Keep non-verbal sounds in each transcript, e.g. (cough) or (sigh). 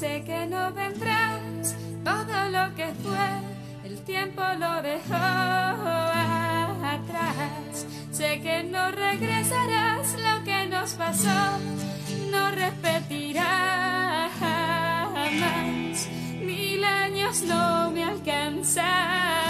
sé que no vendrás, todo lo que fue, el tiempo lo dejó atrás. Sé que no regresarás, lo que nos pasó no repetirá jamás. Mil años no me alcanzarán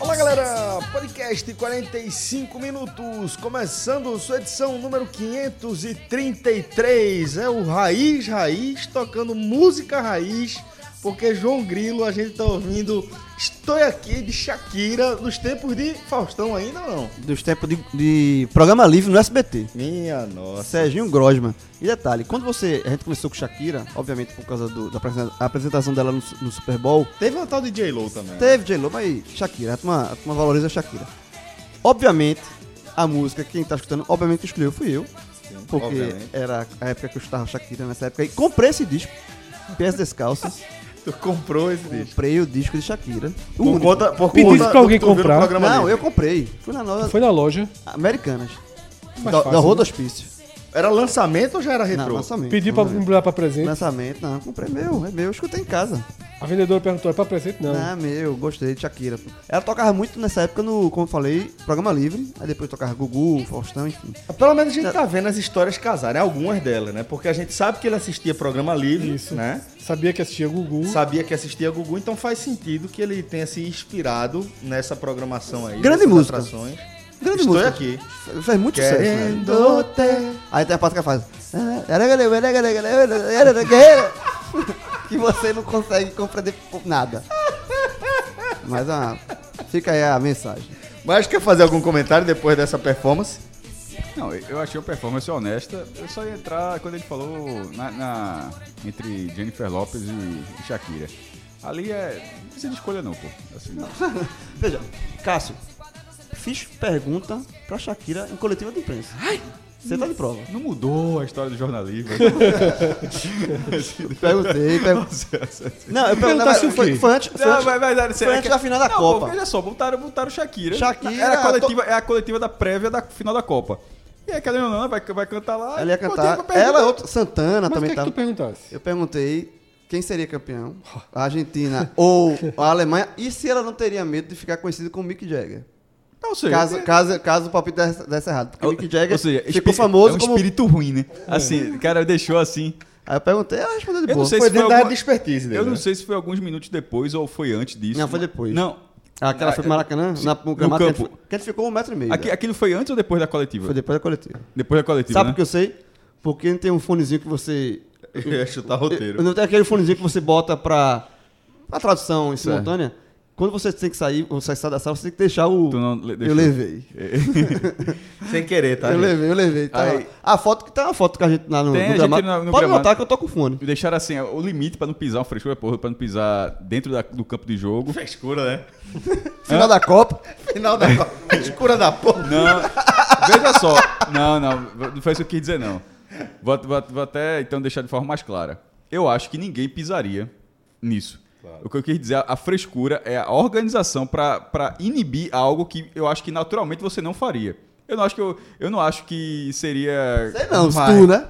Olá, galera! Podcast 45 minutos, começando sua edição número 533. É o Raiz Raiz, tocando música raiz, porque João Grilo a gente tá ouvindo Estou Aqui de Shakira, nos tempos de Faustão ainda ou não? Dos tempos de, de programa livre no SBT. Minha nossa. Serginho Grosman. E detalhe, quando você. A gente começou com Shakira, obviamente por causa do- da apresenta- apresentação dela no, no Super Bowl. Teve uma tal de J-Lo também. né? Teve J-Lo, mas Shakira, a turma, a turma valoriza a Shakira. Obviamente, a música, quem tá escutando, obviamente que escolheu fui eu. Porque obviamente. era a época que eu escutava Shakira nessa época. E comprei esse disco, Pés Descalços. Tu comprou esse disco. comprei o disco de Shakira. O Por único. conta, por Pedisse conta pra alguém comprar. Não, livre. eu comprei. Fui na loja Foi na loja. Americanas. Da, fácil, da Rua né? do Hospício. Era lançamento ou já era Não, retrô? lançamento. Pedi pra Lançamento. embrulhar pra presente. Lançamento, não, comprei meu, é meu, eu escutei em casa. A vendedora perguntou, é pra presente? Não. Ah, meu, gostei de Shakira. Ela tocava muito nessa época no, como eu falei, programa livre. Aí depois tocava Gugu, Faustão, enfim. Pelo menos a gente tá vendo as histórias casarem, algumas delas, né? Porque a gente sabe que ele assistia programa livre, Isso. né? Sabia que assistia Gugu. Sabia que assistia Gugu, então faz sentido que ele tenha se inspirado nessa programação aí. Grande música. atrações. Grande Estou música. aqui. Faz muito sucesso, né? Querendo. Aí tem a parte que ela faz. Que você não consegue compreender nada. Mas ah, fica aí a mensagem. Mas quer fazer algum comentário depois dessa performance? Não, eu achei uma performance honesta. Eu só ia entrar quando ele falou na, na- entre Jennifer Lopez e, Shakira. Ali é. Não precisa de escolha, não, pô. Assim, (laughs) Veja, Cássio, fiz pergunta pra Shakira em coletiva de imprensa. Você tá de prova. não mudou a história do jornalismo. (laughs) Perguntei, perguntei. Não, eu perguntei. Perguntasse o Foi, foi antes, foi Não, antes, vai, vai dar foi antes da final da não, Copa. Pô, veja só, botaram, botaram Shakira. Shakira, Era a coletiva, É a coletiva da prévia da final da Copa. E aí, ou não, vai, vai cantar lá. Ela ia cantar. Ela, outra, Santana Mas o que também é que tava. tu perguntasse? Eu perguntei quem seria campeão, a Argentina ou a Alemanha, e se ela não teria medo de ficar conhecida como Mick Jagger. Não sei. Caso, caso, caso o palpite desse, desse errado. Porque o Mick Jagger Ou seja, ficou famoso é um como... espírito ruim, né? Assim, o cara deixou assim. Aí eu perguntei, ela respondeu de Eu boa. não sei Foi se dentro foi da alguma- expertise dele. Eu não né? sei se foi alguns minutos depois ou foi antes disso. Não, foi depois. Não. Aquela foi pro Maracanã, na, no no a campo. que a gente ficou um metro e meio. Aqui, né? aquilo foi antes ou depois da coletiva? Foi depois da coletiva. Depois da coletiva, Sabe né? por que eu sei? Porque tem um fonezinho que você... (laughs) Eu ia chutar roteiro. Não tem aquele fonezinho que você bota pra, pra tradução em simultânea. Quando você tem que sair, você sai da sala, você tem que deixar o... Tu não le- eu levei. (laughs) Sem querer, tá? eu gente? levei, eu levei. Tá Aí-. A foto que tá uma foto que a gente lá no, Tem, no gramado. no- no Pode gramado. notar que eu tô com fone. Deixaram assim, o limite pra não pisar, uma frescura, porra, pra não pisar dentro da- do campo de jogo. Frescura, né? (laughs) Final da Copa. Final da (laughs) Frescura da porra. Não, veja só. Não, não, não foi isso que eu quis dizer, não. Vou, vou- vou até então deixar de forma mais clara. Eu acho que ninguém pisaria nisso. O que eu quis dizer, a, a frescura é a organização pra pra inibir algo que eu acho que naturalmente você não faria. Eu não acho que eu, eu não acho que seria. Sei não, tu, né?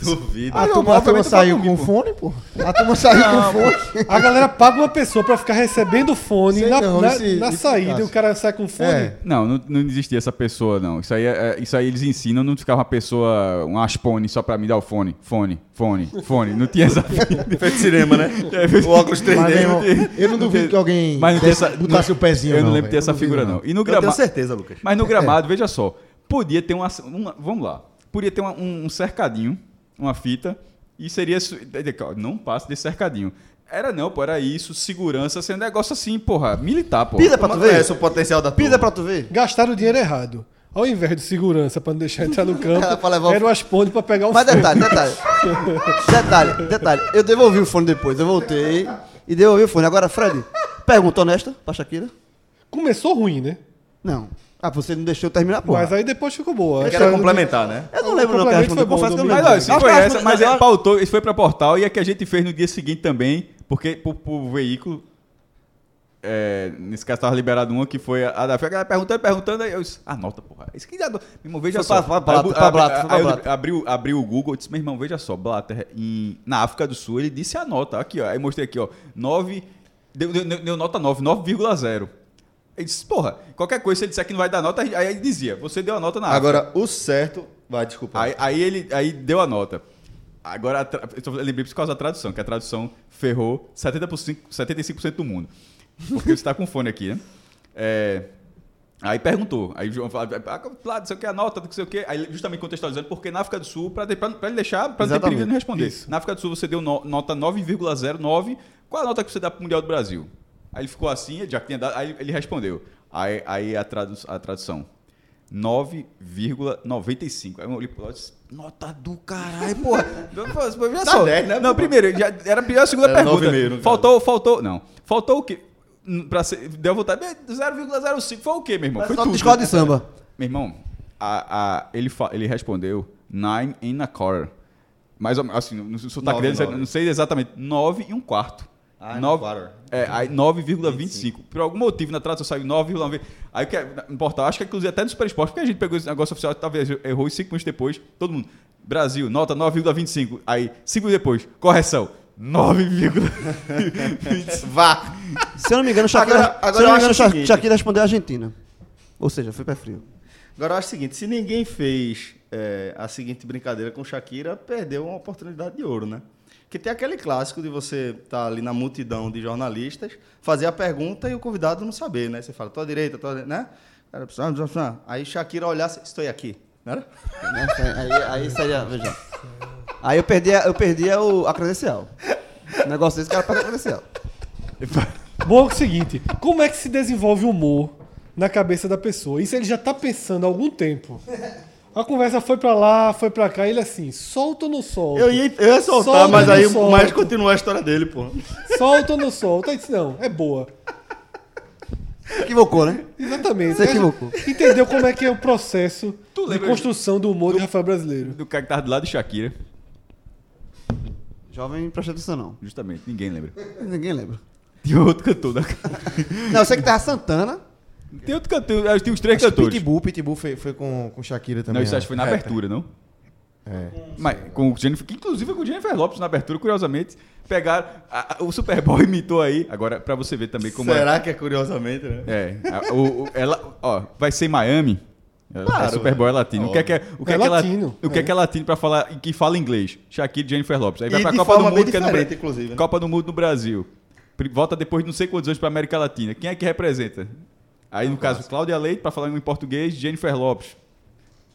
Duvido. A eu, turma, a turma obviamente, eu saiu falo com fone, pô. A turma saiu com fone. A galera paga uma pessoa pra ficar recebendo fone Sei na, não, na, esse- na esse saída caso. e o cara sai com fone. É. Não, não, não existia essa pessoa, não. Isso aí, é- é- isso aí eles ensinam, não ficava uma pessoa, um aspone só pra me dar o fone. Fone, fone, fone. Não tinha essa. De (laughs) cinema, né? (laughs) O óculos 3D. Mas, irmão, eu eu não duvido que alguém Mas não essa. botasse não- o pezinho, Eu não não, lembro de ter essa Eu figura, não. E no tenho gramado. certeza, Lucas. Mas no gramado, veja só. Podia ter uma. vamos lá. Podia ter um cercadinho, uma fita, e seria. Não passe desse cercadinho. Era não, pô, era isso, segurança, sendo um negócio assim, porra, militar, pô. Pisa pra tu ver. conhece o potencial da Pisa turma? pra tu ver. Gastaram o dinheiro errado. Ao invés de segurança pra não deixar entrar no (laughs) campo, o- era o aspone pra pegar um Mas fone. detalhe, detalhe. (laughs) detalhe, detalhe. Eu devolvi o fone depois. Eu voltei e devolvi o fone. Agora, Fred, pergunta honesta pra Shakira? Começou ruim, né? Não. Ah, você não deixou eu terminar, pô. Mas aí depois ficou boa. A Quero do- complementar, né? Eu não lembro não que foi bom, Confesso que eu não lembro. Mas, que essa, mas ele pautou, isso foi pra portal e a que a gente fez no dia seguinte também, porque pro, pro veículo. é, nesse caso tava liberado uma que foi a da Fé, a galera perguntando, perguntando, aí eu disse, anota, porra. Isso. Meu irmão, veja Foi só. pra- pra eu pra Blatter, foi pra aí eu abri o- abri o Google e disse, meu irmão, veja só, Blatter, em, na África do Sul, ele disse a nota. Aqui, ó. Aí mostrei aqui, ó. 9. Deu, deu, deu nota 9, 9,0. Ele disse, porra, qualquer coisa, se ele disser que não vai dar nota, aí ele dizia, você deu a nota na África. Agora, o certo. Vai, desculpa. Aí, aí ele aí deu a nota. Agora, tra- eu lembrei por causa da tradução, que a tradução ferrou 70%, 75% do mundo. Porque você está com fone aqui, né? É, aí perguntou. Aí o João falou, ah, lá, não sei o que, a nota, não sei o que. Aí justamente contextualizando, porque na África do Sul, para ele deixar, para ter perigo de não responder. Na África do Sul você deu no- nota 9,09. Qual a nota que você dá para o Mundial do Brasil? Aí ele ficou assim, já que tinha dado, aí ele respondeu. Aí, aí a, tradu a tradução. 9,95. Aí eu olhei pro lado e disse, nota do caralho, porra. (laughs) Tá só. 10, né, Não, primeiro, já era a segunda Era pergunta. 9,5 no caso. faltou, faltou, não. Faltou o quê? Pra ser, deu vontade, 0,05 foi o quê, meu irmão? Foi Só tudo. de escola de samba. Meu irmão, a, a, ele, fa- ele respondeu nine in a quarter. Mais ou menos, assim, no sotaque Nove, dele, nove. não sei exatamente, 9 e um quarto. É, aí 9,25. Por algum motivo na tradução saiu 9,9. Aí o que é importa, acho que inclusive até no Super Esporte, porque a gente pegou esse negócio oficial, talvez errou e 5 minutos depois, todo mundo. Brasil, nota 9,25. Aí, 5 minutos depois, correção. 9,25. Vá! Se eu não me engano, Shakira, Agora- agora se eu não me engano, acho o Sha- seguinte. Shakira respondeu a Argentina. Ou seja, foi pé frio. Agora eu acho o seguinte: se ninguém fez é, a seguinte brincadeira com Shakira, perdeu uma oportunidade de ouro, né? Que tem aquele clássico de você estar ali na multidão de jornalistas, fazer a pergunta e o convidado não saber, né? Você fala, tua direita, tua direita, né? Aí Shakira olhasse, estou aqui. Não era? Né? Aí, aí seria, veja. Aí eu perdi, a- eu perdi a, o- a credencial. O negócio desse cara perde a credencial. Bom é o seguinte, como é que se desenvolve o humor na cabeça da pessoa? Isso ele já tá pensando há algum tempo. A conversa foi pra lá, foi pra cá, ele assim, solta ou não solta? Eu ia, eu ia soltar, Solta mas aí solta? mais continua a história dele, pô. Solta ou não solta? Aí disse, não, é boa. Equivocou, né? Exatamente. Você equivocou. Entendeu como é que é o processo de construção do humor de Rafael Brasileiro? Do cara que tava do lado de Shakira. Jovem, presta atenção não. Justamente, ninguém lembra. Ninguém lembra. Tinha outro cantor da Não, eu sei que tava Santana. Tem outro cantor, acho que tem os três Acho cantores. Pitbull, Pitbull foi, foi com, com Shakira também. Não, isso acho que foi na Rapper. abertura, não? É. Mas com o Jennifer, inclusive com o Jennifer Lopes na abertura, curiosamente. Pegaram. a- a- o Super Bowl (laughs) imitou aí. Agora, pra você ver também como é. Será que é curiosamente, né? É. a- o, o- ela, ó, vai ser em Miami. É, Claro, Super Bowl é latino. O que é que é, o que É é, que é la- latino, O que é é. que é latino pra falar e que fala inglês? Shakira e Jennifer Lopes. Aí vai E pra de Copa do Mundo, que é no diferente, Bra- inclusive, né? Copa do Mundo no Brasil. Volta depois de não sei quantos anos pra América Latina. Quem é que representa? Aí, no caso, Cláudia Leite, pra falar em português, Jennifer Lopes.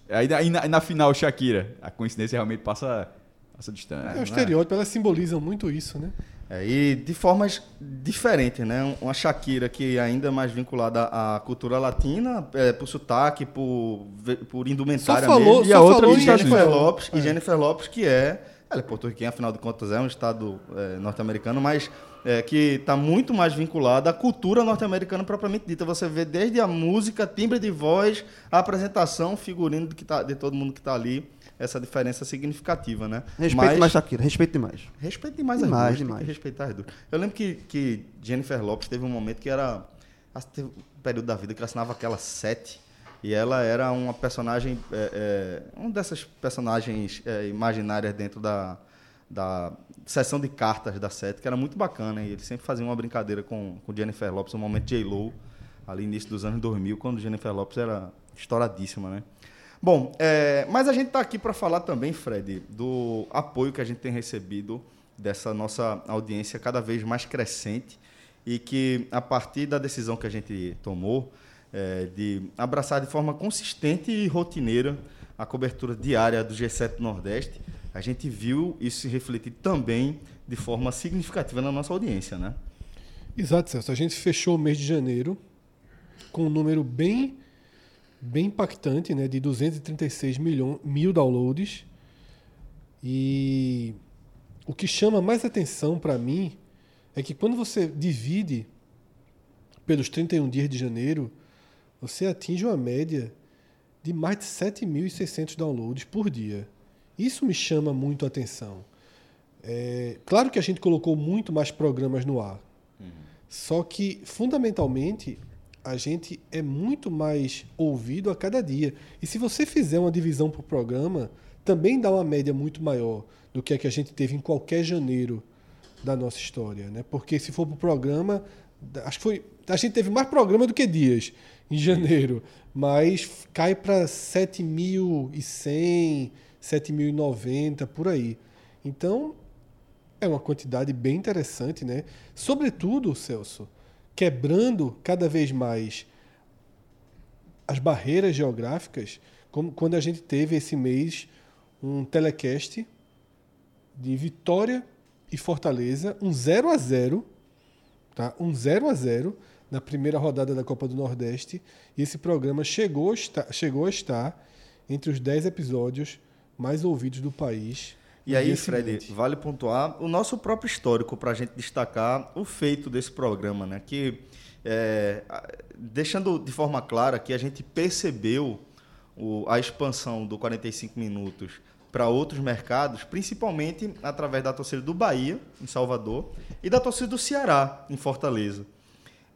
Aí, aí na, na final, Shakira. A coincidência realmente passa, passa distante. É o estereótipo, elas simbolizam muito isso, né? É, e de formas diferentes, né? Um- Uma Shakira que ainda é mais vinculada à cultura latina, é, por sotaque, por, por indumentária Só falou- mesmo. só a outra falou Jennifer. Lopes, É. e Jennifer Lopes, que é, ela é porto-riquenha, afinal de contas é um estado é, norte-americano, mas é, que está muito mais vinculada à cultura norte-americana propriamente dita. Você vê desde a música, timbre de voz, a apresentação, figurino de, que tá, de todo mundo que está ali, essa diferença significativa, né? Respeito Mas- mais Shakira, respeito demais. Respeito demais as Demais, duas, demais. respeitar as duas. Eu lembro que, que Jennifer Lopes teve um momento que era... Teve um período da vida que ela assinava aquela sete e ela era uma personagem... É, é, uma dessas personagens é, imaginárias dentro da, da sessão de cartas da sete, que era muito bacana. E ele sempre fazia uma brincadeira com, com Jennifer Lopes, no momento J-Lo, ali início dos anos 2000, quando Jennifer Lopes era estouradíssima, né? Bom, é, mas a gente está aqui para falar também, Fred, do apoio que a gente tem recebido dessa nossa audiência cada vez mais crescente e que, a partir da decisão que a gente tomou é, de abraçar de forma consistente e rotineira a cobertura diária do G7 Nordeste, a gente viu isso se refletir também de forma significativa na nossa audiência, né? Exato, Celso. A gente fechou o mês de janeiro com um número bem, bem impactante, né? De 236 milhões, mil downloads. E o que chama mais atenção para mim é que quando você divide pelos 31 dias de janeiro, você atinge uma média de mais de 7.600 downloads por dia. Isso me chama muito a atenção. É, claro que a gente colocou muito mais programas no ar. Só que, fundamentalmente, a gente é muito mais ouvido a cada dia. E se você fizer uma divisão por programa, também dá uma média muito maior do que a que a gente teve em qualquer janeiro da nossa história. Né? Porque se for por programa, acho que foi. A gente teve mais programa do que dias em janeiro. Mas cai para 7.100, 7.090, por aí. Então, é uma quantidade bem interessante, né? Sobretudo, Celso, quebrando cada vez mais as barreiras geográficas, como quando a gente teve esse mês um telecast de Vitória e Fortaleza, um 0 a 0, tá? Um 0 a 0 na primeira rodada da Copa do Nordeste, e esse programa chegou a estar, chegou a estar entre os 10 episódios mais ouvidos do país. E aí, Fred, seguinte. vale pontuar o nosso próprio histórico para a gente destacar o feito desse programa, né? Que é, deixando de forma clara que a gente percebeu o- a expansão do 45 minutos para outros mercados, principalmente através da torcida do Bahia em Salvador e da torcida do Ceará em Fortaleza.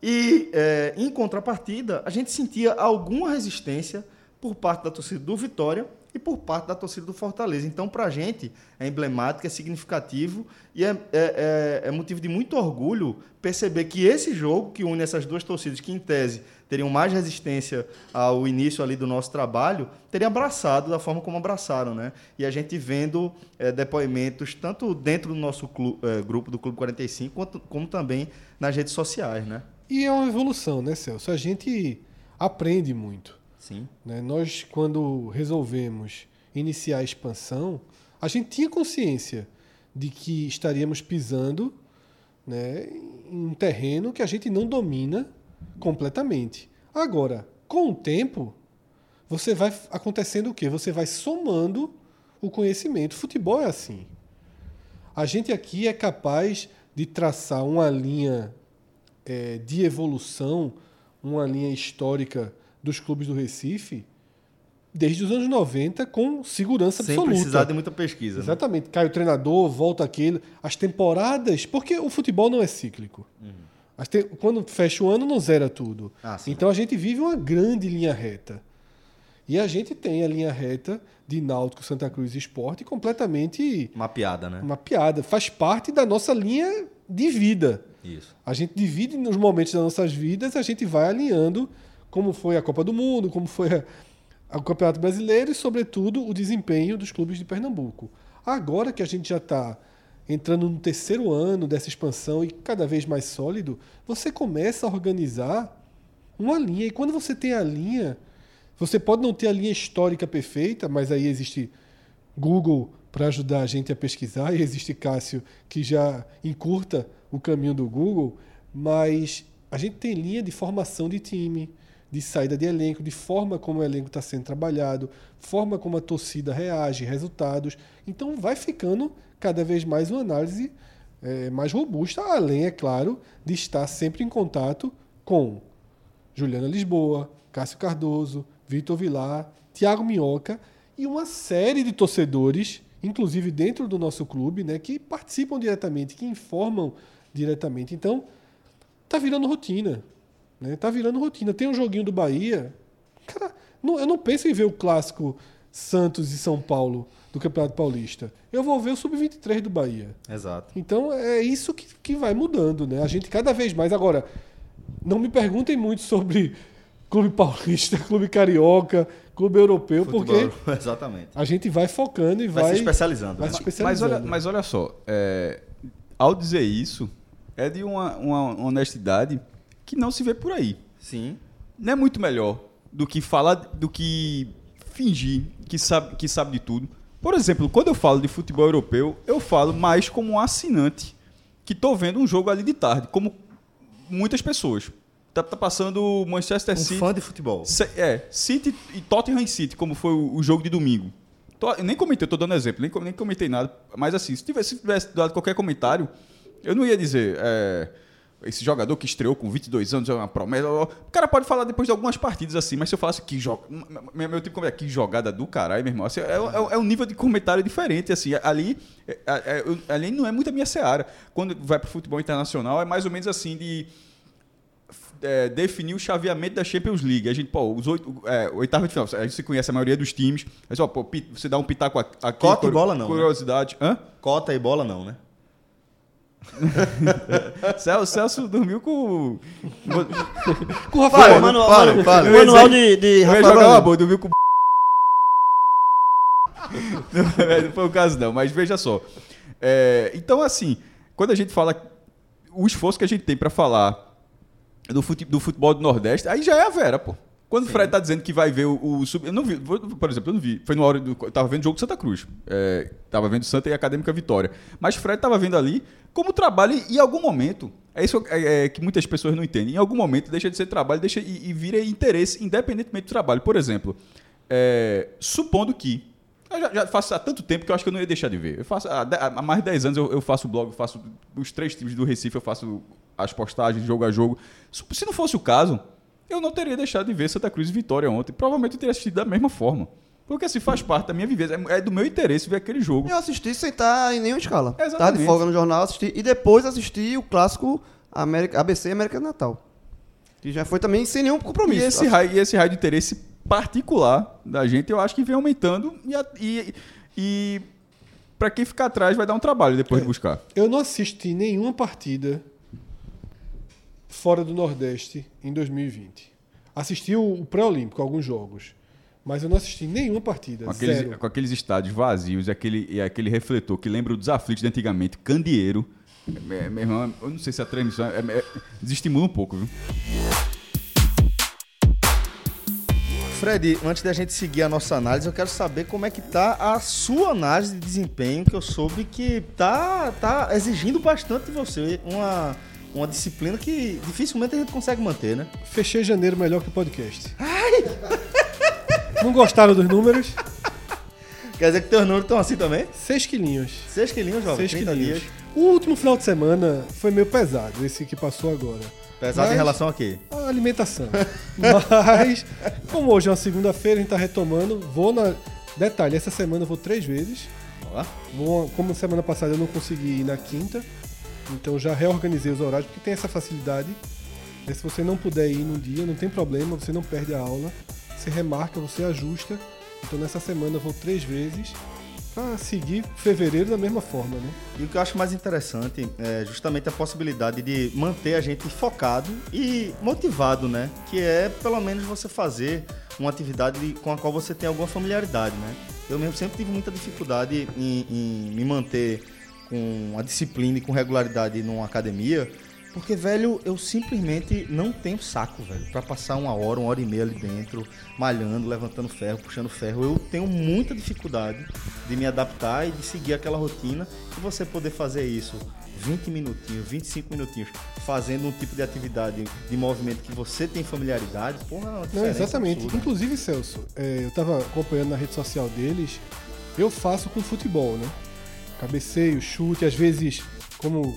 E, é, em contrapartida, a gente sentia alguma resistência por parte da torcida do Vitória e por parte da torcida do Fortaleza. Então, para a gente, é emblemático, é significativo e é, é- é- é motivo de muito orgulho perceber que esse jogo, que une essas duas torcidas, que em tese teriam mais resistência ao início ali do nosso trabalho, teria abraçado da forma como abraçaram. Né? E a gente vendo é, depoimentos tanto dentro do nosso é, grupo do Clube 45, quanto, como também nas redes sociais. Né? E é uma evolução, né, Celso? A gente aprende muito. Sim. né? Nós, quando resolvemos iniciar a expansão, a gente tinha consciência de que estaríamos pisando né, em um terreno que a gente não domina completamente. Agora, com o tempo, você vai acontecendo o quê? Você vai somando o conhecimento. Futebol é assim. A gente aqui é capaz de traçar uma linha eh, de evolução, uma linha histórica dos clubes do Recife desde os anos 90 com segurança Sem absoluta. precisar de muita pesquisa. Né? Exatamente. Cai o treinador, volta aquele. As temporadas. Porque o futebol não é cíclico. As te- Quando fecha o ano, não zera tudo. Uhum. Ah, então a gente vive uma grande linha reta. E a gente tem a linha reta de Náutico, Santa Cruz e Esporte completamente Uma piada, né? mapeada. Faz parte da nossa linha de vida. Isso. A gente divide nos momentos das nossas vidas, a gente vai alinhando como foi a Copa do Mundo, como foi a- a- o Campeonato Brasileiro e, sobretudo, o desempenho dos clubes de Pernambuco. Agora que a gente já está entrando no terceiro ano dessa expansão e cada vez mais sólido, você começa a organizar uma linha. E quando você tem a linha, você pode não ter a linha histórica perfeita, mas aí existe Google para ajudar a gente a pesquisar e existe Cássio que já encurta o caminho do Google, mas a gente tem linha de formação de time, de saída de elenco, de forma como o elenco está sendo trabalhado, forma como a torcida reage, resultados. Então vai ficando cada vez mais uma análise eh, mais robusta, além, é claro, de estar sempre em contato com Juliana Lisboa, Cássio Cardoso, Vitor Vilar, Thiago Minhoca e uma série de torcedores, inclusive dentro do nosso clube, né, que participam diretamente, que informam diretamente. Então, tá virando rotina. Né? Tá virando rotina. Tem um joguinho do Bahia. Cara, não- eu não penso em ver o clássico Santos e São Paulo do Campeonato Paulista. Eu vou ver o Sub-23 do Bahia. Exato. Então é isso que, que vai mudando, né? A gente cada vez mais. Agora, não me perguntem muito sobre Clube Paulista, (laughs) Clube Carioca, Clube Europeu, porque Futebol, (laughs) Exatamente. a gente vai focando e vai, Vai, se especializando. vai né? se Mas especializando. olha, mas olha só, é, ao dizer isso, é de uma, uma honestidade que não se vê por aí. Sim. Não é muito melhor do que falar, do que fingir que sabe, que sabe de tudo. Por exemplo, quando eu falo de futebol europeu, eu falo mais como um assinante que tô vendo um jogo ali de tarde, como muitas pessoas. Tá, tá passando Manchester Um City. fã de futebol. Se- É, City e Tottenham City, como foi o, o jogo de domingo. Tô- nem comentei, eu tô dando exemplo, nem, nem comentei nada. Mas assim, se tivesse, se tivesse dado qualquer comentário, eu não ia dizer. é, esse jogador que estreou com 22 anos é uma promessa. O cara pode falar depois de algumas partidas assim, mas se eu falasse que joga. Meu, meu tipo, que jogada do caralho, meu irmão. Assim, é, é- é um nível de comentário diferente. Assim, ali, é- é- eu- ali não é muito a minha seara. Quando vai pro futebol internacional, é mais ou menos assim de. É, definir o chaveamento da Champions League. A gente, pô, os oito, é, oitava de final, a gente se conhece a maioria dos times. Mas, ó, pô, você dá um pitaco aqui. Cota e bola não, né? Curiosidade. Hã? Cota e bola não, né? (laughs) Celso, Celso dormiu com. Com o Rafael, Fale, manual, fale, manu- fale. manual de, de Rafael jogar uma boa, dormiu com. (laughs) não, não foi o caso, não, mas veja só. É, então, assim, quando a gente fala. O esforço que a gente tem pra falar do, fute- do futebol do Nordeste, aí já é a Vera, pô. Quando o Fred tá dizendo que vai ver o, o sub. Eu não vi, por exemplo, eu não vi. Foi na hora do. Eu tava vendo o jogo do Santa Cruz. É, tava vendo Santa e Acadêmica Vitória. Mas o Fred tava vendo ali como trabalho e em algum momento. É isso é, é, que muitas pessoas não entendem. Em algum momento deixa de ser trabalho deixa, e, e vira interesse, independentemente do trabalho. Por exemplo, é, supondo que. Eu já, já faço há tanto tempo que eu acho que eu não ia deixar de ver. Eu faço, há, há mais de 10 anos eu, eu faço blog, eu faço os três times do Recife, eu faço as postagens, jogo a jogo. Se não fosse o caso, eu não teria deixado de ver Santa Cruz e Vitória ontem. Provavelmente eu teria assistido da mesma forma. Porque se faz parte da minha vivência, é, é do meu interesse ver aquele jogo. Eu assisti sem estar em nenhuma escala. Exatamente. de folga no jornal, assisti. E depois assisti o clássico América, ABC América do Natal. Que já foi também sem nenhum E compromisso. esse, raio, e esse raio de interesse particular da gente, eu acho que vem aumentando. E, e, e para quem ficar atrás vai dar um trabalho depois de buscar. Eu não assisti nenhuma partida fora do Nordeste em 2020. Assisti o o pré-olímpico, alguns jogos. Mas eu não assisti nenhuma partida. Com aqueles, com aqueles estádios vazios e aquele, e aquele refletor que lembra dos aflitos de antigamente, candeeiro. É, meu irmão, eu não sei se a transmissão é, é- desestimula um pouco, viu? Fred, antes da gente seguir a nossa análise, eu quero saber como é que tá a sua análise de desempenho, que eu soube que tá, tá exigindo bastante de você. Uma, uma disciplina que dificilmente a gente consegue manter, né? Fechei janeiro melhor que o podcast. (laughs) Não gostaram dos números? Quer dizer que teus números estão assim também? Seis quilinhos. Seis quilinhos, jovem? Seis 30 quilinhos. dias. O último final de semana foi meio pesado, esse que passou agora. Pesado Mas- em relação a quê? A alimentação. (laughs) Mas, como hoje é uma segunda-feira, a gente tá retomando. Vou na. Detalhe, essa semana eu vou três vezes. Ó. Vou, como semana passada eu não consegui ir na quinta, então já reorganizei os horários, porque tem essa facilidade. E se você não puder ir num dia, não tem problema, você não perde a aula. Você remarca, você ajusta. Então nessa semana eu vou três vezes pra seguir fevereiro da mesma forma, né? E o que eu acho mais interessante é justamente a possibilidade de manter a gente focado e motivado, né? Que é pelo menos você fazer uma atividade com a qual você tem alguma familiaridade, né? Eu mesmo sempre tive muita dificuldade em, em me manter com a disciplina e com regularidade numa academia, porque, velho, eu simplesmente não tenho saco, velho, pra passar uma hora, uma hora e meia ali dentro, malhando, levantando ferro, puxando ferro. Eu tenho muita dificuldade de me adaptar e de seguir aquela rotina e você poder fazer isso 20 minutinhos, 25 minutinhos, fazendo um tipo de atividade de movimento que você tem familiaridade, porra, é Não, exatamente. absurda. Inclusive, Celso, é, eu tava acompanhando na rede social deles, eu faço com futebol, né? Cabeceio, chute, às vezes, como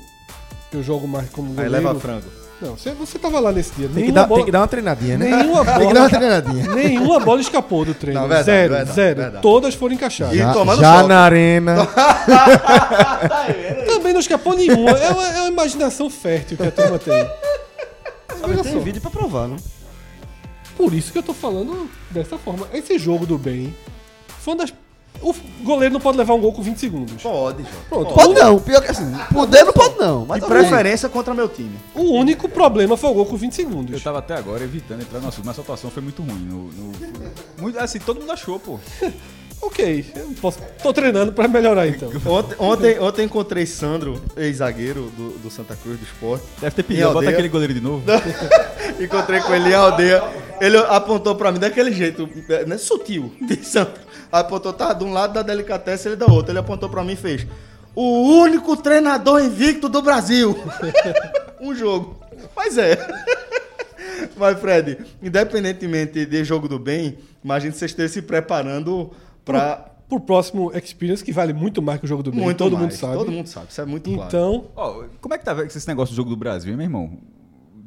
eu jogo mais como Aí goleiro... leva frango. Não, você, você tava lá nesse dia. Tem que, dar, bola, tem que dar uma treinadinha, né? Nenhuma (laughs) Tem que dar bola, uma treinadinha. (laughs) nenhuma bola escapou do treino. Não, verdade, zero, verdade, zero. verdade. Todas foram encaixadas. Já, já na arena. (laughs) Também não escapou nenhuma. É uma, é uma imaginação fértil que a turma tem. Mas tem só, vídeo pra provar, né? por isso que eu tô falando dessa forma. Esse jogo do bem foi uma das. O goleiro não pode levar um gol com 20 segundos. Pode. Pronto. Pode não, pior que assim, poder não pode não. Mas De tudo bem. preferência contra meu time. O único problema foi o gol com 20 segundos. Eu tava até agora evitando entrar no assunto, mas a atuação foi muito ruim. No, no- muito, assim, todo mundo achou, pô. (laughs) Ok, eu posso, tô treinando pra melhorar então. (laughs) Ontem, ontem, ontem encontrei Sandro, ex-zagueiro do, do Santa Cruz do Esporte. Deve ter pedido, bota aquele goleiro de novo. (laughs) Encontrei com ele em aldeia. Ele apontou pra mim daquele jeito, né, sutil, de Sandro. Apontou, tava de um lado da delicatesse, ele da outra. Ele apontou pra mim e fez: O único treinador invicto do Brasil. (laughs) um jogo. Mas é. (laughs) Mas, Fred, independentemente de jogo do bem, imagine que você esteja se preparando pra pro próximo Experience, que vale muito mais que o jogo do bem. Muito todo mais, mundo sabe. Todo mundo sabe, isso é muito claro. Então, Ó, como é que tá esse negócio do jogo do Brasil, hein, meu irmão?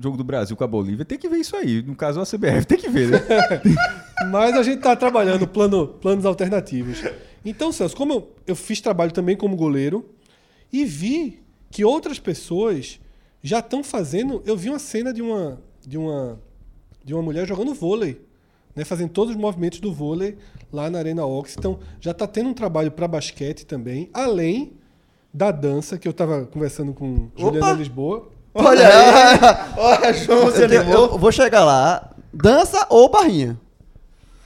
Jogo do Brasil com a Bolívia, tem que ver isso aí. No caso, a CBF tem que ver, né? (laughs) Mas a gente tá trabalhando plano, planos alternativos. Então, Celso, como eu, eu fiz trabalho também como goleiro e vi que outras pessoas já estão fazendo. Eu vi uma cena de uma, de uma, de uma mulher jogando vôlei, né, fazendo todos os movimentos do vôlei lá na Arena Ox. Então, já está tendo um trabalho para basquete também, além da dança, que eu estava conversando com Juliana Lisboa. Olha (laughs) olha, João, você animou. eu vou chegar lá. Dança ou barrinha?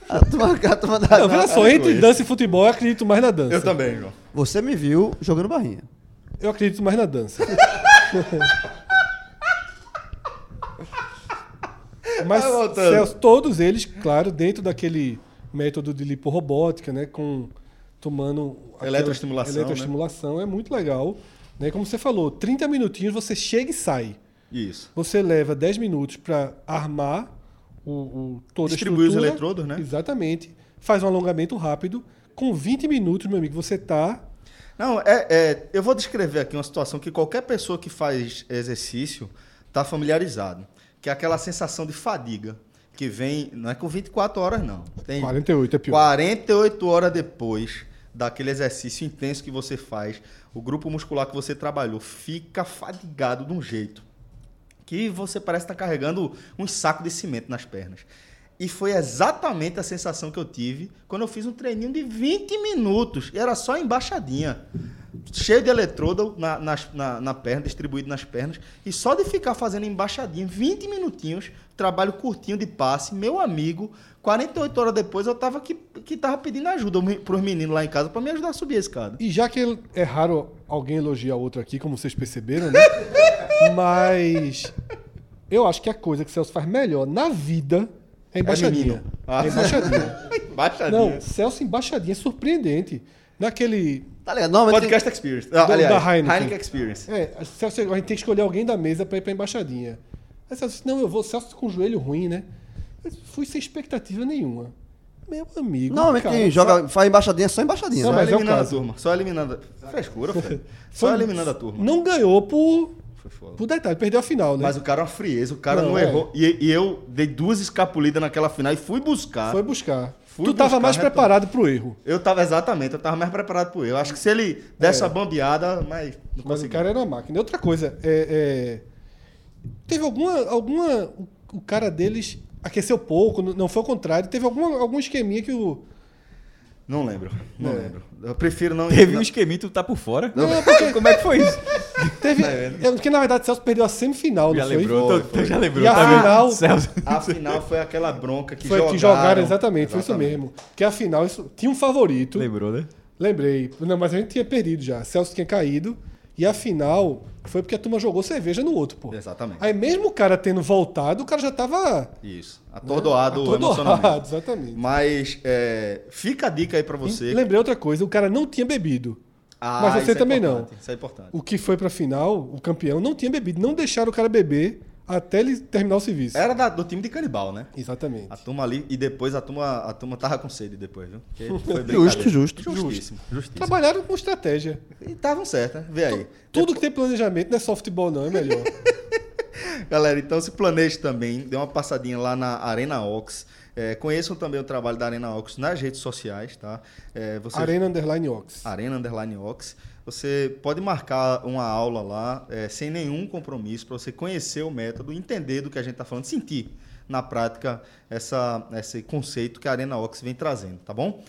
A turma, a turma da- Não, veja só, entre dança e futebol, eu acredito mais na dança. Eu também, João. Você me viu jogando barrinha. Eu acredito mais na dança. (laughs) Mas. Celso, todos eles, claro, dentro daquele método de liporrobótica, né? Com, tomando... aquela Eletroestimulação, né? Eletroestimulação, é muito legal. Né? Como você falou, 30 minutinhos você chega e sai. Isso. Você leva 10 minutos para armar o, o, toda Distribuir a os estrutura. eletrodos, né? Exatamente. Faz um alongamento rápido. Com 20 minutos, meu amigo, você tá... Não, é, é, eu vou descrever aqui uma situação que qualquer pessoa que faz exercício está familiarizado, que é aquela sensação de fadiga que vem, não é com 24 horas não, tem 48 é pior. 48 horas depois daquele exercício intenso que você faz, o grupo muscular que você trabalhou fica fadigado de um jeito que você parece estar carregando um saco de cimento nas pernas. E foi exatamente a sensação que eu tive quando eu fiz um treininho de 20 minutos. E era só embaixadinha. Cheio de eletrodo na, nas- na, na perna, distribuído nas pernas. E só de ficar fazendo embaixadinha, 20 minutinhos, trabalho curtinho de passe, meu amigo, 48 horas depois eu tava que, que tava pedindo ajuda para os meninos lá em casa para me ajudar a subir a escada. E já que é raro alguém elogiar outro aqui, como vocês perceberam, né? (laughs) Mas eu acho que a coisa que o Celso faz melhor na vida é embaixadinha. menino. Ah. É embaixadinha. (laughs) Embaixadinha. Não, Celso embaixadinha é surpreendente. Naquele. Tá ligado? Normalmente. Podcast Experience. Ah, Do- aliás, da Heineken. Heineken Experience. É, Celso, a gente tem que escolher alguém da mesa pra ir pra embaixadinha. Aí Celso disse, não, eu vou, Celso com o joelho ruim, né? Eu fui sem expectativa nenhuma. Meu amigo. Normalmente cara, quem joga, faz embaixadinha é só embaixadinha. Não, Só né? mas é eliminando a caso. turma. Só eliminando. a- Frescura, Fred. Só Foi- eliminando a turma. Não ganhou por, Foi foda. por detalhe, perdeu a final, né? Mas o cara é uma frieza, o cara Não, não, é. errou. E, e eu dei duas escapulidas naquela final e fui buscar. Foi buscar. Fui tu tava buscar mais retorno. preparado pro erro. Eu tava exatamente, eu tava mais preparado pro eu. Acho que se ele desse a bambeada, mas não Mas o cara era uma máquina. Outra coisa, é, é, teve alguma. alguma o, o cara deles aqueceu pouco, não- não foi o contrário. Teve alguma, algum esqueminha que o. Não lembro, não É. lembro. Eu prefiro não... Teve um não- esqueminha, tu tá por fora? Não, porque Como é que foi isso? (laughs) teve. Tá é, porque na verdade o Celso perdeu a semifinal, Já não foi? lembrou, Foi, foi. já lembrou. E a tá final- Celso. A final foi aquela bronca que foi jogaram. que jogaram, exatamente, foi isso Exatamente. mesmo. Que a final isso- tinha um favorito. Lembrou, né? Lembrei. Não, mas a gente tinha perdido já. Celso tinha caído. E a final foi porque a turma jogou cerveja no outro, pô. Exatamente. Aí mesmo o cara tendo voltado, o cara já tava. Isso. Atordoado, Atordoado, emocionalmente. (laughs) exatamente. Mas é, fica a dica aí pra E você. lembrei outra coisa, o cara não tinha bebido. Ah, Mas você isso é também não. importante, Isso é importante. O que foi pra final, o campeão não tinha bebido. Não deixaram o cara beber até ele terminar o serviço. Era da- do time de canibal, né? Exatamente. A turma ali, e depois a turma, a turma tava com sede depois, viu? (laughs) Justo, justo. Justíssimo, justíssimo. Trabalharam com estratégia. E estavam certos, né? Vê aí. Tudo que tem planejamento não é softball, não, é melhor. (laughs) Galera, então se planeje também, dê uma passadinha lá na Arena Ox. É, conheçam também o trabalho da Arena Ox nas redes sociais, tá? É, você- Arena Underline Ox. Arena Underline Ox. Você pode marcar uma aula lá é, sem nenhum compromisso para você conhecer o método, entender do que a gente está falando, sentir na prática essa, esse conceito que a Arena Ox vem trazendo, tá bom?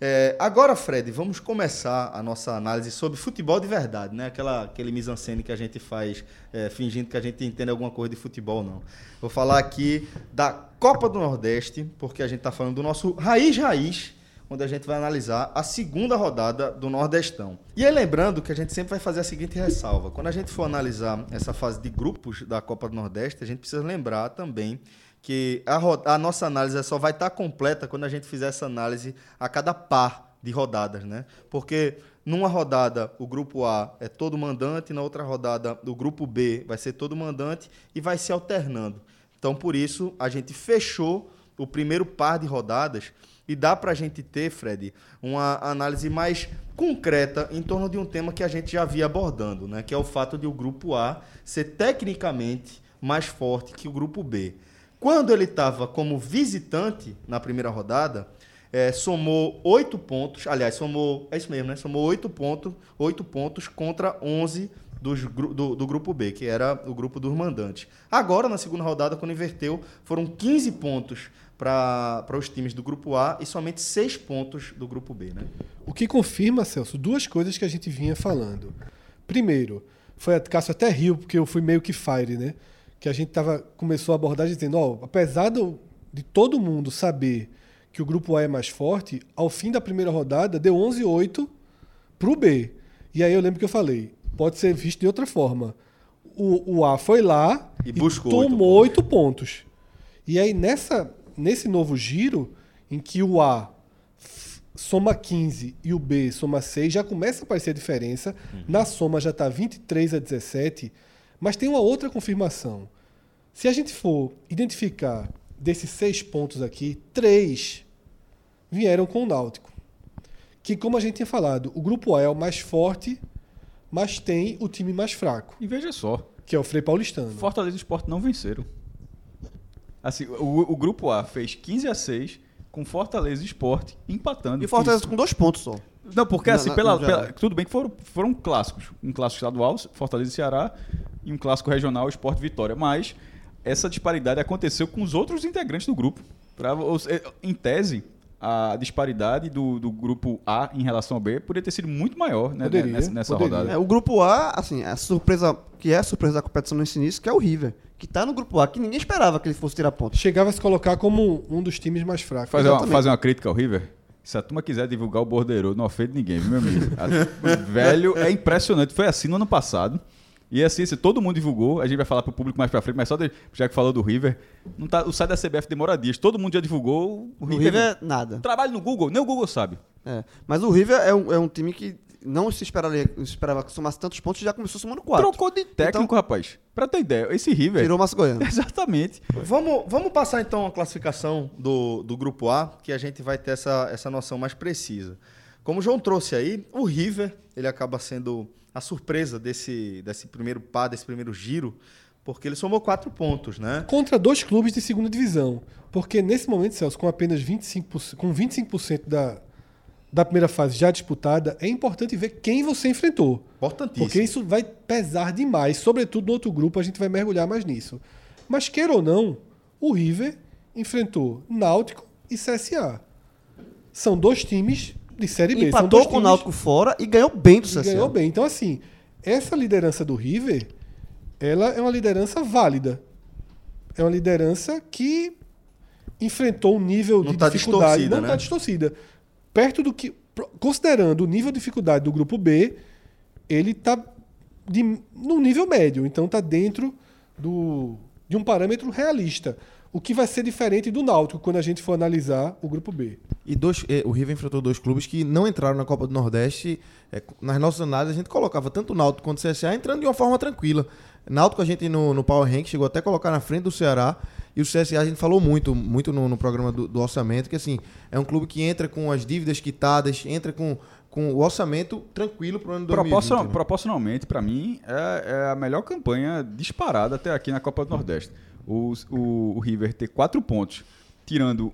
É, agora, Fred, vamos começar a nossa análise sobre futebol de verdade, né? Aquela, aquele mise-en-scène que a gente faz é, fingindo que a gente entende alguma coisa de futebol, não. Vou falar aqui da Copa do Nordeste, porque a gente está falando do nosso Raiz Raiz, onde a gente vai analisar a segunda rodada do Nordestão. E aí lembrando que a gente sempre vai fazer a seguinte ressalva. Quando a gente for analisar essa fase de grupos da Copa do Nordeste, a gente precisa lembrar também que a, a nossa análise só vai estar completa quando a gente fizer essa análise a cada par de rodadas, né? Porque numa rodada o grupo A é todo mandante, na outra rodada o grupo B vai ser todo mandante e vai se alternando. Então, por isso, a gente fechou o primeiro par de rodadas e dá pra gente ter, Fred, uma análise mais concreta em torno de um tema que a gente já havia abordando, né? que é o fato de o grupo A ser tecnicamente mais forte que o grupo B. Quando ele estava como visitante na primeira rodada, eh, somou oito pontos, aliás, somou, é isso mesmo, né? Somou oito pontos, oito pontos contra 11 dos do, do grupo B, que era o grupo dos mandantes. Agora, na segunda rodada, quando inverteu, foram 15 pontos para os times do grupo A e somente 6 pontos do grupo B, né? O que confirma, Celso, duas coisas que a gente vinha falando. Primeiro, foi a Cássio até riu, porque eu fui meio que fire, né? Que a gente tava, começou a abordar dizendo, ó, apesar do- de todo mundo saber que o grupo A é mais forte, ao fim da primeira rodada deu 11-8 pro B. E aí eu lembro que eu falei, pode ser visto de outra forma. O, o A foi lá E buscou oito tomou oito pontos. E aí nessa, nesse novo giro, em que o A soma 15 e o B soma 6, já começa a aparecer a diferença. Na soma já está 23 a 17. Mas tem uma outra confirmação. Se a gente for identificar desses seis pontos aqui, três vieram com o Náutico. Que, como a gente tinha falado, o grupo A é o mais forte, mas tem o time mais fraco, E veja só, que é o Frei Paulistano. Fortaleza e Sport não venceram. Assim, o, o grupo A fez 15 a 6 com Fortaleza e Sport empatando. E Fortaleza Isso. com dois pontos só. Não, porque Na- assim, na- pela, pela- tudo bem que foram, foram clássicos. Um clássico estadual, Fortaleza e Ceará, e um clássico regional, Sport e Vitória. Mas essa disparidade aconteceu com os outros integrantes do grupo. Pra, se- em tese, a disparidade do, do grupo A em relação ao B poderia ter sido muito maior né, Poderia, nessa, nessa poderia. rodada. É, o grupo A, assim, a surpresa, que é a surpresa da competição nesse início, que é o River, que tá no grupo A, que ninguém esperava que ele fosse tirar pontos. Chegava a se colocar como um dos times mais fracos. Fazer uma, fazer uma crítica ao River. Se a turma quiser divulgar o bordeiro, não ofende ninguém, viu, meu amigo? A- (laughs) velho, é impressionante. Foi assim no ano passado. E assim, se todo mundo divulgou, a gente vai falar pro público mais pra frente, mas só de- já que falou do River, não tá, o site da CBF demora dias. Todo mundo já divulgou. O O River, River, nada. Trabalho no Google, nem o Google sabe. É. Mas o River é um, é um time que não se esperava, não se esperava que somasse tantos pontos e já começou somando quatro. Trocou de técnico, rapaz. Pra ter ideia, esse River. Tirou o Márcio Goiano. (laughs) Exatamente. Vamos, vamos passar então a classificação do, do grupo A, que a gente vai ter essa, essa noção mais precisa. Como o João trouxe aí, o River, ele acaba sendo a surpresa desse, desse primeiro pá, desse primeiro giro, porque ele somou quatro pontos, né? Contra dois clubes de segunda divisão. Porque nesse momento, Celso, com apenas 25%, com 25% da, da primeira fase já disputada, é importante ver quem você enfrentou. Importantíssimo. Porque isso vai pesar demais. Sobretudo no outro grupo, a gente vai mergulhar mais nisso. Mas queira ou não, o River enfrentou Náutico e CSA. São dois times de Série B. São Empatou dois com o times Náutico fora e ganhou bem do e CSA. ganhou bem. Então, assim, essa liderança do River, ela é uma liderança válida. É uma liderança que enfrentou um nível Não de tá dificuldade. distorcida, não né? está distorcida. Perto do que. Considerando o nível de dificuldade do grupo B, ele está no nível médio. Então está dentro do, de um parâmetro realista. O que vai ser diferente do Náutico quando a gente for analisar o grupo B. E dois, eh, o River enfrentou dois clubes que não entraram na Copa do Nordeste. Eh, nas nossas análises, a gente colocava tanto o Náutico quanto o CSA entrando de uma forma tranquila. Náutico a gente no, no Power Rank chegou até a colocar na frente do Ceará. E o CSA a gente falou muito, muito no, no programa do, do orçamento, que assim, é um clube que entra com as dívidas quitadas, entra com, com o orçamento tranquilo para o ano 2020. Proporcion- né? Proporcionalmente, para mim, é, é a melhor campanha disparada até aqui na Copa do Nordeste. O, o- o River ter quatro pontos, tirando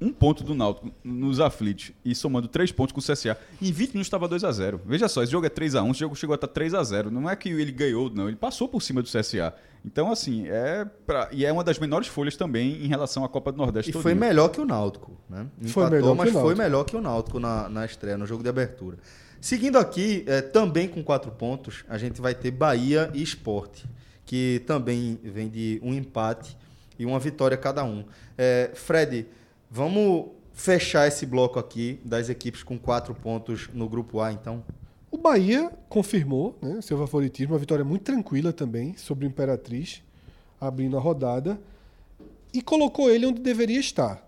um ponto do Náutico nos aflitos e somando três pontos com o CSA. Em 20 minutos estava 2 a 0 Veja só, esse jogo é 3 a 1 esse jogo chegou a estar 3 a 0 Não é que ele ganhou, não. Ele passou por cima do CSA. Então, assim, é pra, e é uma das menores folhas também em relação à Copa do Nordeste. E foi melhor que o Náutico, né? Foi Empatou, melhor que mas o foi melhor que o Náutico na, na estreia, no jogo de abertura. Seguindo aqui, eh, também com quatro pontos, a gente vai ter Bahia e Esporte, que também vem de um empate e uma vitória cada um. Eh, Fred, vamos fechar esse bloco aqui das equipes com quatro pontos no grupo A, então? O Bahia confirmou né, seu favoritismo, uma vitória muito tranquila também sobre o Imperatriz, abrindo a rodada, e colocou ele onde deveria estar.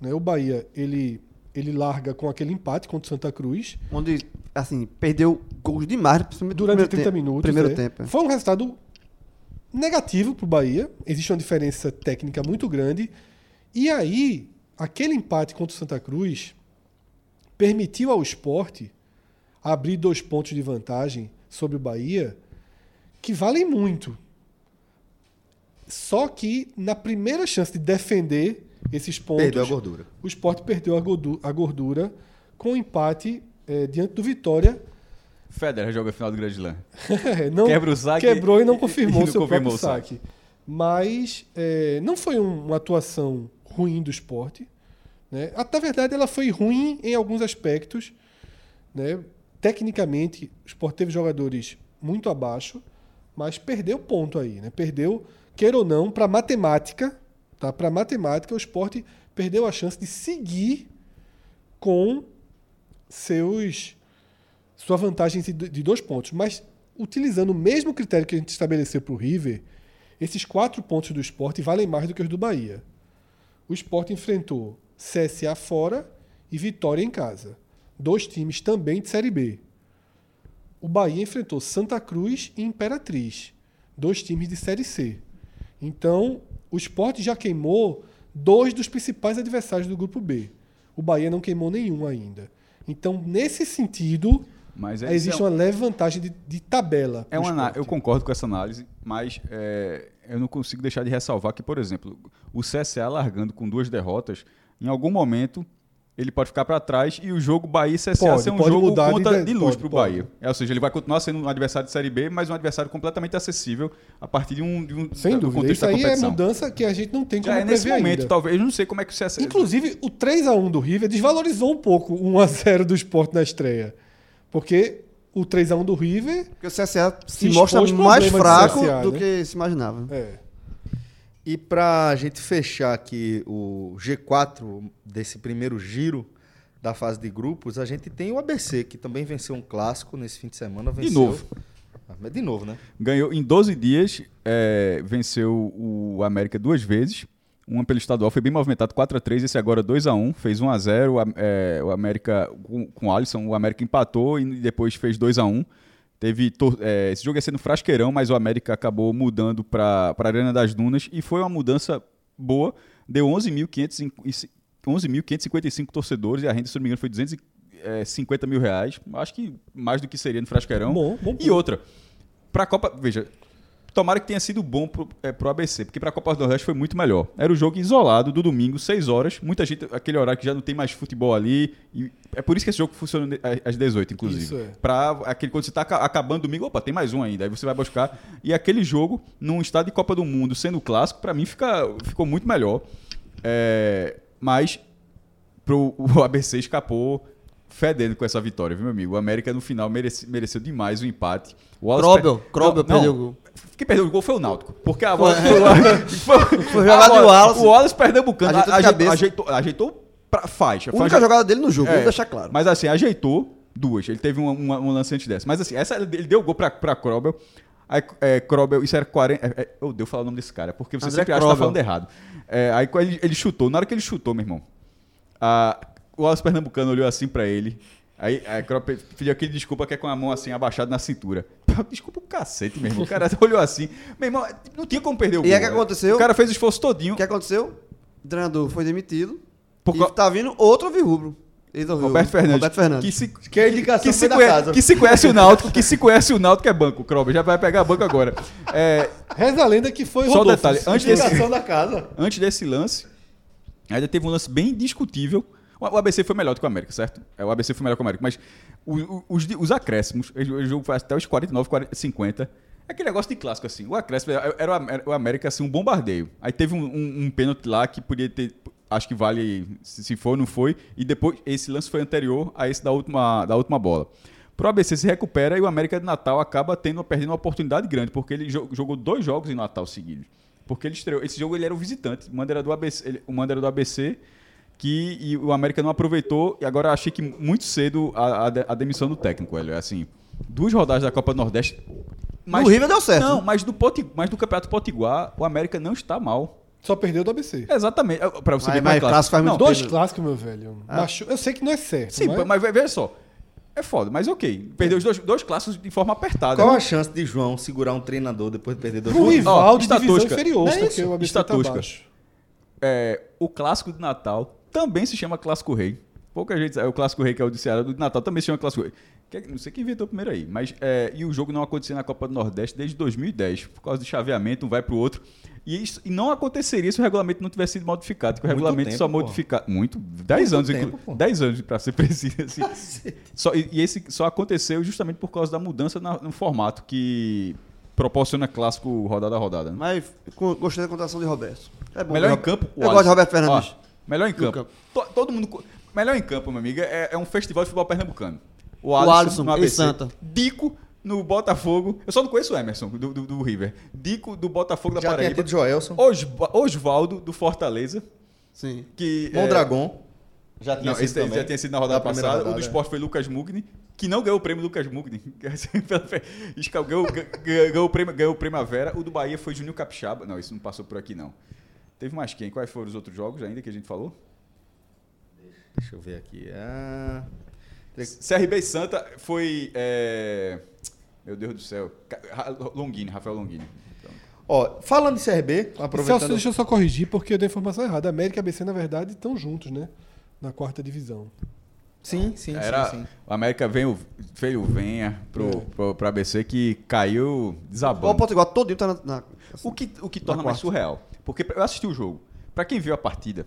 né? O Bahia ele, ele larga com aquele empate contra o Santa Cruz Onde, assim, perdeu gols demais, durante primeiro 30 tempo- minutos. Primeiro é. tempo. é. Foi um resultado negativo para o Bahia. Existe uma diferença técnica muito grande. E aí, aquele empate contra o Santa Cruz permitiu ao esporte abrir dois pontos de vantagem sobre o Bahia que valem muito. Só que na primeira chance de defender esses pontos, Perdeu a gordura. o esporte perdeu a gordu- a gordura com o empate eh, diante do Vitória. Federer joga a final do Grande Slam. (laughs) não, Quebra o saque Quebrou e não (laughs) confirmou e não seu confirmou próprio o saque. Mas eh, não foi um- uma atuação ruim do esporte. Né? Na verdade, ela foi ruim em alguns aspectos. Né? Tecnicamente, o esporte teve jogadores muito abaixo, mas perdeu ponto aí. Né? Perdeu, queira ou não, para matemática. Tá? Para matemática, o esporte perdeu a chance de seguir com seus sua vantagem de dois pontos. Mas utilizando o mesmo critério que a gente estabeleceu para o River, esses quatro pontos do esporte valem mais do que os do Bahia. O esporte enfrentou CSA fora e Vitória em casa. Dois times também de Série B. O Bahia enfrentou Santa Cruz e Imperatriz. Dois times de Série C. Então, o esporte já queimou dois dos principais adversários do grupo B. O Bahia não queimou nenhum ainda. Então, nesse sentido, Mas é, existe é, uma leve vantagem de, de tabela. é uma, esporte. eu concordo com essa análise, mas é, eu não consigo deixar de ressalvar que, por exemplo, o CSA largando com duas derrotas, em algum momento ele pode ficar para trás e o jogo Bahia e CSA Pode, ser um jogo de conta ide- de, luz para o. Bahia. É, ou seja, ele vai continuar sendo um adversário de Série B, mas um adversário completamente acessível a partir de um, de um Sem do dúvida. contexto Isso aí é mudança que a gente não tem como é nesse momento, ainda. talvez. Eu não sei como é que o CSA. Inclusive, o 3x1 do River desvalorizou um pouco o 1x0 do esporte na estreia. Porque o 3x1 do River. Porque o CSA se, Se mostra mais problemas do fraco CSA, do né? que se imaginava. É. E pra gente fechar aqui o G4 desse primeiro giro da fase de grupos, a gente tem o ABC, que também venceu um clássico nesse fim de semana. Venceu... novo. Ah, De novo, né? Ganhou em 12 dias, é, venceu o América duas vezes. Uma pelo estadual, foi bem movimentado, 4x3, esse agora 2x1, fez 1x0. O, Am- é, o América, com, com o Alisson, o América empatou e depois fez 2x1. Teve, é, esse jogo ia ser no Frasqueirão, mas o América acabou mudando para a Arena das Dunas e foi uma mudança boa. Deu 11.500 e- 11.555 torcedores e a renda, se não me engano, foi 250 mil reais. Acho que mais do que seria no Frasqueirão. Bom, bom E outra, pra Copa. Veja, tomara que tenha sido bom pro, é, pro ABC, porque pra Copa do Nordeste foi muito melhor. Era o jogo isolado do domingo, 6 horas. Muita gente, aquele horário que já não tem mais futebol ali. E é por isso que esse jogo funciona às 18, inclusive. Isso é. Pra aquele, quando você tá aca- acabando domingo, opa, tem mais um ainda. Aí você vai buscar. E aquele jogo, num estado de Copa do Mundo, sendo clássico, pra mim fica, ficou muito melhor. É, mas pro, o (laughs) ABC escapou fedendo com essa vitória, viu, meu amigo? O América no final merece- mereceu demais o empate. O Wallace Krobel, per- Krobel Não, perdeu o gol. Quem perdeu o gol foi o Náutico. Porque a bola foi, (laughs) Foi jogada de Wallace. O Wallace pernambucano Ajeitou ajeitou, ajeitou, ajeitou pra faixa. A única Faixa- jogada dele no jogo, é, vamos deixar claro. Mas assim, ajeitou duas. Ele teve um lance antes dessa. Mas assim, essa, ele deu gol pra, pra Krobel. Aí, é, Krobel, isso era 40. É, é, eu devo falar o nome desse cara, porque você André sempre acha que tá Krobel. falando errado. É, aí ele, ele chutou, na hora que ele chutou, meu irmão, a, o Wallace Pernambucano olhou assim pra ele. Aí a Krobel pediu aquele desculpa que é com a mão assim abaixada na cintura. (laughs) Desculpa o cacete, meu irmão. O cara (laughs) olhou assim. Meu irmão, não tinha como perder o E gol. aí o que velho. aconteceu? O cara fez o esforço todinho. O que aconteceu? O treinador foi demitido. Por e co- tá vindo outro virrubro. Roberto Fernandes. Roberto Fernandes. Que se, Que a indicação que se, da conhe- casa. que se conhece o Náutico, que se conhece o Náutico é banco, Krober. Já vai pegar banco agora. É, Reza a lenda que foi Só um Rodolfo. detalhe, antes desse- Indicação da casa. antes desse lance, ainda teve um lance bem discutível. O ABC foi melhor do que o América, certo? É, O ABC foi melhor que o América. Mas os, di- os acréscimos, o jogo foi até os 49, 40, 50. É aquele negócio de clássico, assim. O acréscimo era o América, assim, um bombardeio. Aí teve um, um, um pênalti lá que podia ter. Acho que vale se se foi ou não foi. E depois, esse lance foi anterior a esse da última, da última bola. Pro ABC se recupera e o América de Natal acaba tendo, perdendo uma oportunidade grande, porque ele jo- jogou dois jogos em Natal seguidos. Porque ele estreou. Esse jogo ele era o visitante. O Manda era do ABC, ele- o Manda era do ABC que e o América não aproveitou. E agora achei que muito cedo a, a a demissão do técnico, velho. Assim, duas rodadas da Copa do Nordeste. No River deu certo. Não, mas do, Poti, mas do Campeonato Potiguar, o América não está mal. Só perdeu do ABC. Exatamente. É, Pra você Mas- ver mas mais claro. clássico faz muito Não, Dois Pedro. clássicos, meu velho. Machu- Eu sei que não é certo. Sim, mas... mas, veja só. É foda, mas ok. Perdeu os dois, dois clássicos de forma apertada. Qual né? a chance de João segurar um treinador depois de perder dois Um gols? rival de divisão inferior, Não é porque isso? o ABC tá. É, o clássico de Natal também se chama Clássico Rei. Pouca gente sabe. O Clássico Rei, que é o do Ceará do Natal, também se chama Clássico Rei. Que- Não sei quem inventou primeiro aí. Mas, é, e o jogo não acontecia na Copa do Nordeste desde 2010, por causa do chaveamento, um vai pro outro. E, isso, e não aconteceria se o regulamento não tivesse sido modificado. Que o Muito regulamento tempo, só pô. modifica Muito. 10 Muito anos, tempo, inclu- pô. 10 anos, para ser (laughs) preciso. Assim. Só, e e esse só aconteceu justamente por causa da mudança na- no formato que proporciona clássico rodada a rodada. né? Mas gostei da contratação de Roberto. É bom. Melhor em campo, o Eu gosto de Roberto Fernandes. Ó, melhor em campo. campo. To- todo mundo. Melhor em campo, meu amigo, é, é um festival de futebol pernambucano. O Alisson, no em ABC. Santa. Dico no Botafogo. Eu só não conheço o Emerson, do, do, do River. Dico do Botafogo da Já Paraíba. tido Joelson. Osva- Osvaldo do Fortaleza. Sim. Que, é, Mondragon. Já tinha Não, sido esse já tinha sido na rodada passada. O do rodada. esporte foi Lucas Mugni, que não ganhou o prêmio Lucas Mugni. (laughs) Ganhou, ganhou, ganhou o prêmio, ganhou o Primavera. O do Bahia foi Júnior Capixaba. Não, isso não passou por aqui, não. Teve mais quem? Quais foram os outros jogos ainda que a gente falou? Deixa eu ver aqui. Ah, CRB e Santa foi. é, Meu Deus do céu. Longini, Rafael Longini. Então, Ó, falando de CRB, Celso, aproveitando... deixa eu só corrigir, porque eu dei a informação errada. América e ABC, na verdade, estão juntos, né? Na quarta divisão. Sim, sim, Era, sim, sim. O América veio, veio venha pro, É. pro, pro ABC que caiu O desabando. Potiguar todinho tá na. na- O que, o que torna Na mais surreal. Porque eu assisti o jogo. Pra quem viu a partida,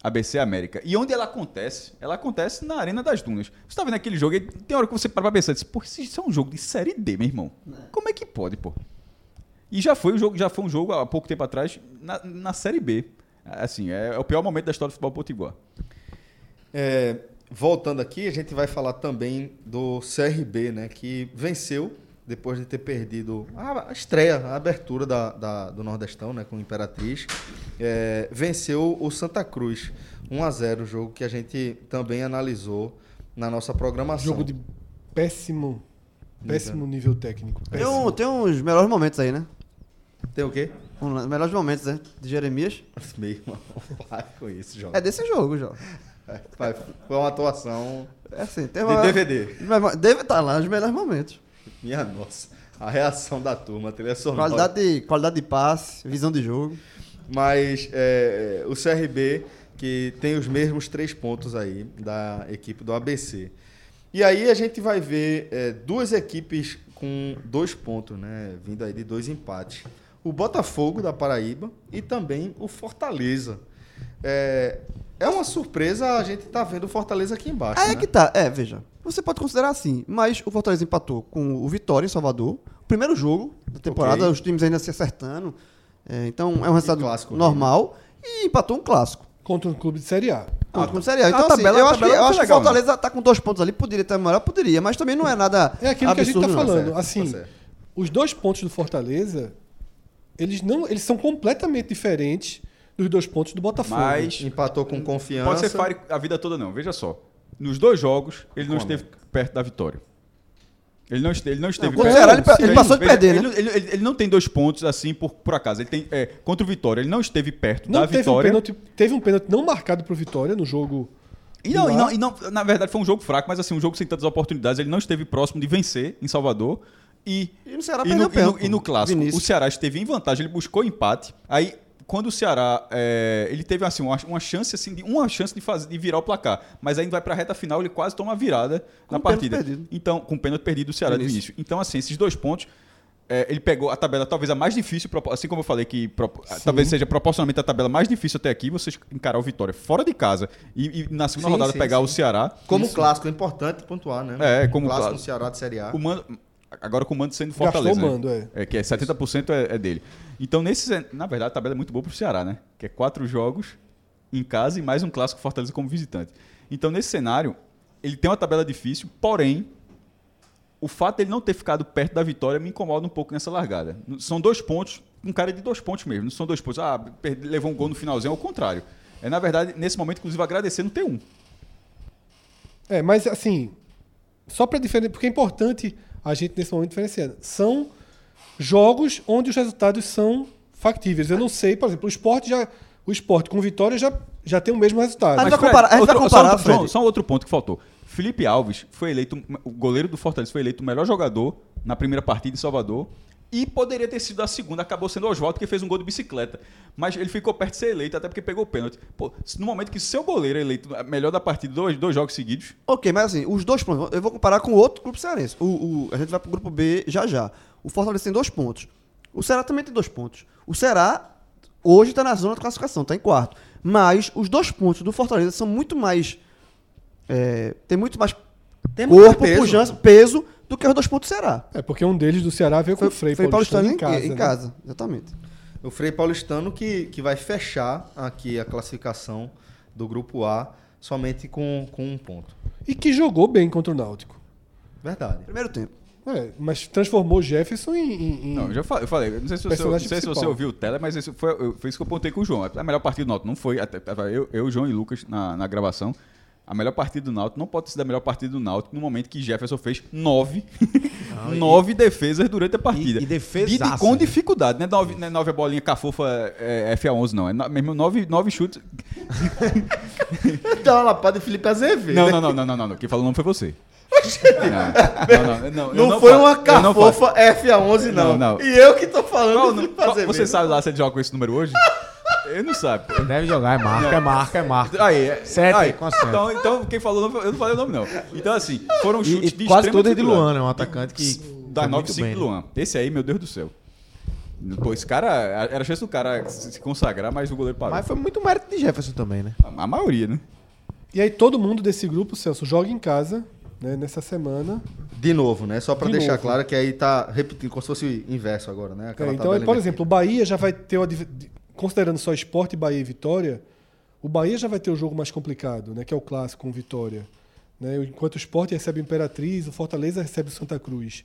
ABC América, e onde ela acontece? Ela acontece na Arena das Dunas. Você tá vendo aquele jogo, e tem hora que você para pra pensar, diz, pô, isso é um jogo de Série D, meu irmão. Como é que pode, pô? E já foi, o jogo, já foi um jogo há pouco tempo atrás na, na Série B. Assim, é, é o pior momento da história do futebol potiguar. É, voltando aqui, a gente vai falar também do CRB, né? Que venceu depois de ter perdido a, estreia, a abertura da, da- do Nordestão, né? Com o Imperatriz. É, venceu o Santa Cruz. 1 a 0 jogo que a gente também analisou na nossa programação. Jogo de péssimo, péssimo nível técnico. Tem, Péssimo. um, tem uns melhores momentos aí, né? Tem o quê? Um, melhores momentos, né? De Jeremias. (laughs) Meu irmão, para com isso, João. É desse jogo, João. Vai, Foi uma atuação É assim, tem de uma- DVD. Deve estar lá nos melhores momentos. (laughs) Minha nossa. A reação da turma, trilha sonora. Qualidade de, qualidade de passe, visão de jogo. Mas é, o CRB, que tem os mesmos três pontos aí da equipe do ABC. E aí a gente vai ver é, duas equipes com dois pontos, né? Vindo aí de dois empates. O Botafogo da Paraíba e também o Fortaleza. É, é uma surpresa a gente tá vendo o Fortaleza aqui embaixo. Aí né? é que tá. É, veja. Você pode considerar assim, mas o Fortaleza empatou com o Vitória em Salvador. Primeiro jogo da temporada, Ok. os times ainda se acertando. É, então é um resultado clássico, normal. E empatou um clássico. Contra um clube de Série A. Contra o Ceará. Então, a assim, tabela- eu a acho que, tabela eu não acho que o legal, Fortaleza tá com dois pontos ali. Poderia ter melhor? Poderia, mas também não é nada. É aquilo que a gente tá não. falando. certo, assim, tá os dois pontos do Fortaleza, eles não, eles são completamente diferentes dos dois pontos do Botafogo. Mas Empatou com confiança. pode ser fire a vida toda, não. Veja só. Nos dois jogos, ele não esteve perto da vitória. Ele não, este- ele não esteve contra o perto. Ceará, ele ele Sim, passou de perder, ele, né? ele- ele- ele não tem dois pontos assim por, por acaso. Ele tem é, contra o Vitória. Ele não esteve perto não da teve um vitória. pênalti, teve um pênalti não marcado pro Vitória no jogo. E não, e não, e não- na verdade foi um jogo fraco, mas assim, um jogo sem tantas oportunidades. Ele não esteve próximo de vencer em Salvador. E, E no Ceará e, perdeu no, e, no, e no clássico, Vinícius. o Ceará esteve em vantagem, ele buscou empate. Aí, quando o Ceará. é, ele teve assim, uma, uma chance assim, de, uma chance de, fazer, de virar o placar. Mas aí vai pra reta final, ele quase toma a virada Com na pênalti partida. perdido. Então, com o pênalti perdido do Ceará do início. Então, assim, esses dois pontos. é, ele pegou a tabela talvez a mais difícil, assim como eu falei que propo- talvez seja proporcionalmente a tabela mais difícil até aqui, você encarar o Vitória fora de casa e, e na segunda Sim, rodada sim, pegar sim. o Ceará. Como Isso. clássico, é importante pontuar, né? É, como clássico clássico. no Ceará de Série A. O mando, agora com o mando sendo Gastou Fortaleza. o mando, né? é. Que é 70% é, é dele. Então, nesse, na verdade, a tabela é muito boa pro Ceará, né? Que é quatro jogos em casa e mais um clássico Fortaleza como visitante. Então, nesse cenário, ele tem uma tabela difícil, porém, o fato dele não ter ficado perto da vitória me incomoda um pouco nessa largada. São dois pontos, um cara de dois pontos mesmo. Não são dois pontos, ah, perde- levou um gol no finalzinho, ao contrário. É, na verdade, nesse momento, inclusive, agradecer no T1. É, mas assim, só para diferenciar, porque é importante a gente nesse momento diferenciar. São jogos onde os resultados são factíveis. Eu não sei, por exemplo, o esporte já. O esporte com vitória já, já tem o mesmo resultado. Ah, Mas, vai Fred, comparar- a gente vai outro- comparar, só, só, só outro ponto que faltou. Felipe Alves foi eleito, o goleiro do Fortaleza foi eleito o melhor jogador na primeira partida em Salvador E poderia ter sido a segunda, acabou sendo o Oswaldo que fez um gol de bicicleta. Mas ele ficou perto de ser eleito, até porque pegou o pênalti. Pô, no momento que seu goleiro é eleito melhor da partida, dois, dois jogos seguidos, Ok, mas assim, os dois pontos. Eu vou comparar com outro grupo cearense. O, o- a gente vai pro grupo B já já. O Fortaleza tem dois pontos. O Ceará também tem dois pontos. O Ceará hoje tá na zona de classificação, tá em quarto. Mas os dois pontos do Fortaleza são muito mais. É, tem muito mais Tem corpo, peso. pujança, peso do que os dois pontos do Ceará. É, porque um deles do Ceará veio com o Frei, Frei Paulistano, Paulistano em casa. em né? casa, exatamente. O Frei Paulistano que, que vai fechar aqui a classificação do grupo A somente com, com um ponto. E que jogou bem contra o Náutico. Verdade. Primeiro tempo. É, mas transformou Jefferson em. em- em- Não, eu já falei, eu falei, não sei se você, não sei se você ouviu o tele, mas isso foi, foi isso que eu apontei com o João. A melhor partida do Náutico não foi, até, eu, eu, João e Lucas na, na gravação. A melhor partida do Náutico não pode ser a melhor partida do Náutico no momento que Jefferson fez nove, (laughs) nove defesas durante a partida. E- e defesaça, De- de- com né? dificuldade, não é nove, não é nove a bolinha cafofa é, FA11, não. É no- mesmo nove, nove chutes. Dá uma lapada de Felipe Azevedo. Não, não, não, não, não, não, não. Quem falou não foi você. Não, não, não, não, Não, foi falo- uma não cafofa FA11, não. Não, não. E eu que tô falando Qual Azevedo. Você sabe lá se ele joga com esse número hoje? (laughs) Ele não sabe. pô. Deve jogar, é marca, é marca, é marca. Aí, é- Sete, aí, concentra. então, então, quem falou, eu não falei o nome, não. Então, assim, foram chutes e de quase extrema todas de. Luan, é um atacante que. Das foi 9 muito 5 bem, de né? Luan. Esse aí, meu Deus do céu. Pô, esse cara, era a chance do cara se consagrar, mas o goleiro parou. Mas foi muito mérito de Jefferson também, né? A maioria, né? E aí todo mundo desse grupo, Celso, joga em casa, né, nessa semana. De novo, né? Só pra De deixar novo. claro que aí tá repetindo, como se fosse inverso agora, né? É, então, por invertida. exemplo, o Bahia já vai ter, o considerando só esporte, Bahia e Vitória, o Bahia já vai ter o jogo mais complicado, né, que é o clássico com Vitória. Né? Enquanto o esporte recebe o Imperatriz, o Fortaleza recebe o Santa Cruz.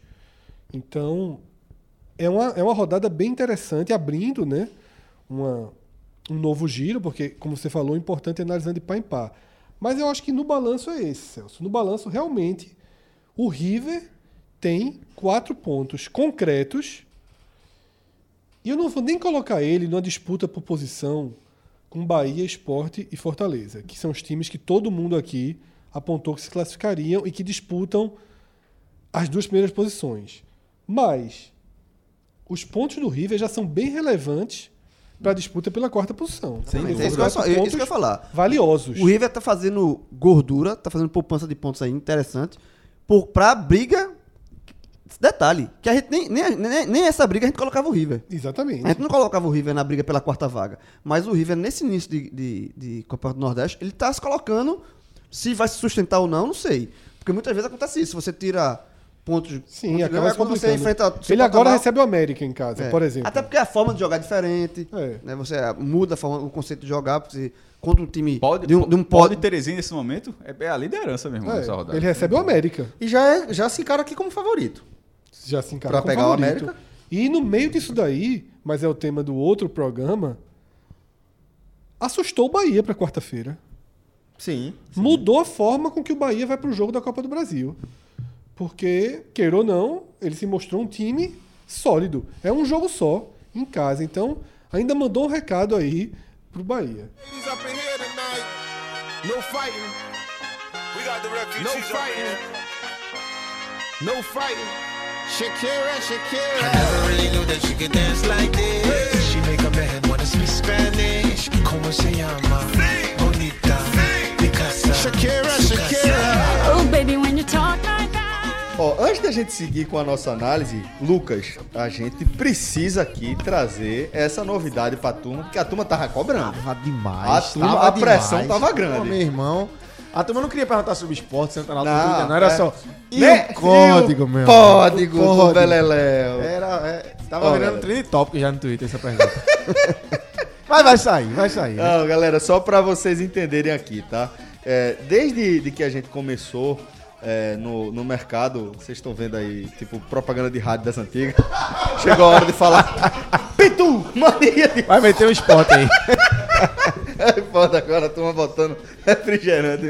Então, é uma, é uma rodada bem interessante, abrindo né, uma, um novo giro, porque, como você falou, o importante é analisando de pá em pá. Mas eu acho que no balanço é esse, Celso. No balanço, realmente, o River tem quatro pontos concretos e eu não vou nem colocar ele numa disputa por posição com Bahia, Esporte e Fortaleza, que são os times que todo mundo aqui apontou que se classificariam e que disputam as duas primeiras posições. Mas os pontos do River já são bem relevantes para a disputa pela quarta posição. Sim, Eles é isso são que eu é isso que eu ia falar. Valiosos. O River tá fazendo gordura, tá fazendo poupança de pontos aí interessante. Por, pra briga. Detalhe, que a gente nem, nem, nem, nem essa briga a gente colocava o River. Exatamente. A gente não colocava o River na briga pela quarta vaga. Mas o River, nesse início de, de, de Copa do Nordeste, ele tá se colocando. Se vai se sustentar ou não, não sei. Porque muitas vezes acontece isso. Você tira pontos. Sim, pontos acaba é quando você enfrenta. seu Ele agora patamar. recebe o América em casa, É. por exemplo. Até porque a forma de jogar é diferente. É. Né? Você muda a forma, o conceito de jogar. Porque você- contra um time Pode, de um, de um pode pod- Terezinha nesse momento é, é a liderança mesmo É, nessa rodada. ele recebe o América. E já, é, já se encara aqui como favorito. Já se encara Pra pegar o favorito. América? E no meio disso daí, mas é o tema do outro programa, assustou o Bahia para quarta-feira. Sim. Mudou a forma com que o Bahia vai para o jogo da Copa do Brasil. Porque, queira ou não, ele se mostrou um time sólido. É um jogo só, em casa. Então, ainda mandou um recado aí pro Bahia. No fighting. We got the refugees no fighting. No fighting. Shakira, Shakira. I never really knew that she could dance like this. She make a man wanna speak Spanish. Como se llama? Bonita. Picasa. Shakira, Shakira. Oh, baby, when you talk like that. Ó, antes da gente seguir com a nossa análise, Lucas, a gente precisa aqui trazer essa novidade pra turma, porque a turma tava cobrando. Tava demais. A turma- tava a pressão demais. tava grande. Pô, meu irmão. A turma não queria perguntar sobre esporte, Santa Naldo, Não, não, era é. só. E Né? o código, E o meu. Código O do Beleléu. Era, é, tava Ó, virando galera. trend topic já no Twitter essa pergunta. (laughs) Mas vai sair, vai sair. né? Não, galera, só pra vocês entenderem aqui, tá? É, desde de que a gente começou é, no, no mercado, vocês estão vendo aí, tipo, propaganda de rádio das antigas. (laughs) Chegou a hora de falar. (laughs) Pitu! Mania de. Vai meter um esporte aí. (laughs) É foda agora, a turma botando refrigerante.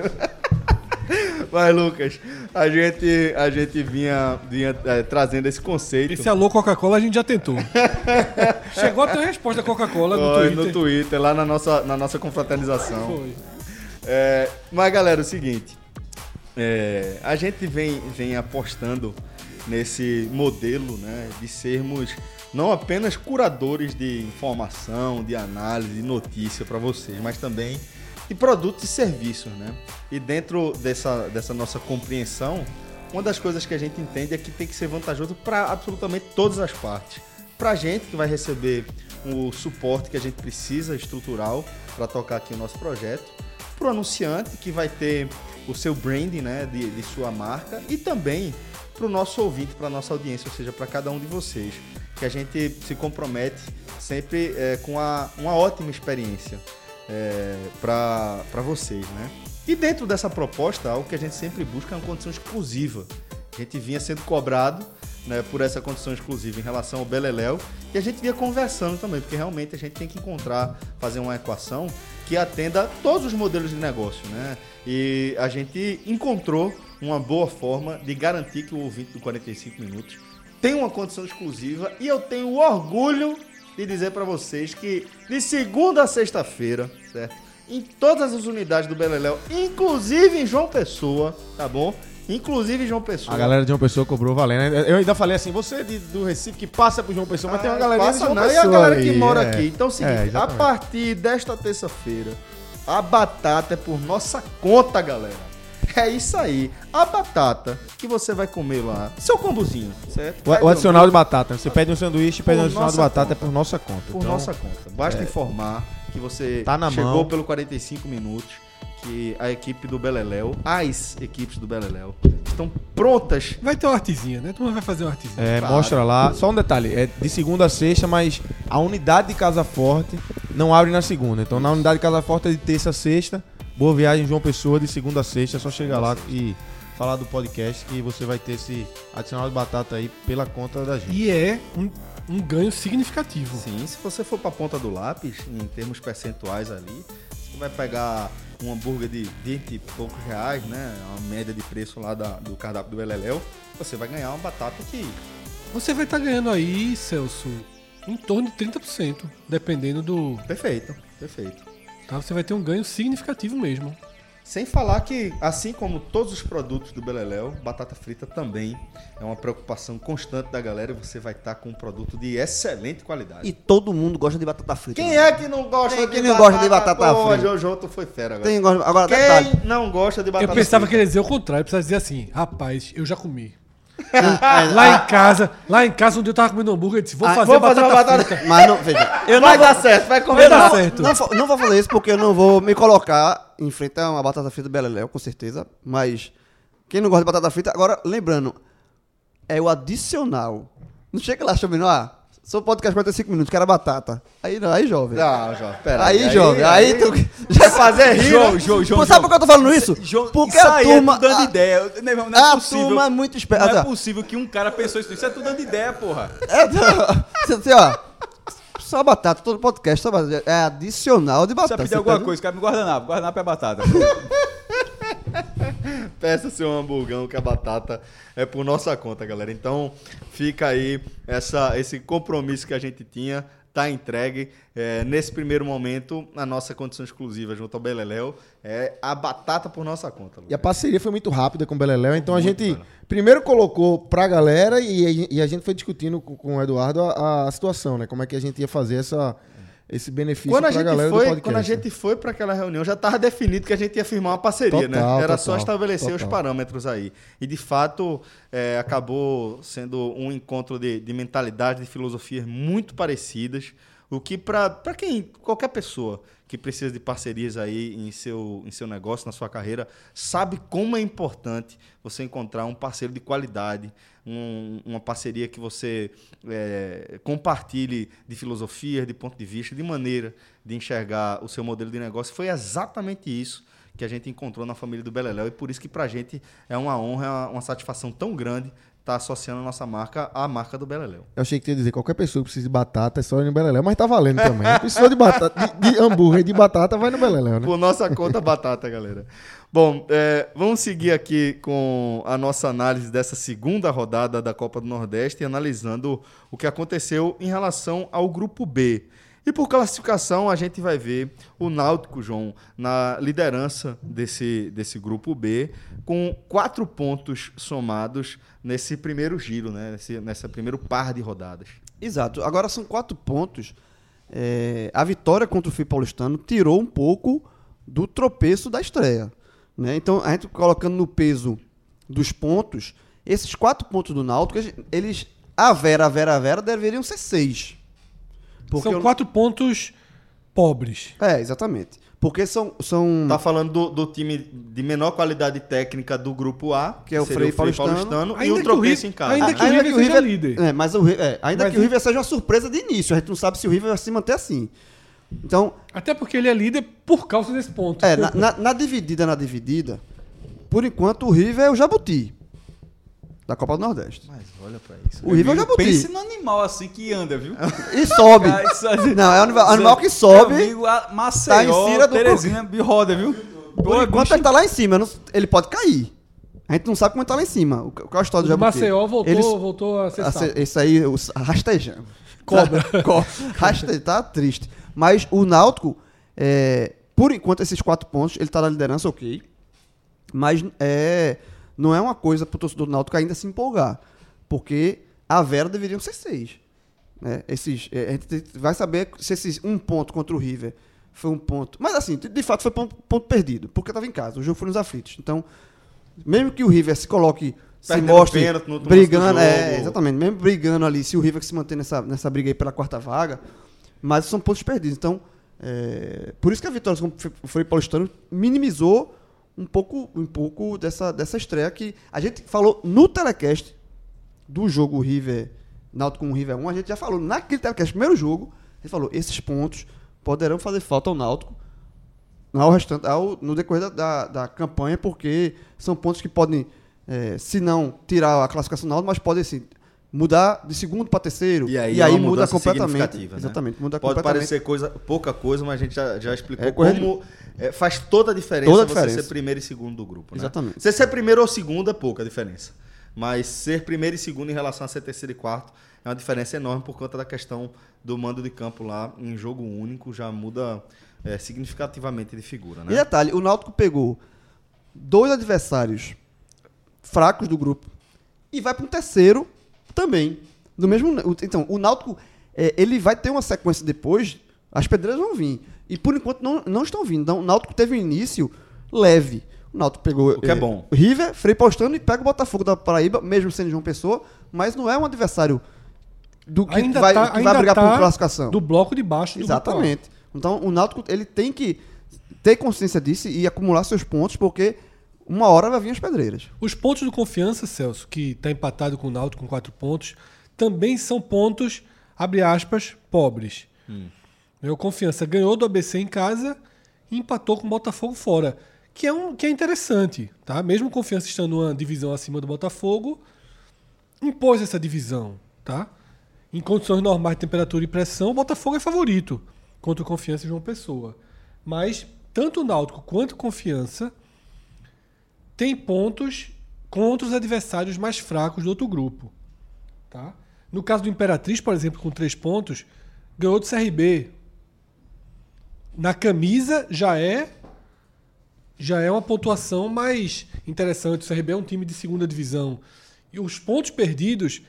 Mas, Lucas, a gente, a gente vinha, vinha é, trazendo esse conceito. Esse alô Coca-Cola a gente já tentou. Chegou a ter a resposta da Coca-Cola no Twitter. no Twitter, lá na nossa, na nossa confraternização. Foi. É, mas, galera, é o seguinte. É, a gente vem, vem apostando nesse modelo né, de sermos não apenas curadores de informação, de análise, de notícia para vocês, mas também de produtos e serviços. Né? E dentro dessa, dessa nossa compreensão, uma das coisas que a gente entende é que tem que ser vantajoso para absolutamente todas as partes. Para a gente que vai receber o suporte que a gente precisa estrutural para tocar aqui o nosso projeto, para o anunciante que vai ter o seu branding né, de, de sua marca e também para o nosso ouvinte, para a nossa audiência, ou seja, para cada um de vocês, que a gente se compromete sempre é, com a, uma ótima experiência é, para vocês, né? E dentro dessa proposta, algo que a gente sempre busca é uma condição exclusiva. A gente vinha sendo cobrado né, por essa condição exclusiva em relação ao Beleléu e a gente vinha conversando também, porque realmente a gente tem que encontrar, fazer uma equação que atenda todos os modelos de negócio, né? E a gente encontrou uma boa forma de garantir que o ouvinte do 45 minutos tem uma condição exclusiva e eu tenho orgulho de dizer para vocês que de segunda a sexta-feira, certo? Em todas as unidades do Beleléu, inclusive em João Pessoa, tá bom? Inclusive João Pessoa. A galera de João Pessoa cobrou valendo. Eu ainda falei assim, você de- do Recife que passa por João Pessoa, mas tem uma galera de Ah, João não, Pessoa E a galera que aí, mora é. aqui. Então é o seguinte, É, a partir desta terça-feira, a batata é por nossa conta, galera. É isso aí. A batata que você vai comer lá, seu combozinho, certo? O, o adicional de dormir batata. Você pede um sanduíche, pede Por um adicional de batata, conta. é por nossa conta. por Então, nossa conta. Basta informar que você Tá na chegou mão. pelo 45 minutos, que a equipe do Beleléu, as equipes do Beleléu, estão prontas. Vai ter uma artezinha, né? Tu vai fazer uma artezinha. É, Claro. mostra lá. Só um detalhe, é de segunda a sexta, mas a unidade de Casa Forte não abre na segunda. Então na unidade de Casa Forte é de terça a sexta. Boa viagem, João Pessoa, de segunda a sexta. É só chegar lá e falar do podcast que você vai ter esse adicional de batata aí pela conta da gente. E é um, um ganho significativo. Sim, se você for para a ponta do lápis, em termos percentuais ali, você vai pegar um hambúrguer de 20 e poucos reais, né? A média de preço lá da- do cardápio do Beleléu, você vai ganhar uma batata que Você vai estar ganhando aí, Celso, em torno de 30%, dependendo do. Perfeito, perfeito. Tá? Você vai ter um ganho significativo mesmo. Sem falar que, assim como todos os produtos do Beleléu, batata frita também é uma preocupação constante da galera e você vai estar com um produto de excelente qualidade. E todo mundo gosta de batata frita. Quem é que não gosta Quem- de quem não gosta de batata Pô, frita? Jojo, tu foi fera, velho. Tem, gosta- agora, Quem detalhe. não gosta de batata eu pensava que frita? ele ia dizer o contrário, eu precisava dizer assim, rapaz, eu já comi. (laughs) lá em casa, lá em casa, dia eu tava comendo hambúrguer, eu disse, vou Ah, fazer, vou batata, fazer uma batata- frita. Mas não, veja. Eu Vai não dar vou, certo, vai Vai comer dar não. certo. não, vou- não vou fazer isso porque eu não vou me colocar a uma batata frita Beleléu, com certeza. Mas quem não gosta de batata frita, agora lembrando, é o adicional. Não chega lá chamando, ah, sou podcast 45 minutos, quero batata. Aí não, aí jovem. Não, João, pera Aí, jovem, aí, tu. (laughs) Vai fazer rir, João, né? João, João. Sabe por que eu tô falando isso? João, Porque a aí turma. é tu dando a- ideia. Não, é- não é a possível. turma é muito esperta. Não é possível que um cara pensou isso. Isso é tudo dando ideia, porra. É, (laughs) assim, ó, só batata, todo podcast, só batata. É adicional de Você batata. vai pedir você alguma tá- coisa, cara, me guardanapo. Guardanapo é batata. (laughs) Peça seu hamburgão que a batata é por nossa conta, galera. Então fica aí essa, esse compromisso que a gente tinha, tá entregue. É, nesse primeiro momento, a nossa condição exclusiva junto ao Beleléu é a batata por nossa conta. E a Lucas. parceria foi muito rápida com o Beleléu, então a gente primeiro colocou pra galera e, e a gente foi discutindo com, com o Eduardo a, a situação, né? Como é que a gente ia fazer essa, esse benefício Quando a, gente galera do foi, quando a gente foi para aquela reunião, já estava definido que a gente ia firmar uma parceria, Total, né? Era total, só estabelecer os total. parâmetros aí. E de fato, é, acabou sendo um encontro de, de mentalidade, de filosofias muito parecidas. O que para quem, qualquer pessoa que precisa de parcerias aí em seu, em seu negócio, na sua carreira, sabe como é importante você encontrar um parceiro de qualidade, um- uma parceria que você é, compartilhe de filosofias, de ponto de vista, de maneira de enxergar o seu modelo de negócio. Foi exatamente isso que a gente encontrou na família do Beleléu e por isso que pra gente é uma honra, é uma satisfação tão grande estar associando a nossa marca à marca do Beleléu. Eu achei que ia dizer, qualquer pessoa que precisa de batata é só ir no Beleléu, mas tá valendo também. Precisou de batata, de, de hambúrguer e de batata, vai no Beleléu, né? Por nossa conta batata, galera. Bom, é, vamos seguir aqui com a nossa análise dessa segunda rodada da Copa do Nordeste, analisando o que aconteceu em relação ao grupo B. E por classificação, a gente vai ver o Náutico, João, na liderança desse, desse grupo B, com quatro pontos somados nesse primeiro giro, né? Nesse, nessa primeiro par de rodadas. Exato. Agora são quatro pontos. É, a vitória contra o Fui Paulistano tirou um pouco do tropeço da estreia. Né? Então, a gente colocando no peso dos pontos, esses quatro pontos do Náutico, eles, a Vera, a Vera, a Vera, deveriam ser seis. Porque São eu- quatro pontos pobres. É, exatamente. Porque são. são Tá falando do, do time de menor qualidade técnica do grupo A, Que é o seria Frei Paulistano. e Ainda o que o tropeço em casa. ainda que o River seja líder. É, mas o, é, ainda Mas que o e- River seja uma surpresa de início. A gente não sabe se o River vai se manter assim. Então, Até porque ele é líder por causa desse ponto. é, na, na- na dividida, na dividida, por enquanto o River é o Jabuti. Da Copa do Nordeste. Mas olha pra isso. O River é o Jabuti. Pense no animal assim que anda, viu? E sobe. (laughs) Isso Não, é o animal, animal que sobe. Amigo, a Maceió, tá em cima do- Terezinha, de roda, viu? Por enquanto ele tá lá em cima, não- ele pode cair. A gente não sabe como ele tá lá em cima. O- Qual é a história do O Jabuti? Maceió voltou, Eles- voltou a ser Esse aí, o rastejando. Cobra. (laughs) Raste, tá triste. Mas o Náutico, é, por enquanto, esses quatro pontos, ele tá na liderança, ok. Mas é, não é uma coisa pro torcedor do Náutico ainda se empolgar. Porque a Vera deveriam ser seis. Né? Esses, é, a gente vai saber se esses um ponto contra o River foi um ponto. Mas assim, de fato foi ponto, ponto perdido, porque estava em casa. O jogo foi nos aflitos. Então, mesmo que o River se coloque, se mostre pênalti brigando, é, exatamente, mesmo brigando ali, se o River se manter nessa, nessa briga aí pela quarta vaga, mas são pontos perdidos. Então, é, por isso que a vitória o Frei Paulistano minimizou um pouco, um pouco dessa, dessa estreia que a gente falou no telecast do jogo River, Náutico com River 1, a gente já falou naquele telecast, primeiro jogo, a gente falou, esses pontos poderão fazer falta ao Náutico ao restante, ao, no decorrer da, da, da campanha, porque são pontos que podem, é, se não tirar a classificação do Náutico, mas podem assim, mudar de segundo para terceiro. E aí, é uma muda completamente. né? Exatamente, muda Pode completamente. parecer coisa, pouca coisa, mas a gente já, já explicou É, como é, faz toda a diferença Toda a você diferença. ser primeiro e segundo do grupo. Né? Exatamente. Você ser primeiro ou segundo é pouca diferença. Mas ser primeiro e segundo em relação a ser terceiro e quarto é uma diferença enorme por conta da questão do mando de campo lá em jogo único, já muda é, significativamente de figura. E Né? detalhe, o Náutico pegou dois adversários fracos do grupo e vai para um terceiro também. Do mesmo, então, o Náutico é, ele vai ter uma sequência depois, as pedreiras vão vir. E por enquanto não, não estão vindo. Então, o Náutico teve um início leve. O Náutico pegou O que é bom. River, Frei Paulistano e pega o Botafogo da Paraíba, mesmo sendo João Pessoa, mas não é um adversário do que Ainda vai, tá, que ainda vai brigar tá por classificação. do bloco de baixo do Exatamente. Então o Náutico ele tem que ter consciência disso e acumular seus pontos, porque uma hora vai vir as pedreiras. Os pontos do confiança, Celso, que está empatado com o Náutico com quatro pontos, também são pontos, abre aspas, pobres. O Confiança ganhou do ABC em casa e empatou com o Botafogo fora. Que é, um, que é interessante, tá? Mesmo o Confiança estando numa divisão acima do Botafogo, impôs essa divisão, tá? Em condições normais de temperatura e pressão, o Botafogo é favorito contra o Confiança e João Pessoa. Mas tanto o Náutico quanto o Confiança tem pontos contra os adversários mais fracos do outro grupo. Tá? No caso do Imperatriz, por exemplo, com três pontos, ganhou do CRB. Na camisa já é já é uma pontuação mais interessante. O CRB é um time de segunda divisão. E os pontos perdidos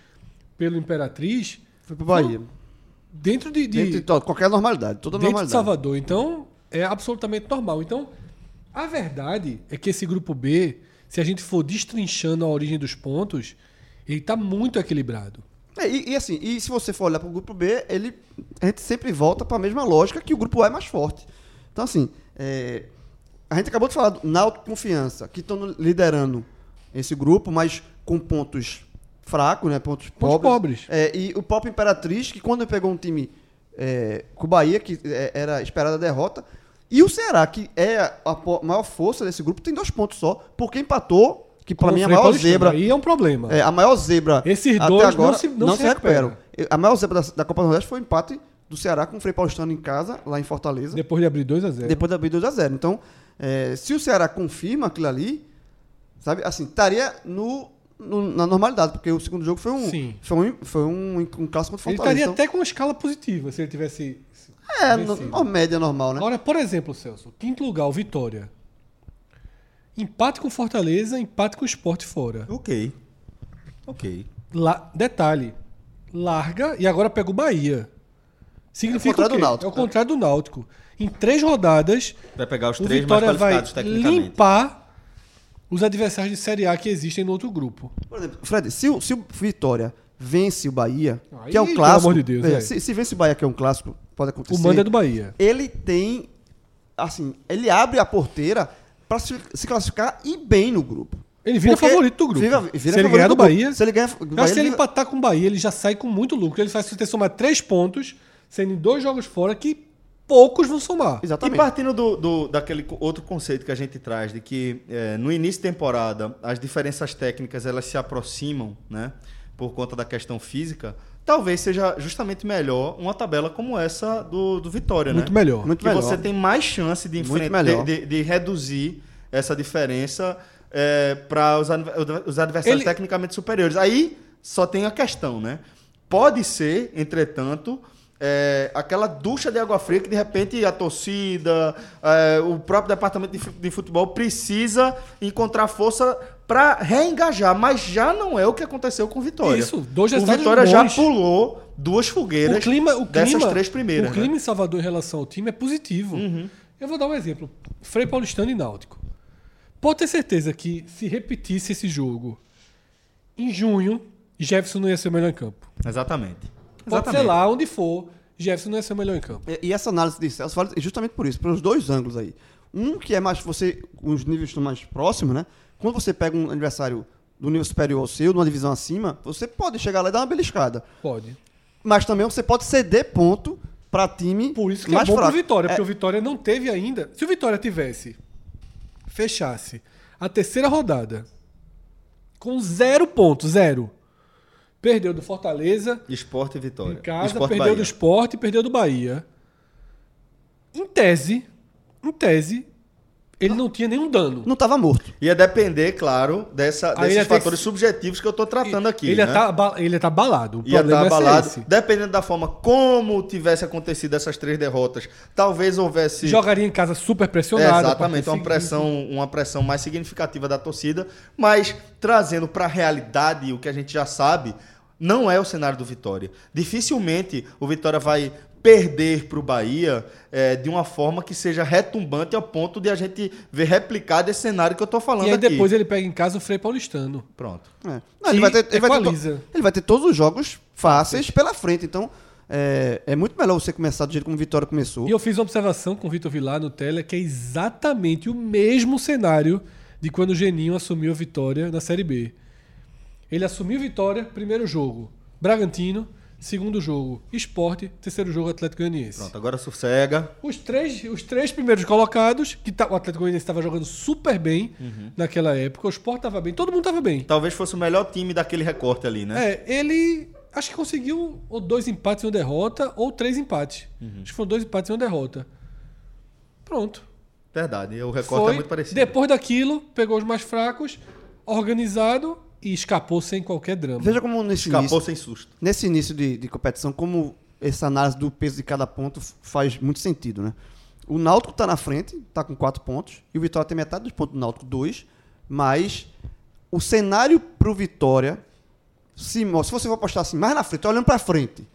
pelo Imperatriz Foi pro Bahia. dentro de, de- Dentro de qualquer normalidade, toda dentro de normalidade. Salvador. Então, é absolutamente normal. Então, a verdade é que esse grupo B, se a gente for destrinchando a origem dos pontos, ele está muito equilibrado. É, e, e assim, e se você for olhar pro grupo B, ele a gente sempre volta para a mesma lógica que o grupo A é mais forte. Então assim, é, a gente acabou de falar do Náutico e Confiança, que estão liderando esse grupo, mas com pontos fracos, né, pontos, Pontos pobres. pobres. É, e o próprio Imperatriz, que quando pegou um time é, com o Bahia, que é, era esperada a derrota, e o Ceará, que é a maior força desse grupo, tem dois pontos só, porque empatou, que para mim é a maior zebra. Aí é um problema. É, a maior zebra Esses dois não agora se- não se recuperam. A maior zebra da, da Copa do Nordeste foi o empate do Ceará com o Frei Paulistano em casa, lá em Fortaleza, Depois de abrir 2 a 0 depois da abrir 2x0. Então, é, se o Ceará confirma aquilo ali, sabe, assim, estaria no, no- na normalidade, porque o segundo jogo foi um, Sim. foi um, foi um, um clássico contra Ele Fortaleza. estaria Então, até com uma escala positiva se ele tivesse É, no, uma média normal, né? Agora, por exemplo, Celso, quinto lugar, o Vitória. Empate com Fortaleza, empate com o Sport fora. Ok. Ok. La- detalhe, larga e agora pega o Bahia. Significa É o contrário o quê? do Náutico, É o contrário do Náutico. Em três rodadas, Vai pegar os o três mais Vitória vai qualificados tecnicamente. limpar os adversários de Série A que existem no outro grupo. Por exemplo, Fred, se o, se o Vitória vence o Bahia, Aí, que é um pelo clássico. amor de Deus, é, é. se, se vence o Bahia, que é um clássico, pode acontecer. O mando é do Bahia. Ele tem. Assim, ele abre a porteira pra se, classificar e bem no grupo. Ele vira Porque favorito do grupo. vira- vira se ele ganhar do grupo. Bahia, Se ele ganhar. Bahia, que se ele ele- empatar com o Bahia, ele já sai com muito lucro. Ele faz você ter somar três pontos, sendo em dois jogos fora que poucos vão somar. E Exatamente. partindo do, do- daquele outro conceito que a gente traz, de que eh, no início de temporada as diferenças técnicas elas se aproximam, né? Por conta da questão física, talvez seja justamente melhor uma tabela como essa do, do Vitória, Muito né? melhor. Muito que melhor. você tem mais chance de, enfrentar, de, de- de reduzir essa diferença para os, os adversários Ele- tecnicamente superiores. Aí só tem a questão, né? Pode ser, entretanto, é, aquela ducha de água fria que de repente a torcida, é, o próprio departamento de fu- de futebol precisa encontrar força para reengajar, mas já não é o que aconteceu com o Vitória. Isso, dois o Vitória já pulou duas fogueiras O clima, o dessas clima, três primeiras. O clima né? Uhum. em Salvador em relação ao time é positivo. Eu vou dar um exemplo. Frei Paulistano e Náutico. Pode ter certeza que se repetisse esse jogo em junho, Jefferson não ia ser o melhor em campo. Exatamente. Pode Exatamente. ser lá onde for, Jefferson não ia ser o melhor em campo. E, e essa análise de Celso vale justamente por isso, pelos dois ângulos aí. Um que é mais você, os níveis estão mais próximos, né? Quando você pega um adversário do nível superior ao seu, numa divisão acima, você pode chegar lá e dar uma beliscada. Pode. Mas também você pode ceder ponto pra time Por isso que mais é bom fraco. pro Vitória, É, porque o Vitória não teve ainda. Se o Vitória tivesse, fechasse a terceira rodada com zero pontos, zero. Perdeu do Fortaleza, Esporte e Vitória. em casa, Esporte perdeu Bahia. do Sport e perdeu do Bahia. Em tese, em tese, ele não tinha nenhum dano. Não tava morto. Ia depender, claro, dessa, desses ter fatores que- subjetivos que eu tô tratando aqui. ele, né? ia tá, ia tá abalado. O Ia estar é ser abalado. esse. Dependendo da forma como tivesse acontecido essas três derrotas, talvez houvesse. Jogaria em casa super É, pressionado. exatamente, uma pressão, uma pressão mais significativa da torcida, mas trazendo para a realidade o que a gente já sabe, não é o cenário do Vitória. Dificilmente o Vitória vai perder para o Bahia é, de uma forma que seja retumbante ao ponto de a gente ver replicado esse cenário que eu tô falando E aí aqui. depois ele pega em casa o Frei Paulistano. Pronto. É. Não, ele, vai ter, ele, vai ter ele vai ter todos os jogos fáceis pela frente. Então, é, é muito melhor você começar do jeito como o Vitória começou. E eu fiz uma observação com o Vitor Vilar no Tele, que é exatamente o mesmo cenário de quando o Geninho assumiu a vitória na Série B. Ele assumiu vitória, primeiro jogo, Bragantino, segundo jogo, Esporte, terceiro jogo, Atlético Goianiense. Pronto, agora sossega. Os três, os três primeiros colocados, que tá- o Atlético Goianiense estava jogando super bem Uhum. naquela época, o Sport estava bem, todo mundo estava bem. Talvez fosse o melhor time daquele recorte ali, né? É, ele acho que conseguiu ou dois empates e uma derrota, ou três empates. Uhum. Acho que foram dois empates e uma derrota. Pronto. Verdade, o recorte Foi, é muito parecido. Depois daquilo, pegou os mais fracos, organizado e escapou sem qualquer drama. Veja como nesse Escapou início, sem susto. nesse início de, de competição, como essa análise do peso de cada ponto faz muito sentido, né? O Náutico tá na frente, tá com quatro pontos, e o Vitória tem metade dos pontos do Náutico, dois, mas o cenário pro Vitória, se, se você for apostar assim, mais na frente, olhando pra frente.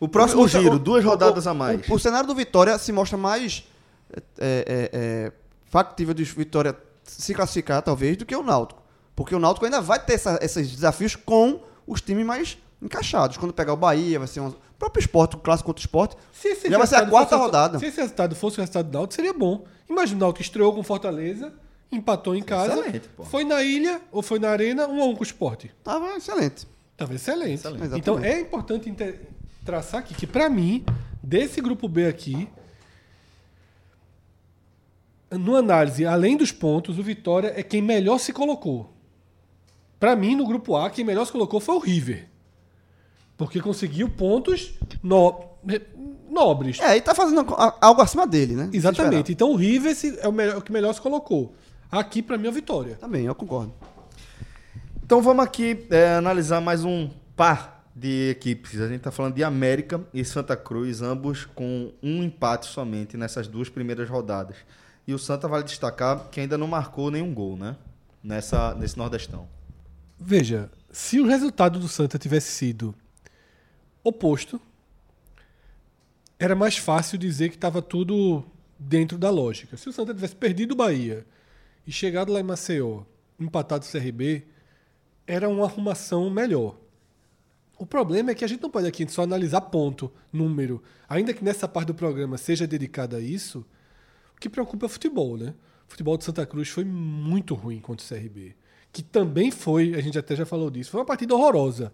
O próximo O- o- giro, o- duas rodadas o- a mais. O, o cenário do Vitória se mostra mais é, é, é, factível de Vitória se classificar, talvez, do que o Náutico. Porque o Náutico ainda vai ter essa- esses desafios com os times mais encaixados. Quando pegar o Bahia, vai ser um. O próprio esporte, o clássico contra o esporte. Se esse Já vai ser a resultado quarta fosse- rodada. Se esse resultado fosse o resultado do Náutico, seria bom. Imagina o Náutico estreou com Fortaleza, empatou em casa, Excelente, pô. foi na ilha ou foi na arena, um a um com o esporte. Tava excelente. Tava excelente. Excelente. Então Exatamente. é importante traçar aqui que, pra mim, desse grupo B aqui, no análise, além dos pontos, o Vitória é quem melhor se colocou. Pra mim, no grupo A, quem melhor se colocou foi o River. Porque conseguiu pontos no- nobres. É, e tá fazendo a- algo acima dele, né? Exatamente. Então o River se- é o, melhor- o que melhor se colocou. Aqui, pra mim, é o Vitória. Também, eu concordo. Então vamos aqui é, analisar mais um par de equipes. A gente está falando de América e Santa Cruz, ambos com um empate somente nessas duas primeiras rodadas. E o Santa vale destacar que ainda não marcou nenhum gol, né? Nessa, nesse Nordestão. Veja, se o resultado do Santa tivesse sido oposto, era mais fácil dizer que estava tudo dentro da lógica. Se o Santa tivesse perdido o Bahia e chegado lá em Maceió, empatado o CRB, era uma arrumação melhor. O problema é que a gente não pode aqui só analisar ponto, número. Ainda que nessa parte do programa seja dedicada a isso, o que preocupa é o futebol, né? O futebol de Santa Cruz foi muito ruim contra o CRB. Que também foi, a gente até já falou disso, foi uma partida horrorosa.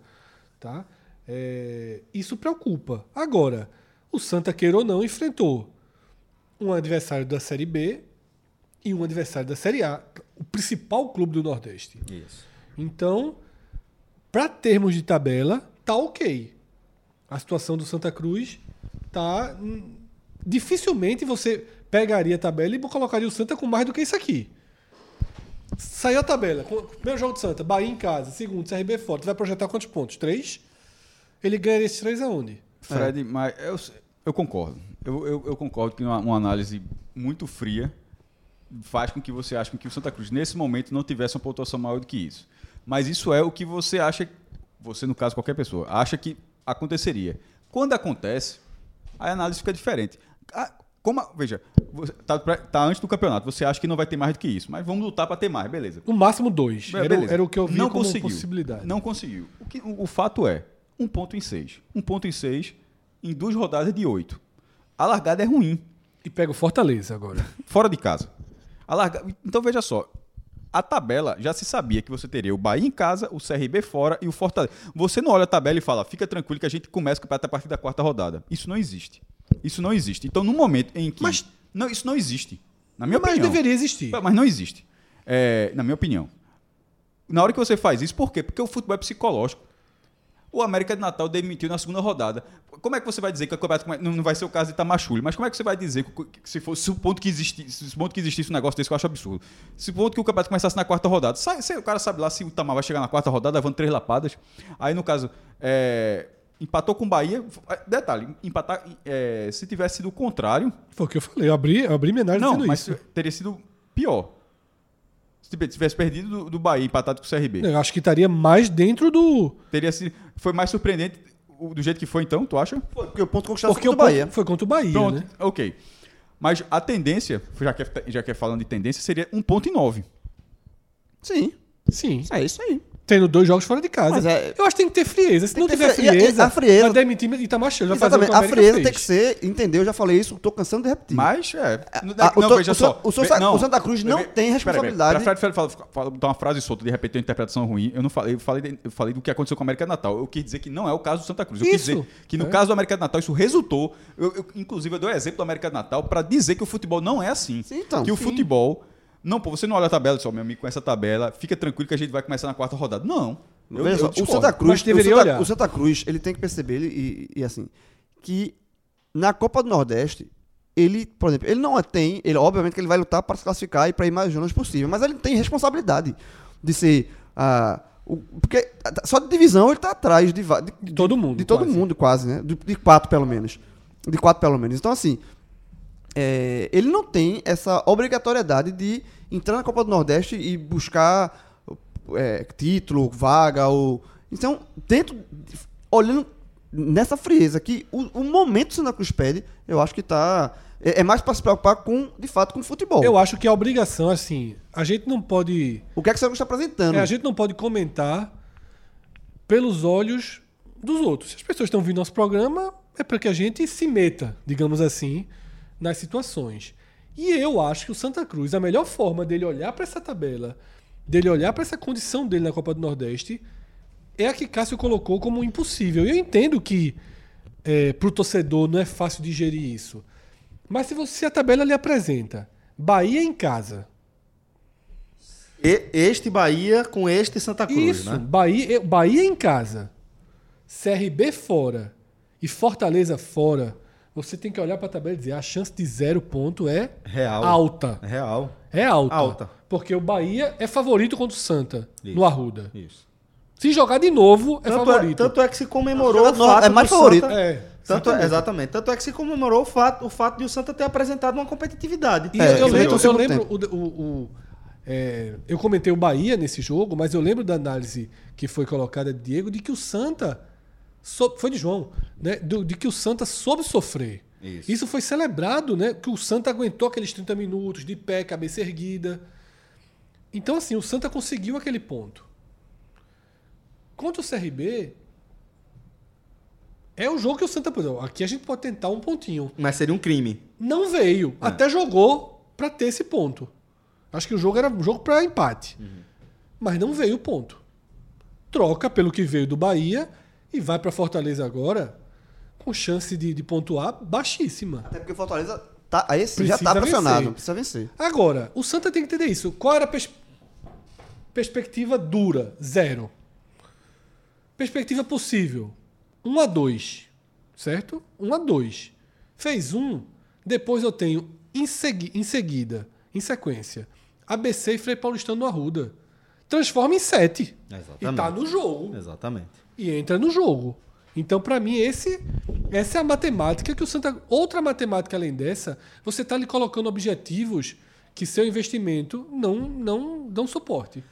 Tá? É, isso preocupa. Agora, o Santa, queira ou não, enfrentou um adversário da Série B e um adversário da Série A, o principal clube do Nordeste. Isso. Então, para termos de tabela, tá ok. A situação do Santa Cruz tá. hum, Dificilmente você pegaria a tabela e colocaria o Santa com mais do que isso aqui. Saiu a tabela. Primeiro jogo do Santa, Bahia em casa. Segundo, CRB fora. Tu vai projetar quantos pontos? Três? Ele ganha esses três aonde? Fred, mas eu, eu concordo. Eu, eu, eu concordo que uma, uma análise muito fria faz com que você ache que o Santa Cruz, nesse momento, não tivesse uma pontuação maior do que isso. Mas isso é o que você acha, você no caso, qualquer pessoa, acha que aconteceria. Quando acontece, a análise fica diferente. Como, a- veja, tá, tá antes do campeonato, você acha que não vai ter mais do que isso, mas vamos lutar para ter mais, beleza. No máximo dois. Era, era o que eu vi não como conseguiu. possibilidade. Não conseguiu. O, que, o, o fato é, um ponto em seis. Um ponto em seis em duas rodadas de oito. A largada é ruim, E pega o Fortaleza agora. (laughs) fora de casa. A larga... Então veja só, a tabela já se sabia que você teria o Bahia em casa, o CRB fora e o Fortaleza. Você não olha a tabela e fala, fica tranquilo que a gente começa o campeonato a partir da quarta rodada. Isso não existe. Isso não existe. Então, no momento em que. Mas- Não, isso não existe. Na minha Mas opinião. deveria existir. Mas não existe. É, na minha opinião. Na hora que você faz isso, por quê? Porque o futebol é psicológico. O América de Natal demitiu na segunda rodada. Como é que você vai dizer que o campeonato não vai ser o caso de Tamachule? Mas como é que você vai dizer que, que se fosse se o ponto que existisse, ponto que existisse um negócio desse que eu acho absurdo? Se o ponto que o campeonato começasse na quarta rodada, sai- o cara sabe lá se o Tamar vai chegar na quarta rodada levando três lapadas. Aí no caso é, empatou com o Bahia. Detalhe, empatar é, se tivesse sido o contrário, Foi o que eu falei. Eu abri, eu abri análise não, dizendo mas isso. teria sido pior. Se tive- tivesse perdido do, do Bahia, empatado com o CRB. Eu acho que estaria mais dentro do. Teria sido, foi mais surpreendente o- do jeito que foi, então, tu acha? Foi, porque o ponto conquistado Porque foi o do Bahia. foi contra o Bahia, Pronto, né? ok. Mas a tendência, já que, é, já que é falando de tendência, seria um ponto em nove. Sim, Sim. é isso aí. Tendo dois jogos fora de casa. Mas é- Eu acho que tem que ter frieza. Se Tem não tiver e e frieza, a frieza- vai demitir Itamachule. Vai fazer o Exatamente. A frieza fez. tem que ser, entendeu? Eu já falei isso, tô cansando de repetir. Mas, é. O não, veja o só. O Santa Cruz não tem responsabilidade. Pra Fred, fala, fala- uma frase solta, de repente tem uma interpretação ruim. Eu não falei, eu falei, de- eu falei do que aconteceu com a América de Natal. Eu quis dizer que não é o caso do Santa Cruz. Eu quis Isso. dizer que no É. caso do América Natal isso resultou. eu- eu- inclusive, eu dou exemplo do América de Natal para dizer que o futebol não é assim. Sim, então, que o sim. futebol. Não, pô, você não olha a tabela só, meu amigo, com essa tabela, fica tranquilo que a gente vai começar na quarta rodada. Não. Eu, eu só, o. Santa Cruz, Mas deveria o Santa, olhar. o Santa Cruz, ele tem que perceber ele, e, e assim, que na Copa do Nordeste, ele, por exemplo, ele não tem, ele obviamente que ele vai lutar para se classificar e para ir mais longe possível, mas ele tem responsabilidade de ser ah, o- porque só de divisão ele tá atrás de, de, De todo mundo, de todo quase. mundo quase, né? De, de quatro pelo menos, de quatro pelo menos. Então assim, é, ele não tem essa obrigatoriedade de entrar na Copa do Nordeste e buscar é, título, vaga, ou. Então, dentro. de- Olhando nessa frieza que o, o momento que o Santa Cruz pede, eu acho que tá. É, é mais para se preocupar com, de fato, com o futebol. Eu acho que a obrigação, assim, a gente não pode. O que é que o Santa Cruz está apresentando? é, a gente não pode comentar pelos olhos dos outros. Se as pessoas estão vindo nosso programa, é para que a gente se meta, digamos assim, nas situações. E eu acho que o Santa Cruz, a melhor forma dele olhar para essa tabela, dele olhar para essa condição dele na Copa do Nordeste, é a que Cássio colocou como impossível. E eu entendo que é, para o torcedor não é fácil digerir isso. Mas se você se a tabela lhe apresenta Bahia em casa, E- este Bahia com este Santa Cruz, Isso, né? Bahia, Bahia em casa, CRB fora e Fortaleza fora, você tem que olhar para a tabela e dizer a chance de zero ponto é Real. alta. Real. É alta. Alta. Porque o Bahia é favorito contra o Santa Isso. no Arruda. Isso. Se jogar de novo, é Tanto é, favorito. tanto é que se comemorou o fato é mais favorito. Santa- É, Tanto é, exatamente. Tanto é que se comemorou o fato, o fato de o Santa ter apresentado uma competitividade. E É, eu, eu que lembro, eu, lembro o, o- o- é, eu comentei o Bahia nesse jogo, mas eu lembro da análise que foi colocada de Diego de que o Santa foi de João, né? Do- de que o Santa soube sofrer. Isso. foi celebrado, né? Que o Santa aguentou aqueles 30 minutos de pé, cabeça erguida. Então, assim, o Santa conseguiu aquele ponto. Contra o CRB, é o jogo que o Santa. Aqui a gente pode tentar um pontinho. Mas seria um crime. Não veio. Até jogou pra ter esse ponto. Acho que o jogo era um jogo pra empate. Mas não veio o ponto. Troca pelo que veio do Bahia e vai pra Fortaleza agora com chance de, de pontuar baixíssima. Até porque Fortaleza tá, aí sim, já Precisa tá pressionado. vencer. Precisa vencer. Agora, o Santa tem que entender isso. Qual era a pers- perspectiva dura? Zero. Perspectiva possível? 1 um a 2. Certo? 1 um a 2. Fez um, depois eu tenho em, segui- em seguida, em sequência, ABC e Frei Paulistano no Arruda. Transforma em 7. E tá no jogo Exatamente. e entra no jogo. Então, pra mim, esse, essa é a matemática que o Santa. Outra matemática além dessa, você está lhe colocando objetivos que seu investimento não, não dão suporte.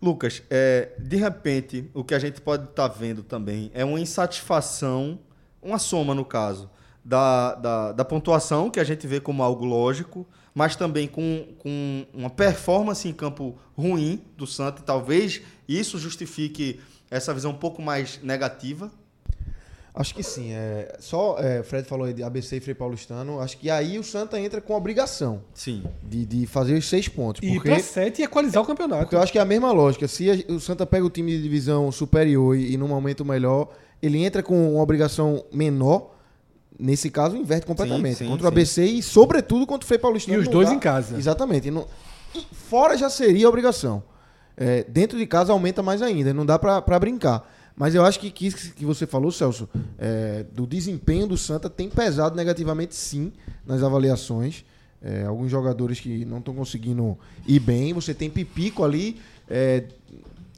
Lucas, é, de repente, o que a gente pode estar vendo também é uma insatisfação, uma soma no caso, da, da, da pontuação, que a gente vê como algo lógico, mas também com, com uma performance em campo ruim do Santa. e Talvez isso justifique essa visão um pouco mais negativa. Acho que sim. É, só é, o Fred falou aí de ABC e Frei Paulistano. Acho que aí o Santa entra com obrigação Sim. de, de fazer os seis pontos. E ir porque pra 7 e equalizar o campeonato. Porque eu acho que é a mesma lógica. Se a- o Santa pega o time de divisão superior e, e num momento melhor, ele entra com uma obrigação menor. Nesse caso, inverte completamente. sim, contra o sim. ABC e, sobretudo, contra o Frei Paulistano. E os dois dá- em casa. Exatamente. E não- Fora já seria a obrigação. É, dentro de casa aumenta mais ainda. Não dá pra, pra brincar. Mas eu acho que que isso que você falou, Celso, é, do desempenho do Santa tem pesado negativamente, sim, nas avaliações. É, alguns jogadores que não estão conseguindo ir bem. Você tem Pipico ali, é,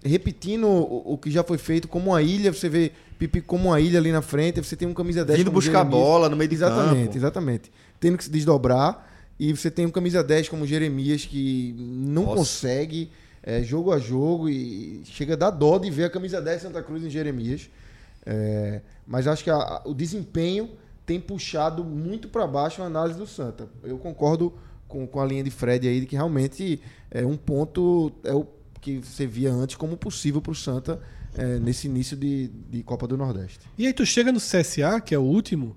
repetindo o, o que já foi feito como uma ilha. Você vê Pipico como uma ilha ali na frente. Você tem um camisa 10 Vindo buscar Jeremias. bola no meio de Exatamente, campo. exatamente. Tendo que se desdobrar. E você tem um camisa 10 como Jeremias que não Nossa. consegue é, jogo a jogo e chega a dar dó de ver a camisa 10 Santa Cruz em Jeremias. É, mas acho que a- a- o desempenho tem puxado muito para baixo a análise do Santa. Eu concordo com, com a linha de Fred aí de que realmente é um ponto é o que você via antes como possível para o Santa é, nesse início de, de Copa do Nordeste. E aí tu chega no CSA, que é o último,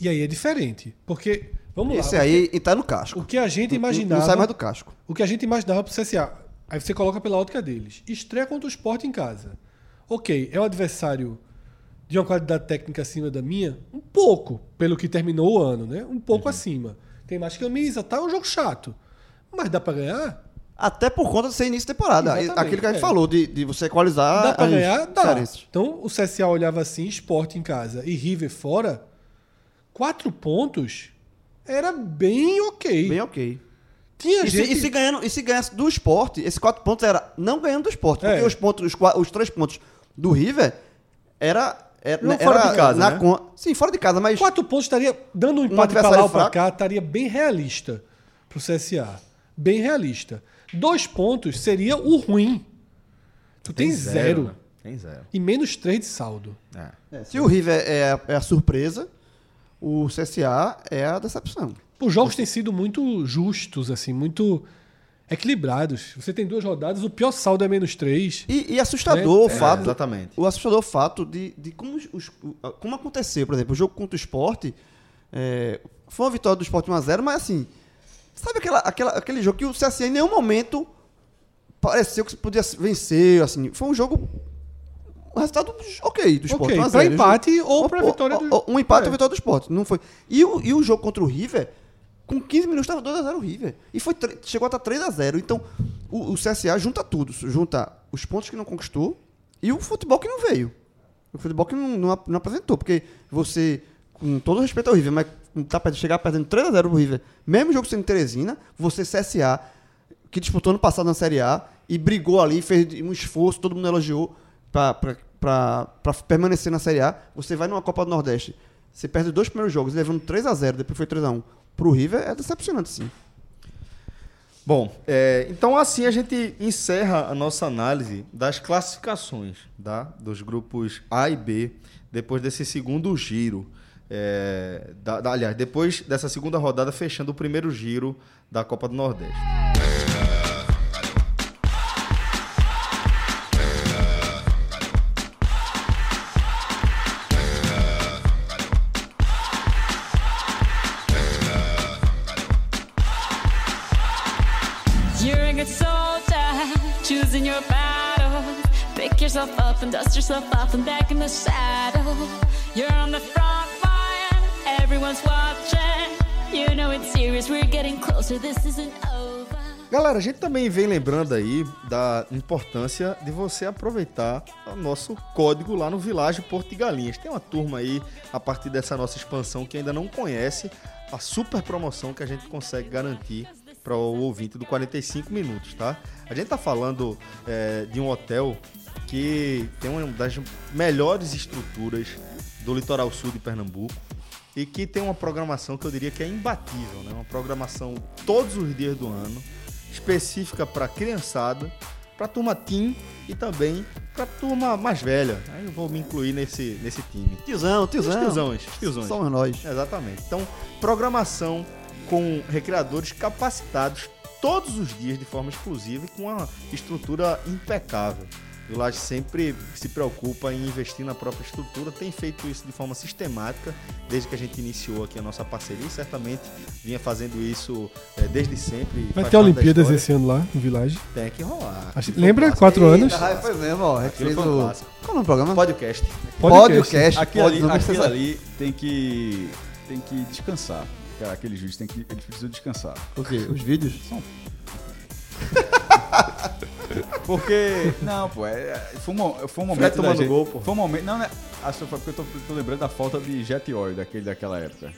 e aí é diferente. Porque, vamos Esse lá. aí e tá no casco. O que a gente Não- Não, imaginava. sai mais do casco. O que a gente imaginava pro CSA. Aí você coloca pela ótica deles. Estreia contra o Sport em casa. Ok, é um adversário de uma qualidade técnica acima da minha? Um pouco, pelo que terminou o ano, né? Um pouco acima. Tem mais camisa, tá? É um jogo chato. Mas dá pra ganhar? Até por conta de ser início de temporada. Exatamente, Aquilo que a gente é. falou, de, de você equalizar. dá pra ganhar? Dá. cearenses. Então o CSA olhava assim, Sport em casa e River fora. Quatro pontos era bem ok. Bem ok. Tinha E se, gente... e se ganhando, e se ganhasse do esporte, esses quatro pontos era não ganhando do esporte. Porque É. os, pontos, os, os três pontos do River era. era Não, era fora de casa, na né? con- Sim, fora de casa, mas. Quatro pontos estaria dando um empate pra adversário lá ou pra cá, estaria bem realista pro CSA. Bem realista. Dois pontos seria o ruim. Tu tem, zero. né? Tem zero. E menos três de saldo. É. Se o River é, a- é a surpresa, o CSA é a decepção. Os jogos têm sido muito justos, assim, muito equilibrados. Você tem duas rodadas, o pior saldo é menos três. E, e assustador É, o fato. exatamente. O assustador fato de, de como, os- como aconteceu, por exemplo, o jogo contra o esporte. é, foi uma vitória do esporte 1x0, mas assim. Sabe aquela, aquela, aquele jogo que o CSA em nenhum momento pareceu que podia vencer, assim. Foi um jogo. Um resultado ok do esporte. Ok, 1 a 0. pra empate ou pra vitória do- Um empate É. ou vitória do esporte. Não foi. E o, e o jogo contra o River, com 15 minutos estava 2x0 o River. E foi, chegou a estar 3x0. Então, o, o CSA junta tudo. Junta os pontos que não conquistou e o futebol que não veio. O futebol que não, não, não apresentou. Porque você, com todo respeito ao River, mas tá perdendo, chegar perdendo 3x0 pro River, mesmo jogo sendo Teresina, você CSA, que disputou ano passado na Série A e brigou ali, fez um esforço, todo mundo elogiou. pra permanecer na Série A, você vai numa Copa do Nordeste, você perde dois primeiros jogos, levando 3x0, depois foi 3x1. Pro River é decepcionante, sim. Bom, é, então assim a gente encerra a nossa análise das classificações tá? dos grupos A e B depois desse segundo giro. É, da- da- aliás, depois dessa segunda rodada, fechando o primeiro giro da Copa do Nordeste. Up and dust yourself off and back in the saddle. You're on the front Galera, a gente também vem lembrando aí da importância de você aproveitar o nosso código lá no Vilagem Porto de Galinhas. Tem uma turma aí, a partir dessa nossa expansão, que ainda não conhece a super promoção que a gente consegue garantir para o ouvinte do 45 minutos, tá? A gente tá falando é, de um hotel que tem uma das melhores estruturas do litoral sul de Pernambuco e que tem uma programação que eu diria que é imbatível, né? Uma programação todos os dias do ano, específica para criançada, para turma teen e também para turma mais velha. Aí eu vou me incluir nesse, nesse time. Tiozão, tiozão. Os tiozões, os tiozões. Somos nós. Exatamente. Então, programação com recreadores capacitados todos os dias de forma exclusiva e com uma estrutura impecável. O Laje sempre se preocupa em investir na própria estrutura, tem feito isso de forma sistemática desde que a gente iniciou aqui a nossa parceria e certamente vinha fazendo isso eh, desde sempre. Vai ter Olimpíadas esse ano lá, no Village. Tem que rolar. Acho- lembra? clássico. Quatro anos. Eita, foi mesmo, ó. Aquilo fez o... Qual é o programa? Podcast. Podcast. Aquilo ali, Pode- não aquilo precisa- ali tem que, tem que descansar. Cara, aquele juiz tem que, ele precisa descansar. O quê? Os vídeos? (laughs) Porque, não, pô, é, é- foi, um, foi um momento Fred gente, gol, pô. Foi um momento, não, né? Acho que foi porque eu tô, tô lembrando da falta de jet oil daquele, daquela época.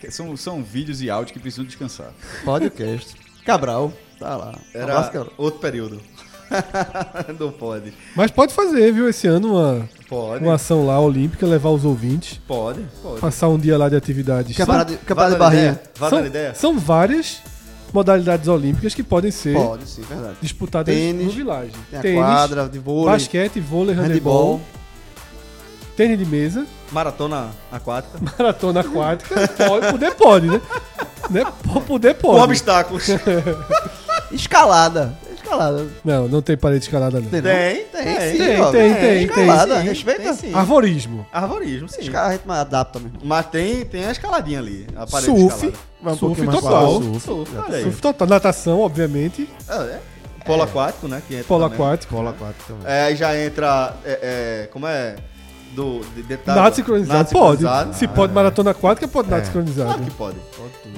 Que (laughs) são, são vídeos e áudios que precisam descansar. Podcast. Cabral. Tá lá. Era Abraço, Cabral. outro período. (laughs) Não pode. Mas pode fazer, viu, esse ano uma, Pode. uma ação lá olímpica, levar os ouvintes, Pode. Pode. passar um dia lá de atividades. Campeonato de- campeonato de barrinha. ideia. São, ideia. são várias modalidades olímpicas que podem ser Pode, sim, verdade. disputadas Tênis, no Village. Tem a Tênis, quadra de vôlei, basquete, vôlei, handebol, handebol. tênis de mesa, Maratona aquática. (laughs) maratona aquática. Pode, poder pode, né? né? Poder Com pode. obstáculos. (laughs) Escalada. Escalada. Não, não tem parede escalada não. Tem? Tem, Tem, tem, sim, tem, jovem. tem, tem, tem. Escalada, sim, respeita. tem sim. Arvorismo. Arvorismo, sim. Escala, a gente adapta mesmo. Mas tem, tem a escaladinha ali. A parede Surf. escalada. Vai um Surf total. Surf, surf, olha aí. Surf total. Natação, obviamente. É, é. Polo aquático, né? Que entra Polo também. aquático. Bola 4 também. É, aí já entra. é, é, como é? Do de, de, da- Nado sincronizado. Pode. sincronizado. Se pode maratona aquática, pode É. sincronizado. Claro que pode.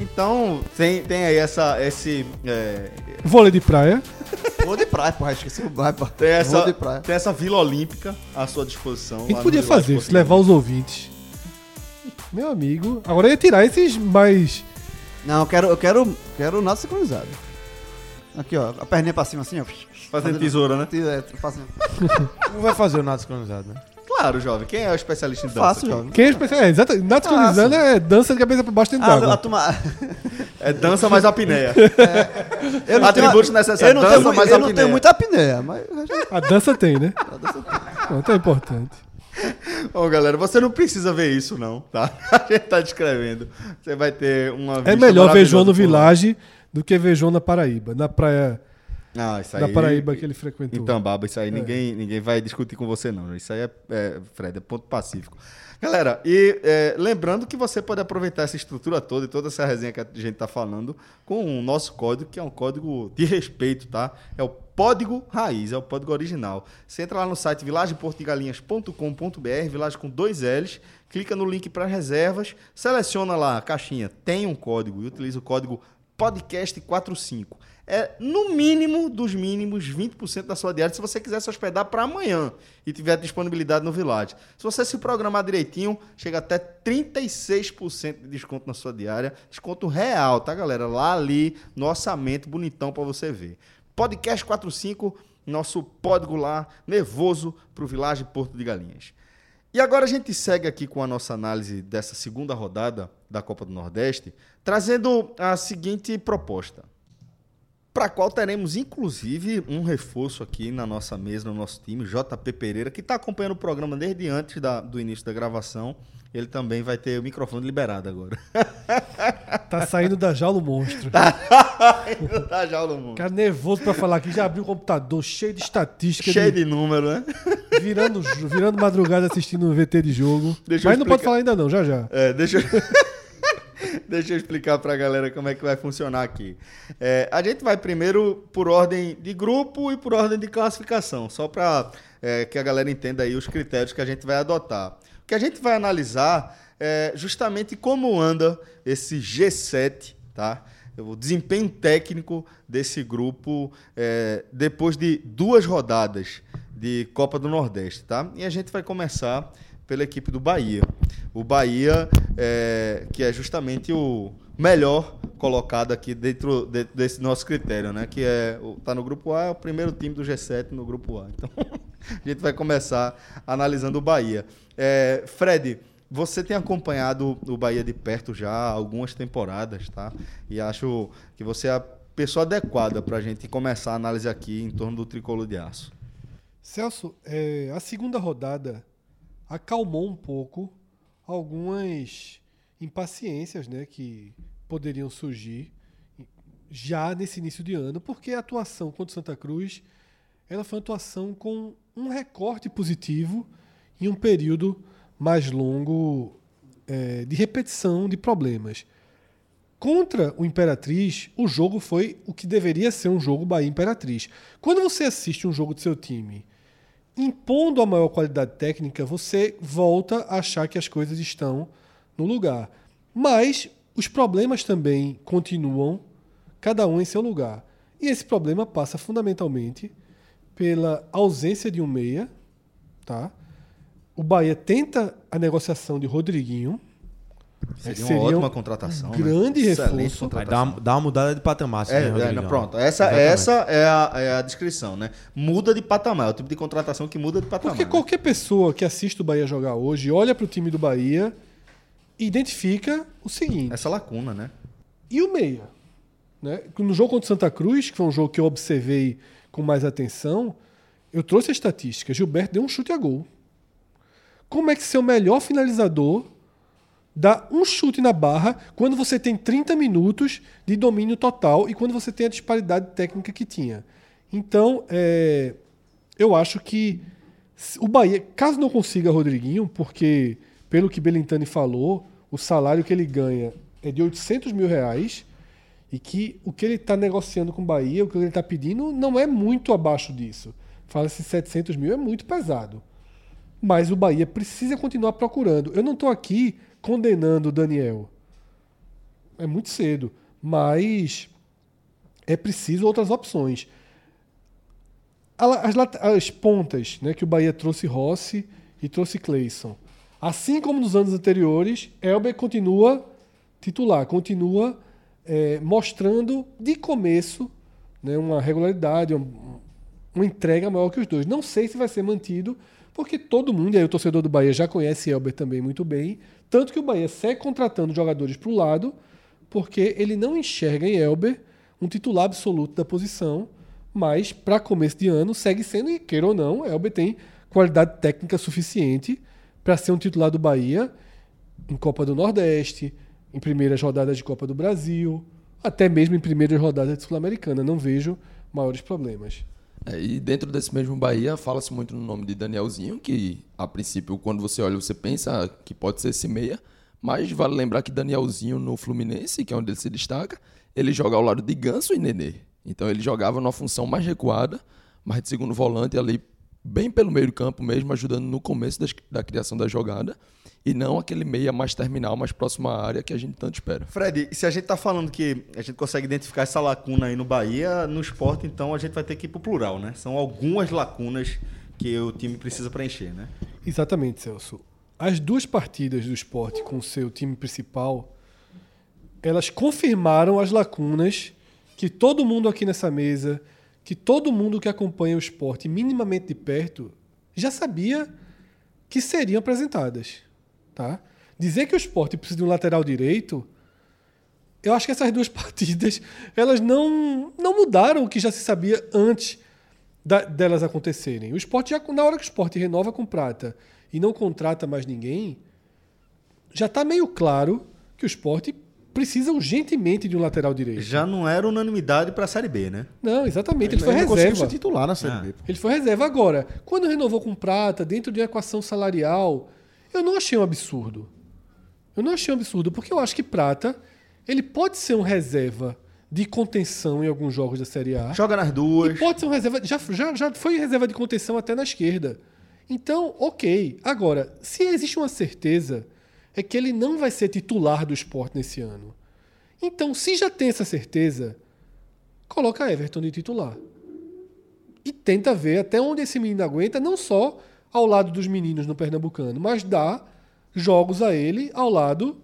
Então, tem, tem aí essa, esse. é, Vôlei de praia. Vou de praia, porra. Esqueci o bairro. pô. tem, essa, de praia. tem essa Vila Olímpica à sua disposição. A lá gente no podia Village fazer isso, Português. levar os ouvintes. Meu amigo. Agora eu ia tirar esses mais. Não, eu quero, eu quero, quero nada sincronizado. Aqui, ó. A perninha pra cima assim, ó. Fazendo tesoura, né? É, fazendo. (laughs) Não vai fazer o nada sincronizado, né? Claro, jovem. Quem é o especialista em dança? Aqui? jovem. Quem é especial? É, exato. Nado sincronizado é dança de cabeça pra baixo dentro Ah, a d'água. turma... É dança mais apneia. Eu não tenho- Atributos necessários. Eu não, Dança tenho, mais eu não tenho muita apneia, mas... A dança tem, né? Pronto, é importante. Bom, galera, você não precisa ver isso, não, tá? (laughs) A gente tá descrevendo. Você vai ter uma É melhor ver João no. Village do que ver João na Paraíba. Na praia Ah, isso aí. da Paraíba que ele frequentou. Em Tambaba, isso aí ninguém, ninguém vai discutir com você, não. Isso aí é, é, Fred, é ponto pacífico. Galera, e é, lembrando que você pode aproveitar essa estrutura toda e toda essa resenha que a gente tá falando com o nosso código, que é um código de respeito, tá? É o código raiz, é o código original. Você entra lá no site vilageportigalinhas.com.br, vilagem com dois L's, clica no link para reservas, seleciona lá a caixinha, tem um código e utiliza o código podcast45. É no mínimo dos mínimos 20% da sua diária se você quiser se hospedar para amanhã e tiver disponibilidade no Village. Se você se programar direitinho, chega até 36% de desconto na sua diária, desconto real, tá, galera? Lá ali no orçamento bonitão para você ver. Podcast 45 nosso pódio Goulart, nervoso para o Village Porto de Galinhas. E agora a gente segue aqui com a nossa análise dessa segunda rodada da Copa do Nordeste, trazendo a seguinte proposta. Para qual teremos, inclusive, um reforço aqui na nossa mesa, no nosso time, JP Pereira, que está acompanhando o programa desde antes da- do início da gravação. Ele também vai ter o microfone liberado agora. (laughs) Tá saindo da jaula o monstro. tá já no mundo. Cara nervoso pra falar aqui. Já abriu o computador cheio de estatística. Cheio de- de número, né? virando, virando madrugada assistindo um VT de jogo. Deixa Mas não pode falar ainda não, já já. É, deixa eu... (laughs) (laughs) deixa eu explicar pra galera como é que vai funcionar aqui. É, a gente vai primeiro por ordem de grupo e por ordem de classificação, só pra é, que a galera entenda aí os critérios que a gente vai adotar. O que a gente vai analisar é justamente como anda esse G7, tá? O desempenho técnico desse grupo é, depois de duas rodadas de Copa do Nordeste, tá? E a gente vai começar pela equipe do Bahia. O Bahia, é, que é justamente o melhor colocado aqui dentro, de- desse nosso critério, né? Que é tá no grupo A, é o primeiro time do G7 no grupo A. Então, (laughs) a gente vai começar analisando o Bahia. É, Fred, você tem acompanhado o Bahia de perto já há algumas temporadas, tá? E acho que você é a pessoa adequada para a gente começar a análise aqui em torno do tricolor de aço. Celso, é, a segunda rodada acalmou um pouco algumas impaciências né, que poderiam surgir já nesse início de ano, porque a atuação contra o Santa Cruz ela foi uma atuação com um recorte positivo em um período mais longo é, de repetição de problemas. Contra o Imperatriz, o jogo foi o que deveria ser um jogo Bahia Imperatriz. Quando você assiste um jogo do seu time impondo a maior qualidade técnica, você volta a achar que as coisas estão no lugar. Mas os problemas também continuam, cada um em seu lugar. E esse problema passa fundamentalmente pela ausência de um meia, tá? O Bahia tenta a negociação de Rodriguinho, Seria, Seria uma ótima um contratação. né? grande Excelente reforço. Vai contratação. dar uma, dar uma mudada de patamar, É, né, é, pronto. Essa, Exatamente. essa é, a, é a descrição, né? Muda de patamar. É o tipo de contratação que muda de patamar. Porque né? qualquer pessoa que assiste o Bahia jogar hoje, olha para o time do Bahia e identifica o seguinte: Essa lacuna, né? e o meia? Né? No jogo contra o Santa Cruz, que foi um jogo que eu observei com mais atenção, eu trouxe a estatística. Gilberto deu um chute a gol. Como é que seu melhor finalizador dá um chute na barra quando você tem 30 minutos de domínio total e quando você tem a disparidade técnica que tinha? Então, é, eu acho que o Bahia, caso não consiga Rodriguinho, porque pelo que Belintani falou, o salário que ele ganha é de 800 mil reais e que o que ele está negociando com o Bahia, o que ele está pedindo, não é muito abaixo disso. Fala-se 700 mil, é muito pesado. Mas o Bahia precisa continuar procurando. Eu não estou aqui condenando Daniel. É muito cedo. Mas é preciso outras opções. As, as pontas, né, que o Bahia trouxe Rossi e trouxe Cleison. Assim como nos anos anteriores, Elber continua titular, continua eh, mostrando de começo né, uma regularidade, uma, uma entrega maior que os dois. Não sei se vai ser mantido, porque todo mundo, aí o torcedor do Bahia já conhece Elber também muito bem, tanto que o Bahia segue contratando jogadores para o lado, porque ele não enxerga em Elber um titular absoluto da posição, mas para começo de ano segue sendo, e queira ou não, Elber tem qualidade técnica suficiente para ser um titular do Bahia em Copa do Nordeste, em primeiras rodadas de Copa do Brasil, até mesmo em primeiras rodadas de Sul-Americana. Não vejo maiores problemas. É, e dentro desse mesmo Bahia, fala-se muito no nome de Danielzinho, que a princípio, quando você olha, você pensa que pode ser esse meia, mas vale lembrar que Danielzinho no Fluminense, que é onde ele se destaca, ele joga ao lado de Ganso e Nenê. Então ele jogava numa função mais recuada, mais de segundo volante ali, bem pelo meio do campo mesmo, ajudando no começo das- da criação da jogada, e não aquele meia mais terminal, mais próximo à área que a gente tanto espera. Fred, se a gente tá falando que a gente consegue identificar essa lacuna aí no Bahia, no esporte, então a gente vai ter que ir pro plural, né? São algumas lacunas que o time precisa preencher, né? Exatamente, Celso. As duas partidas do esporte com o seu time principal, elas confirmaram as lacunas que todo mundo aqui nessa mesa, que todo mundo que acompanha o esporte minimamente de perto já sabia que seriam apresentadas. Tá? Dizer que o esporte precisa de um lateral direito, eu acho que essas duas (laughs) partidas elas não, não mudaram o que já se sabia antes da- delas acontecerem. O esporte já, na hora que o esporte renova com prata e não contrata mais ninguém, já está meio claro que o esporte precisa urgentemente de um lateral direito. Já não era unanimidade para a Série B, né? Não, exatamente. Ele foi não conseguiu reserva. ser titular na Série Ah. B. Ele foi reserva. Agora, quando renovou com prata, dentro de uma equação salarial, eu não achei um absurdo. Eu não achei um absurdo, porque eu acho que prata, ele pode ser um reserva de contenção em alguns jogos da Série A. Joga nas duas. E pode ser um reserva. Já, já, já foi reserva de contenção até na esquerda. Então, ok. Agora, se existe uma certeza, é que ele não vai ser titular do esporte nesse ano. Então, se já tem essa certeza, coloca Everton de titular. E tenta ver até onde esse menino aguenta, não só ao lado dos meninos no Pernambucano, mas dá jogos a ele ao lado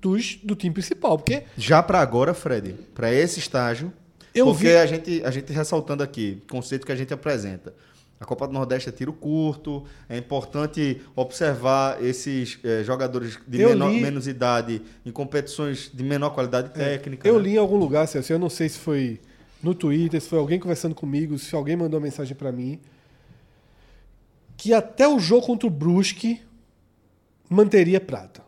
dos, do time principal. Porque Já para agora, Fred, para esse estágio, Eu porque vi- a gente a gente ressaltando aqui, conceito que a gente apresenta. A Copa do Nordeste é tiro curto, é importante observar esses eh, jogadores de menor, li- menos idade em competições de menor qualidade técnica. Eu né? li em algum lugar, Celso, eu não sei se foi no Twitter, se foi alguém conversando comigo, se alguém mandou uma mensagem pra mim, que até o jogo contra o Brusque manteria prata.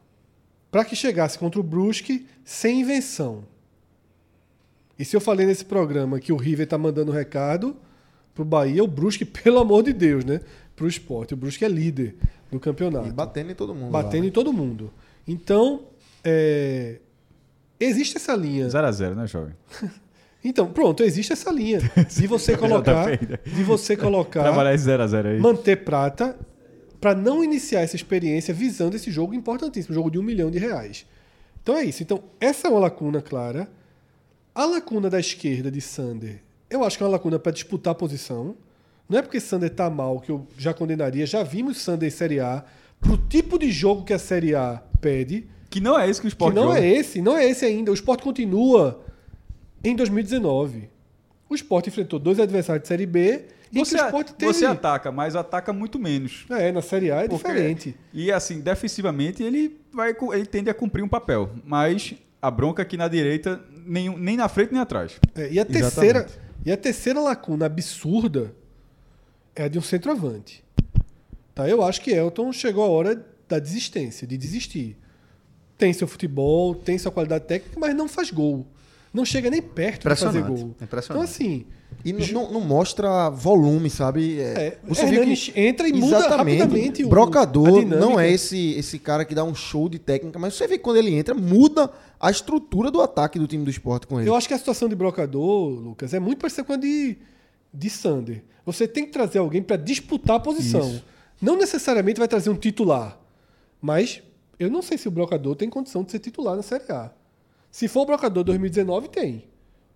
Pra que chegasse contra o Brusque sem invenção. E se eu falei nesse programa que o River tá mandando recado pro Bahia, o Brusque, (laughs) pelo amor de Deus, né? Pro esporte. O Brusque é líder do campeonato E batendo em todo mundo. batendo lá. em todo mundo. Então, é, existe essa linha. 0x0, né, jovem? (laughs) Então, pronto, existe essa linha de você (laughs) colocar, de você colocar, Trabalhar esse 0x0 aí. manter prata para não iniciar essa experiência visando esse jogo importantíssimo, jogo de um milhão de reais. Então é isso. Então essa é uma lacuna clara. A lacuna da esquerda de Sander, eu acho que é uma lacuna para disputar a posição. Não é porque Sander tá mal que eu já condenaria. Já vimos Sander em Série A pro tipo de jogo que a Série A pede. Que não é esse que o Que Sport não joga. é esse, não é esse ainda. O Sport continua em 2019. O Sport enfrentou dois adversários de Série B e Você, que o Sport teve... você ataca, mas ataca muito menos. É, na Série A é Porque- diferente. E assim, defensivamente, ele, vai, ele tende a cumprir um papel. Mas a bronca aqui na direita, nem, nem na frente nem atrás. É, e, a terceira, e a terceira lacuna absurda é a de um centroavante. Tá? Eu acho que Elton chegou a hora da desistência, de desistir. Tem seu futebol, tem sua qualidade técnica, mas não faz gol. Não chega nem perto de fazer Impressionante, gol. Então, assim, E não, mostra volume, sabe? É, É, você viu Hernani que entra e muda rapidamente o- Brocador não é esse, esse cara que dá um show de técnica, mas você vê que quando ele entra, muda a estrutura do ataque do time do esporte com ele. Eu acho que a situação de brocador, Lucas, é muito parecida com a de, de Sander. Você tem que trazer alguém para disputar a posição. Não necessariamente vai trazer um titular. Mas eu não sei se o brocador tem condição de ser titular na Série A. Se for o brocador 2019, tem.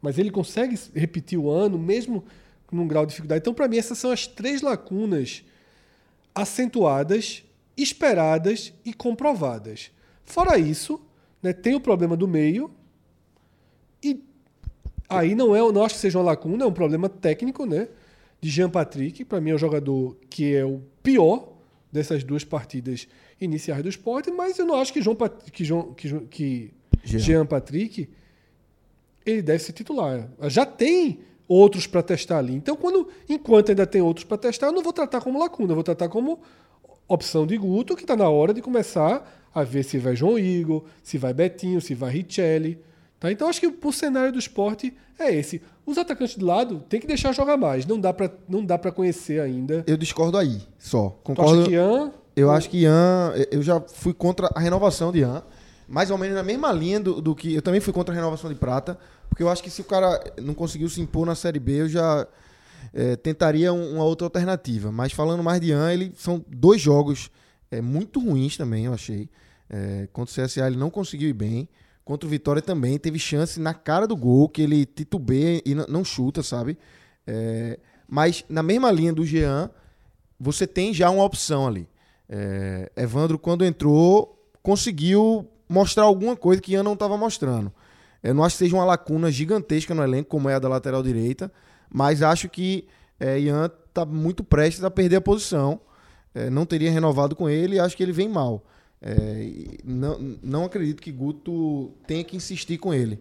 Mas ele consegue repetir o ano, mesmo num grau de dificuldade. Então, para mim, essas são as três lacunas acentuadas, esperadas e comprovadas. Fora isso, né, tem o problema do meio, e aí não é, não acho que seja uma lacuna, é um problema técnico, né? De Jean Patrick, para mim é o jogador que é o pior dessas duas partidas iniciais do esporte, mas eu não acho que João Pat- que, João, que, que Jean. Jean Patrick ele deve ser titular. Já tem outros para testar ali. Então, quando enquanto ainda tem outros para testar, eu não vou tratar como lacuna, eu vou tratar como opção de Guto, que está na hora de começar a ver se vai João Igor, se vai Betinho, se vai Richelli. Tá? Então, acho que o cenário do esporte é esse. Os atacantes de lado tem que deixar jogar mais. Não dá para conhecer ainda. Eu discordo aí, só. Tu acha Concordo. que Ian, Eu acho que Ian, eu já fui contra a renovação de Ian, mais ou menos na mesma linha do, do que. Eu também fui contra a renovação de Prata, porque eu acho que se o cara não conseguiu se impor na Série B, eu já eh, tentaria um- uma outra alternativa. Mas falando mais de Ian, ele são dois jogos eh, muito ruins também, eu achei. Eh, contra o CSA ele não conseguiu ir bem. Contra o Vitória também teve chance na cara do gol, que ele titubeia e não chuta, sabe? Eh, mas na mesma linha do Jean, você tem já uma opção ali. É, Evandro, quando entrou, conseguiu mostrar alguma coisa que Ian não estava mostrando. Eu não acho que seja uma lacuna gigantesca no elenco, como é a da lateral direita, mas acho que é, Ian tá muito prestes a perder a posição. É, não teria renovado com ele e acho que ele vem mal. É, não, não acredito que Guto tenha que insistir com ele.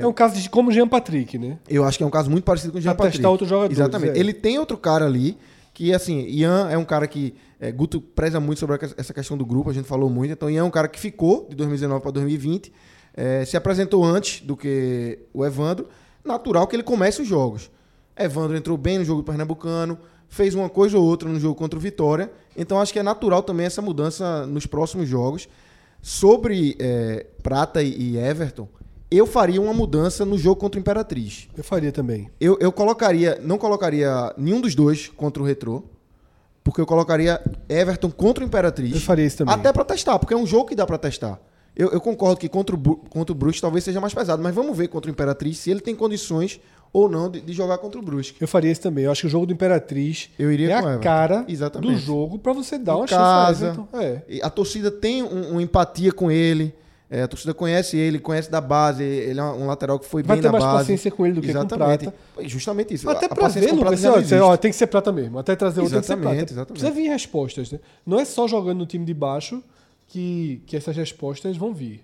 É um caso de como o Jean Patrick, né? Eu acho que é um caso muito parecido com o Jean Pra testar outros jogadores, Exatamente. é. Ele tem outro cara ali que, assim, Ian é um cara que é, Guto preza muito sobre essa questão do grupo, a gente falou muito. Então, Ian é um cara que ficou de 2019 para 2020, é, se apresentou antes do que o Evandro. Natural que ele comece os jogos. Evandro entrou bem no jogo do Pernambucano, fez uma coisa ou outra no jogo contra o Vitória. Então, acho que é natural também essa mudança nos próximos jogos. Sobre é, Prata e Everton, eu faria uma mudança no jogo contra o Imperatriz. Eu faria também. Eu, eu colocaria, não colocaria nenhum dos dois contra o Retrô, porque eu colocaria Everton contra o Imperatriz. Eu faria isso também. Até pra testar, porque é um jogo que dá pra testar. Eu, eu concordo que contra o, contra o Brusque talvez seja mais pesado, mas vamos ver contra o Imperatriz se ele tem condições ou não de, de jogar contra o Brusque. Eu faria isso também. Eu acho que o jogo do Imperatriz Eu iria é com a Everton. cara Exatamente. do jogo pra você dar Em uma casa. chance. É. A torcida tem um- uma empatia com ele. É, a torcida conhece ele, conhece da base. Ele é um lateral que foi Vai bem ter na mais base. paciência com ele do que com Exatamente. Prata. E Justamente isso. Até pra ver, com Prata Lucas, já ó, tem que ser prata mesmo. Até trazer outro tem que ser Exatamente, prata. exatamente. Precisa vir respostas, né? Não é só jogando no time de baixo que, que essas respostas vão vir.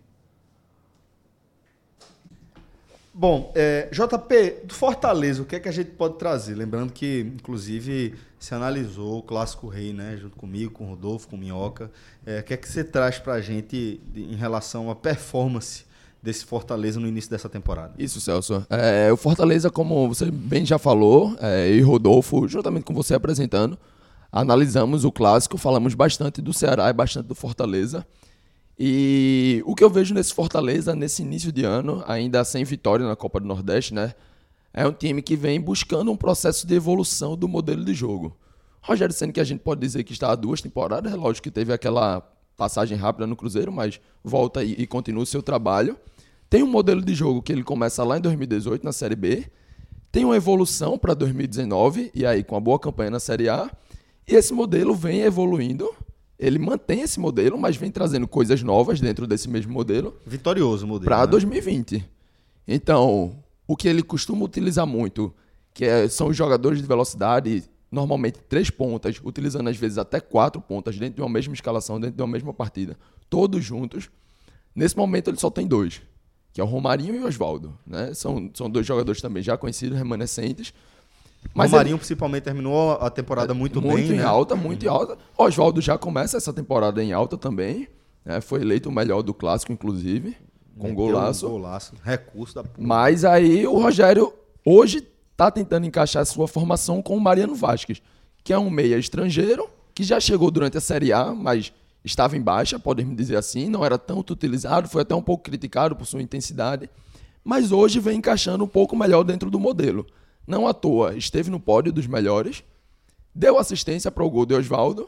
Bom, é, JP, do Fortaleza, o que é que a gente pode trazer? Lembrando que, inclusive, se analisou o Clássico Rei, né? Junto comigo, com o Rodolfo, com o Minhoca. É, o que é que você traz pra gente de- em relação à performance desse Fortaleza no início dessa temporada? Isso, Celso. É, o Fortaleza, como você bem já falou, é, e Rodolfo, juntamente com você apresentando, analisamos o clássico, falamos bastante do Ceará e bastante do Fortaleza. E o que eu vejo nesse Fortaleza, nesse início de ano, ainda sem vitória na Copa do Nordeste, né? É um time que vem buscando um processo de evolução do modelo de jogo. Rogério Senna, que a gente pode dizer que está há duas temporadas, é lógico que teve aquela passagem rápida no Cruzeiro, mas volta e, e continua o seu trabalho. Tem um modelo de jogo que ele começa lá em 2018 na Série B, tem uma evolução para 2019, e aí com a boa campanha na Série A, e esse modelo vem evoluindo. Ele mantém esse modelo, mas vem trazendo coisas novas dentro desse mesmo modelo Vitorioso modelo. para né? 2020. Então, o que ele costuma utilizar muito, que é- são os jogadores de velocidade, normalmente três pontas, utilizando às vezes até quatro pontas dentro de uma mesma escalação, dentro de uma mesma partida, todos juntos. Nesse momento ele só tem dois, que é o Romarinho e o Oswaldo. Né? São, são dois jogadores também já conhecidos, remanescentes. Mas Marinho, principalmente, terminou a temporada muito, muito bem, em né? alta, muito em alta. Oswaldo já começa essa temporada em alta também. né? Foi eleito o melhor do clássico, inclusive, com Meteu golaço. Um golaço. Recurso da... Mas aí o Rogério hoje tá tentando encaixar a sua formação com o Mariano Vasquez, que é um meia estrangeiro, que já chegou durante a Série A, mas estava em baixa, podemos dizer assim, não era tanto utilizado, foi até um pouco criticado por sua intensidade, mas hoje vem encaixando um pouco melhor dentro do modelo. Não à toa, esteve no pódio dos melhores, deu assistência para o gol de Oswaldo,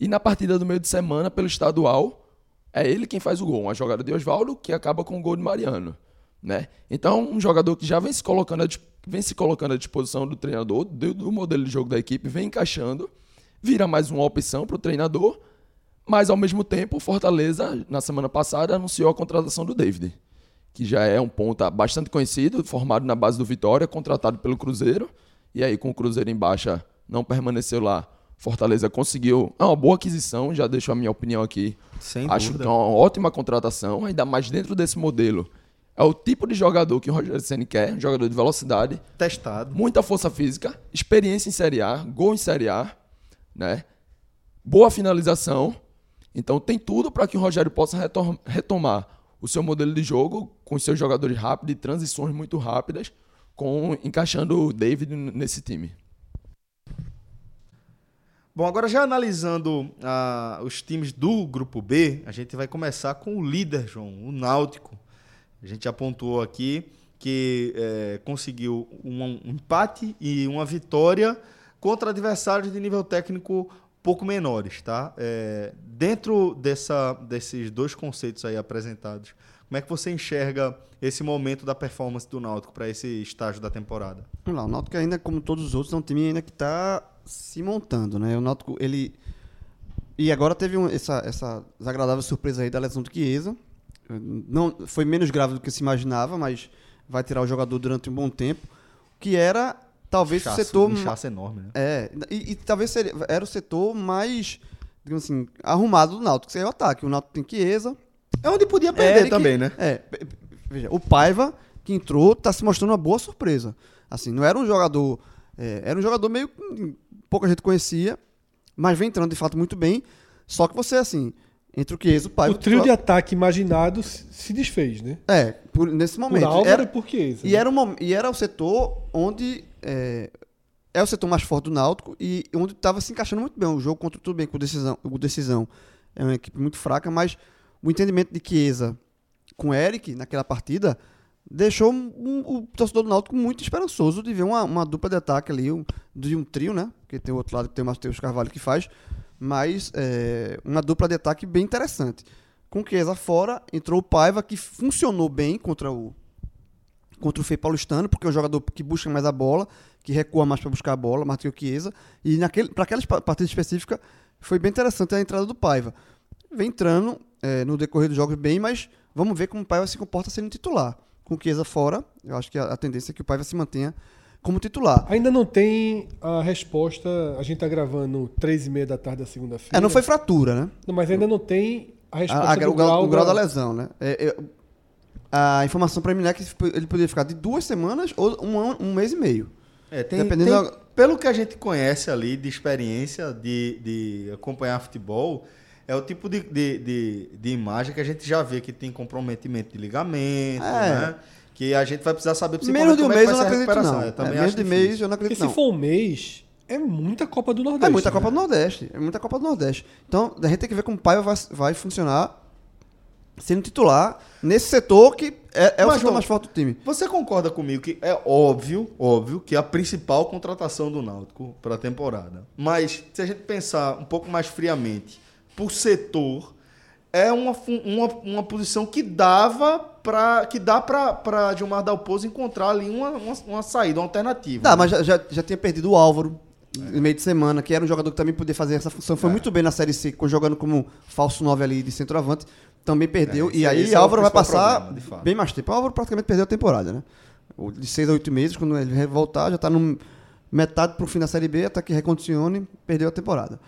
e na partida do meio de semana, pelo estadual, é ele quem faz o gol. Uma jogada de Oswaldo que acaba com o gol de Mariano. Né? Então, um jogador que já vem se colocando à, vem se colocando à disposição do treinador, do, do modelo de jogo da equipe, vem encaixando, vira mais uma opção para o treinador, mas ao mesmo tempo, o Fortaleza, na semana passada, anunciou a contratação do David, que já é um ponta bastante conhecido, formado na base do Vitória, contratado pelo Cruzeiro, e aí com o Cruzeiro em baixa não permaneceu lá. Fortaleza conseguiu, é uma boa aquisição, já deixo a minha opinião aqui. Sem Acho dúvida. que é uma ótima contratação, ainda mais dentro desse modelo. É o tipo de jogador que o Rogério Ceni quer, um jogador de velocidade, Testado. muita força física, experiência em Série A, gol em Série A, né? Boa finalização. Então tem tudo para que o Rogério possa retomar o seu modelo de jogo com seus jogadores rápidos e transições muito rápidas, com encaixando o David nesse time. Bom, agora já analisando ah, os times do grupo B, a gente vai começar com o líder, João, o Náutico. A gente já pontuou aqui que eh, conseguiu um, um empate e uma vitória contra adversários de nível técnico pouco menores, tá? Eh, dentro dessa, desses dois conceitos aí apresentados, como é que você enxerga esse momento da performance do Náutico para esse estágio da temporada? Vamos lá, o Náutico ainda, como todos os outros, é um time ainda que está se montando, né? O Náutico, ele... E agora teve um- essa, essa desagradável surpresa aí da lesão do Chiesa. Não, foi menos grave do que se imaginava, mas vai tirar o jogador durante um bom tempo. Que era talvez o Inchaço- setor. um inchaço enorme, né? É, e, e talvez seria, era o setor mais, digamos assim, arrumado do Náutico, que seria o ataque. O Náutico tem Chiesa. É onde podia perder e também, né? É, veja, o Paiva, que entrou, tá se mostrando uma boa surpresa. Assim, não era um jogador. é, era um jogador meio. pouca gente conhecia, mas vem entrando de fato muito bem. Só que você, assim, entre o Chiesa o Paiva. O trio de ataque imaginado se desfez, né? É, por- nesse Por momento. Álvaro Era- e por Chiesa. e, era um e era o setor onde. É, é o setor mais forte do Náutico e onde estava se encaixando muito bem. O jogo contra tudo bem com o decisão, o decisão é uma equipe muito fraca, mas o entendimento de Chiesa com o Eric naquela partida deixou um- um- o torcedor do Náutico muito esperançoso de ver uma, uma dupla de ataque ali, um, de um trio, né? Porque tem o outro lado que tem o Matheus Carvalho que faz, mas é, uma dupla de ataque bem interessante. Com Chiesa fora, entrou o Paiva, que funcionou bem contra o, contra o Fei Paulistano, porque é um jogador que busca mais a bola, que recua mais para buscar a bola, mais do que o Chiesa. E para aquela espa- partida específica, foi bem interessante a entrada do Paiva. Vem entrando eh, no decorrer dos jogos bem, mas vamos ver como o Paiva se comporta sendo titular. Com Chiesa fora, eu acho que a, a tendência é que o Paiva se mantenha como titular. Ainda não tem a resposta. A gente tá gravando três e meia da tarde da segunda-feira. É, não foi fratura, né? Não, mas ainda não tem a resposta A- a- do o, grau, o grau da da- lesão, né? É, é, a informação preliminar é que ele poderia ficar de duas semanas ou um, ano- um mês e meio. É, tem, Dependendo tem- da- Pelo que a gente conhece ali de experiência de, de acompanhar futebol, é o tipo de, de, de, de imagem que a gente já vê que tem comprometimento de ligamento, É. né? Que a gente vai precisar saber Menos de um é mês eu não acredito, não. Eu também É, menos de mês eu não Porque acredito, se não. for um mês, é muita Copa do Nordeste. É muita né? Copa do Nordeste. É muita Copa do Nordeste. Então, a gente tem que ver como o Paiva vai, vai funcionar sendo titular nesse setor que é, é o Mas, setor João, mais forte do time. Você concorda comigo que é óbvio, óbvio, que é a principal contratação do Náutico para a temporada. Mas se a gente pensar um pouco mais friamente, por setor, é uma, uma, uma posição que dava para que dá para Gilmar Dalpozo encontrar ali uma, uma, uma saída, uma alternativa. Tá, mas já, já, já tinha perdido o Álvaro no meio de semana, que era um jogador que também podia fazer essa função. É. Foi muito bem na Série C, jogando como falso 9 ali de centroavante. Também perdeu. É, e aí é o Álvaro vai passar problema, bem mais tempo. O Álvaro praticamente perdeu a temporada, né? O De 6 a 8 meses, quando ele voltar, já tá no metade pro fim da Série B, até que recondicione, perdeu a temporada.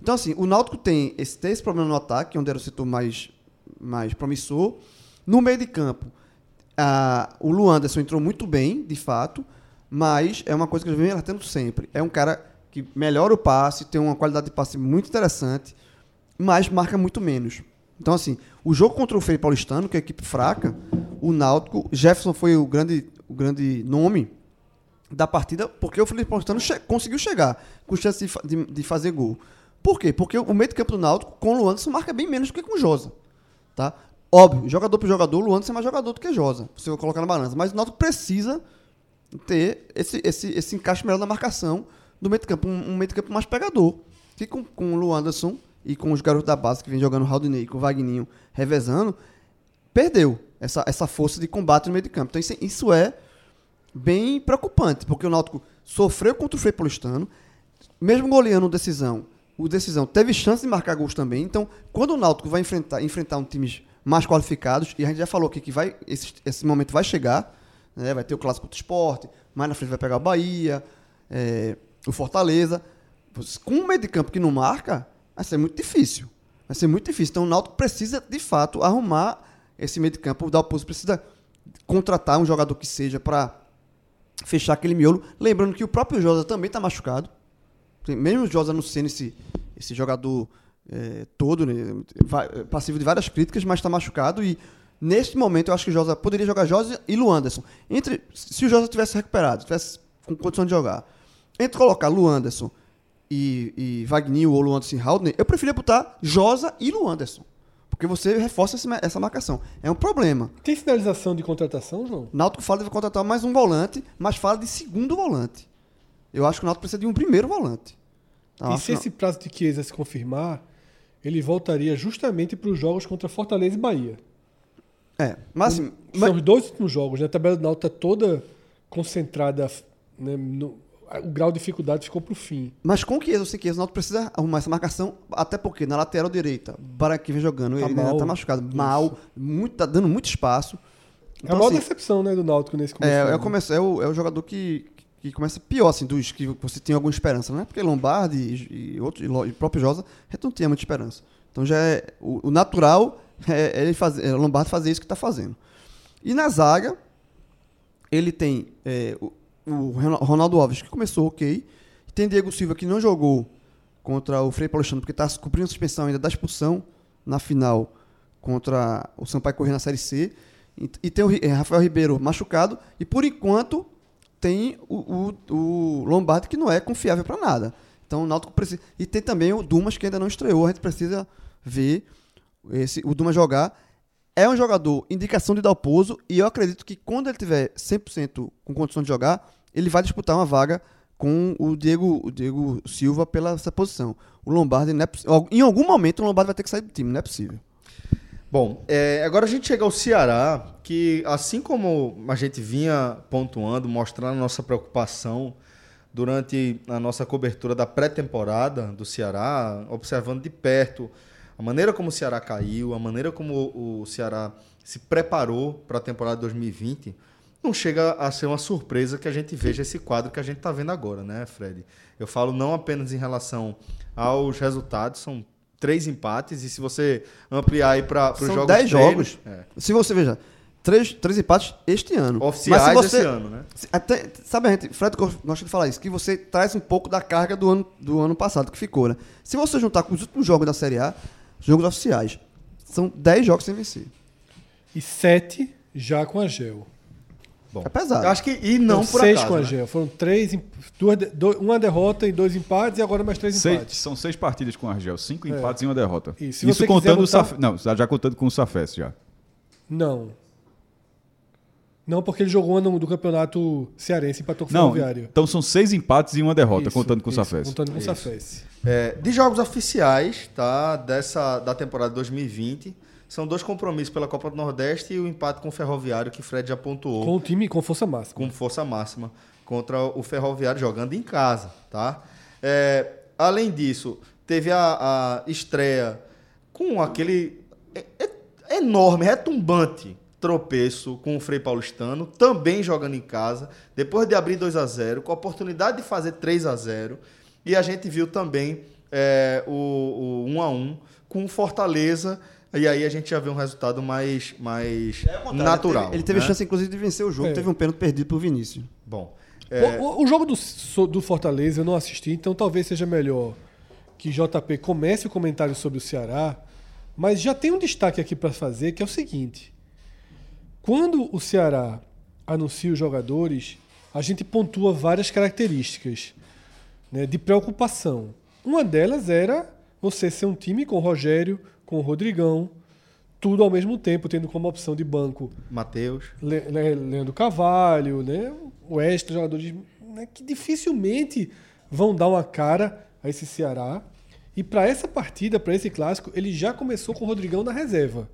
Então, assim, o Náutico tem esse, tem esse problema no ataque, onde era o setor mais, mais promissor. No meio de campo, ah, o Luanderson entrou muito bem, de fato, mas é uma coisa que eu venho alertando sempre. É um cara que melhora o passe, tem uma qualidade de passe muito interessante, mas marca muito menos. Então, assim, o jogo contra o Frei Paulistano, que é a equipe fraca, o Náutico, Jefferson foi o grande, o grande nome da partida, porque o Felipe Paulistano che- conseguiu chegar com chance de, de- de fazer gol. Por quê? Porque o meio de campo do Náutico, com o Luanderson, marca bem menos do que com o Josa. Tá? Óbvio, jogador por jogador, o Luanderson é mais jogador do que Josa, se eu colocar na balança. Mas o Náutico precisa ter esse, esse, esse encaixe melhor na marcação do meio de campo, um, um meio de campo mais pegador. Que com, com o Luanderson e com os garotos da base que vem jogando o Raudinei com o Vagninho revezando, perdeu essa, essa força de combate no meio de campo. Então isso, isso é bem preocupante, porque o Náutico sofreu contra o Frei Paulistano, mesmo goleando o Decisão, o Decisão teve chance de marcar gols também. Então, quando o Náutico vai enfrentar, enfrentar um times mais qualificados, e a gente já falou aqui que vai, esse, esse momento vai chegar, né, vai ter o Clássico do Esporte, mais na frente vai pegar o Bahia, é, o Fortaleza. Com um meio de campo que não marca, vai ser muito difícil. Vai ser muito difícil. Então o Náutico precisa, de fato, arrumar esse meio de campo. O Dalpozo precisa contratar um jogador que seja para fechar aquele miolo. Lembrando que o próprio Josa também está machucado. Mesmo o Josa não sendo esse, esse jogador eh, todo, né, passivo de várias críticas, mas está machucado. E neste momento eu acho que o Josa poderia jogar Josa e Luanderson. Entre, se o Josa tivesse recuperado, tivesse com condição de jogar, entre colocar Luanderson e, e Wagner ou Luanderson e Haldner, eu preferia botar Josa e Luanderson. Porque você reforça essa marcação. É um problema. Tem sinalização de contratação, João? Náutico fala de contratar mais um volante, mas fala de segundo volante. Eu acho que o Náutico precisa de um primeiro volante. Tá? e se que esse prazo de Chiesa se confirmar, ele voltaria justamente para os jogos contra Fortaleza e Bahia. É, mas São mas- os dois últimos jogos, né? A tabela do Náutico está toda concentrada, né? no- o grau de dificuldade ficou para o fim. Mas com ou sem Chiesa, o Náutico precisa arrumar essa marcação, até porque na lateral direita, Bara que vem jogando, Tá ele ainda mal. tá machucado, mal, muito, tá dando muito espaço. é a Então, maior assim, decepção né, do Náutico nesse começo. é, é, o começo, é, o, é o jogador que, que começa pior, assim, dos que você tem alguma esperança, né? Porque Lombardi e, e outros, e e próprio Josa, não tinha muita esperança. Então já é. O, o natural é, é ele fazer, é Lombardi fazer isso que está fazendo. E na zaga, ele tem é, o, o Ronaldo Alves, que começou ok. Tem Diego Silva, que não jogou contra o Frei Paulistano, porque está cumprindo a suspensão ainda da expulsão na final contra o Sampaio Corrêa na Série C. E, e tem o eh, Rafael Ribeiro machucado. E por enquanto tem o, o- o Lombardi, que não é confiável para nada. Então o Náutico precisa. E tem também o Dumas, que ainda não estreou. A gente precisa ver esse, o Dumas jogar. É um jogador indicação de Dalpozo. E eu acredito que quando ele tiver 100% com condição de jogar, ele vai disputar uma vaga com o Diego, o Diego Silva pela essa posição. O Lombardi, é em algum momento, o Lombardi vai ter que sair do time, não é possível. Bom, é, agora a gente chega ao Ceará, que assim como a gente vinha pontuando, mostrando a nossa preocupação durante a nossa cobertura da pré-temporada do Ceará, observando de perto a maneira como o Ceará caiu, a maneira como o Ceará se preparou para a temporada de 2020, não chega a ser uma surpresa que a gente veja esse quadro que a gente está vendo agora, né, Fred? Eu falo não apenas em relação aos resultados, são três empates, e se você ampliar aí para os São jogos 10 treinos, jogos. é, Se você veja, três, três empates este ano. oficiais Mas você, esse ano, né? Até, sabe, a gente, Fred gosta de falar isso, que você traz um pouco da carga do ano, do ano passado que ficou, né? Se você juntar com os últimos jogos da Série A, jogos oficiais, são 10 jogos sem vencer. E sete já com a Gel. Bom, É pesado. Acho que, e não Foram por seis acaso, com a né? Gel. Foram três, duas, de- do- uma derrota e dois empates, e agora mais três Seis- empates. são seis partidas com o Argel, cinco É. empates e uma derrota. E Isso você contando quiser o botar- Saf... Não, já contando com o Safes já. Não. Não, porque ele jogou no, do campeonato cearense, empatou com o Não, Ferroviário. então são seis empates e uma derrota, Isso, contando com o isso, Safes. Contando com o Safes. É, de jogos oficiais, tá? Dessa da temporada 2020, são dois compromissos pela Copa do Nordeste e o empate com o Ferroviário que Fred já pontuou. Com o time com força máxima. com força máxima contra o Ferroviário jogando em casa, tá? É, além disso, teve a, a estreia com aquele é- é- enorme, retumbante tropeço com o Frei Paulistano, também jogando em casa, depois de abrir 2 a 0 com a oportunidade de fazer 3 a 0 e a gente viu também é, o, o 1 a 1 com o Fortaleza, e aí a gente já vê um resultado mais, mais natural. Ele teve, ele teve né? chance, inclusive, de vencer o jogo. É. Teve um pênalti perdido pro Vinícius. Bom, O, o- o jogo do, do Fortaleza eu não assisti, então talvez seja melhor que JP comece o comentário sobre o Ceará, mas já tem um destaque aqui para fazer que é o seguinte: quando o Ceará anuncia os jogadores, a gente pontua várias características né, de preocupação. Uma delas era você ser um time com o Rogério, com o Rodrigão, tudo ao mesmo tempo, tendo como opção de banco Matheus. Le- Le- Leandro Carvalho, né? o extra, jogadores né, que dificilmente vão dar uma cara a esse Ceará. E para essa partida, para esse clássico, ele já começou com o Rodrigão na reserva.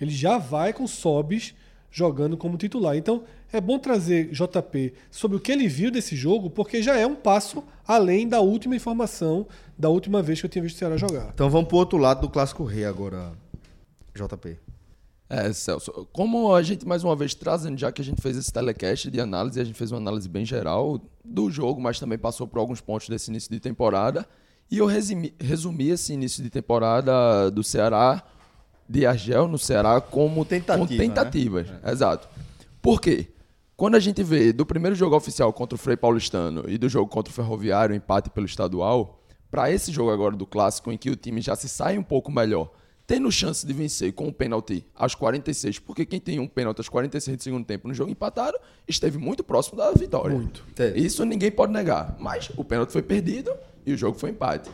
Ele já vai com Sobis jogando como titular. Então é bom trazer JP sobre o que ele viu desse jogo, porque já é um passo além da última informação da última vez que eu tinha visto o Ceará jogar. Então vamos pro outro lado do Clássico Rei agora, JP. É, Celso, como a gente mais uma vez trazendo, já que a gente fez esse telecast de análise, a gente fez uma análise bem geral do jogo, mas também passou por alguns pontos desse início de temporada. E eu resumi, resumi esse início de temporada do Ceará, de Argel no Ceará, como Tentativa, com né? tentativas. Exato. Por quê? Quando a gente vê do primeiro jogo oficial contra o Frei Paulistano e do jogo contra o Ferroviário, empate pelo estadual, para esse jogo agora do clássico, em que o time já se sai um pouco melhor, tendo chance de vencer com o pênalti aos 46, porque quem tem um pênalti aos 46 do segundo tempo no jogo empatado, esteve muito próximo da vitória. Muito. Teve. Isso ninguém pode negar. Mas o pênalti foi perdido e o jogo foi empate.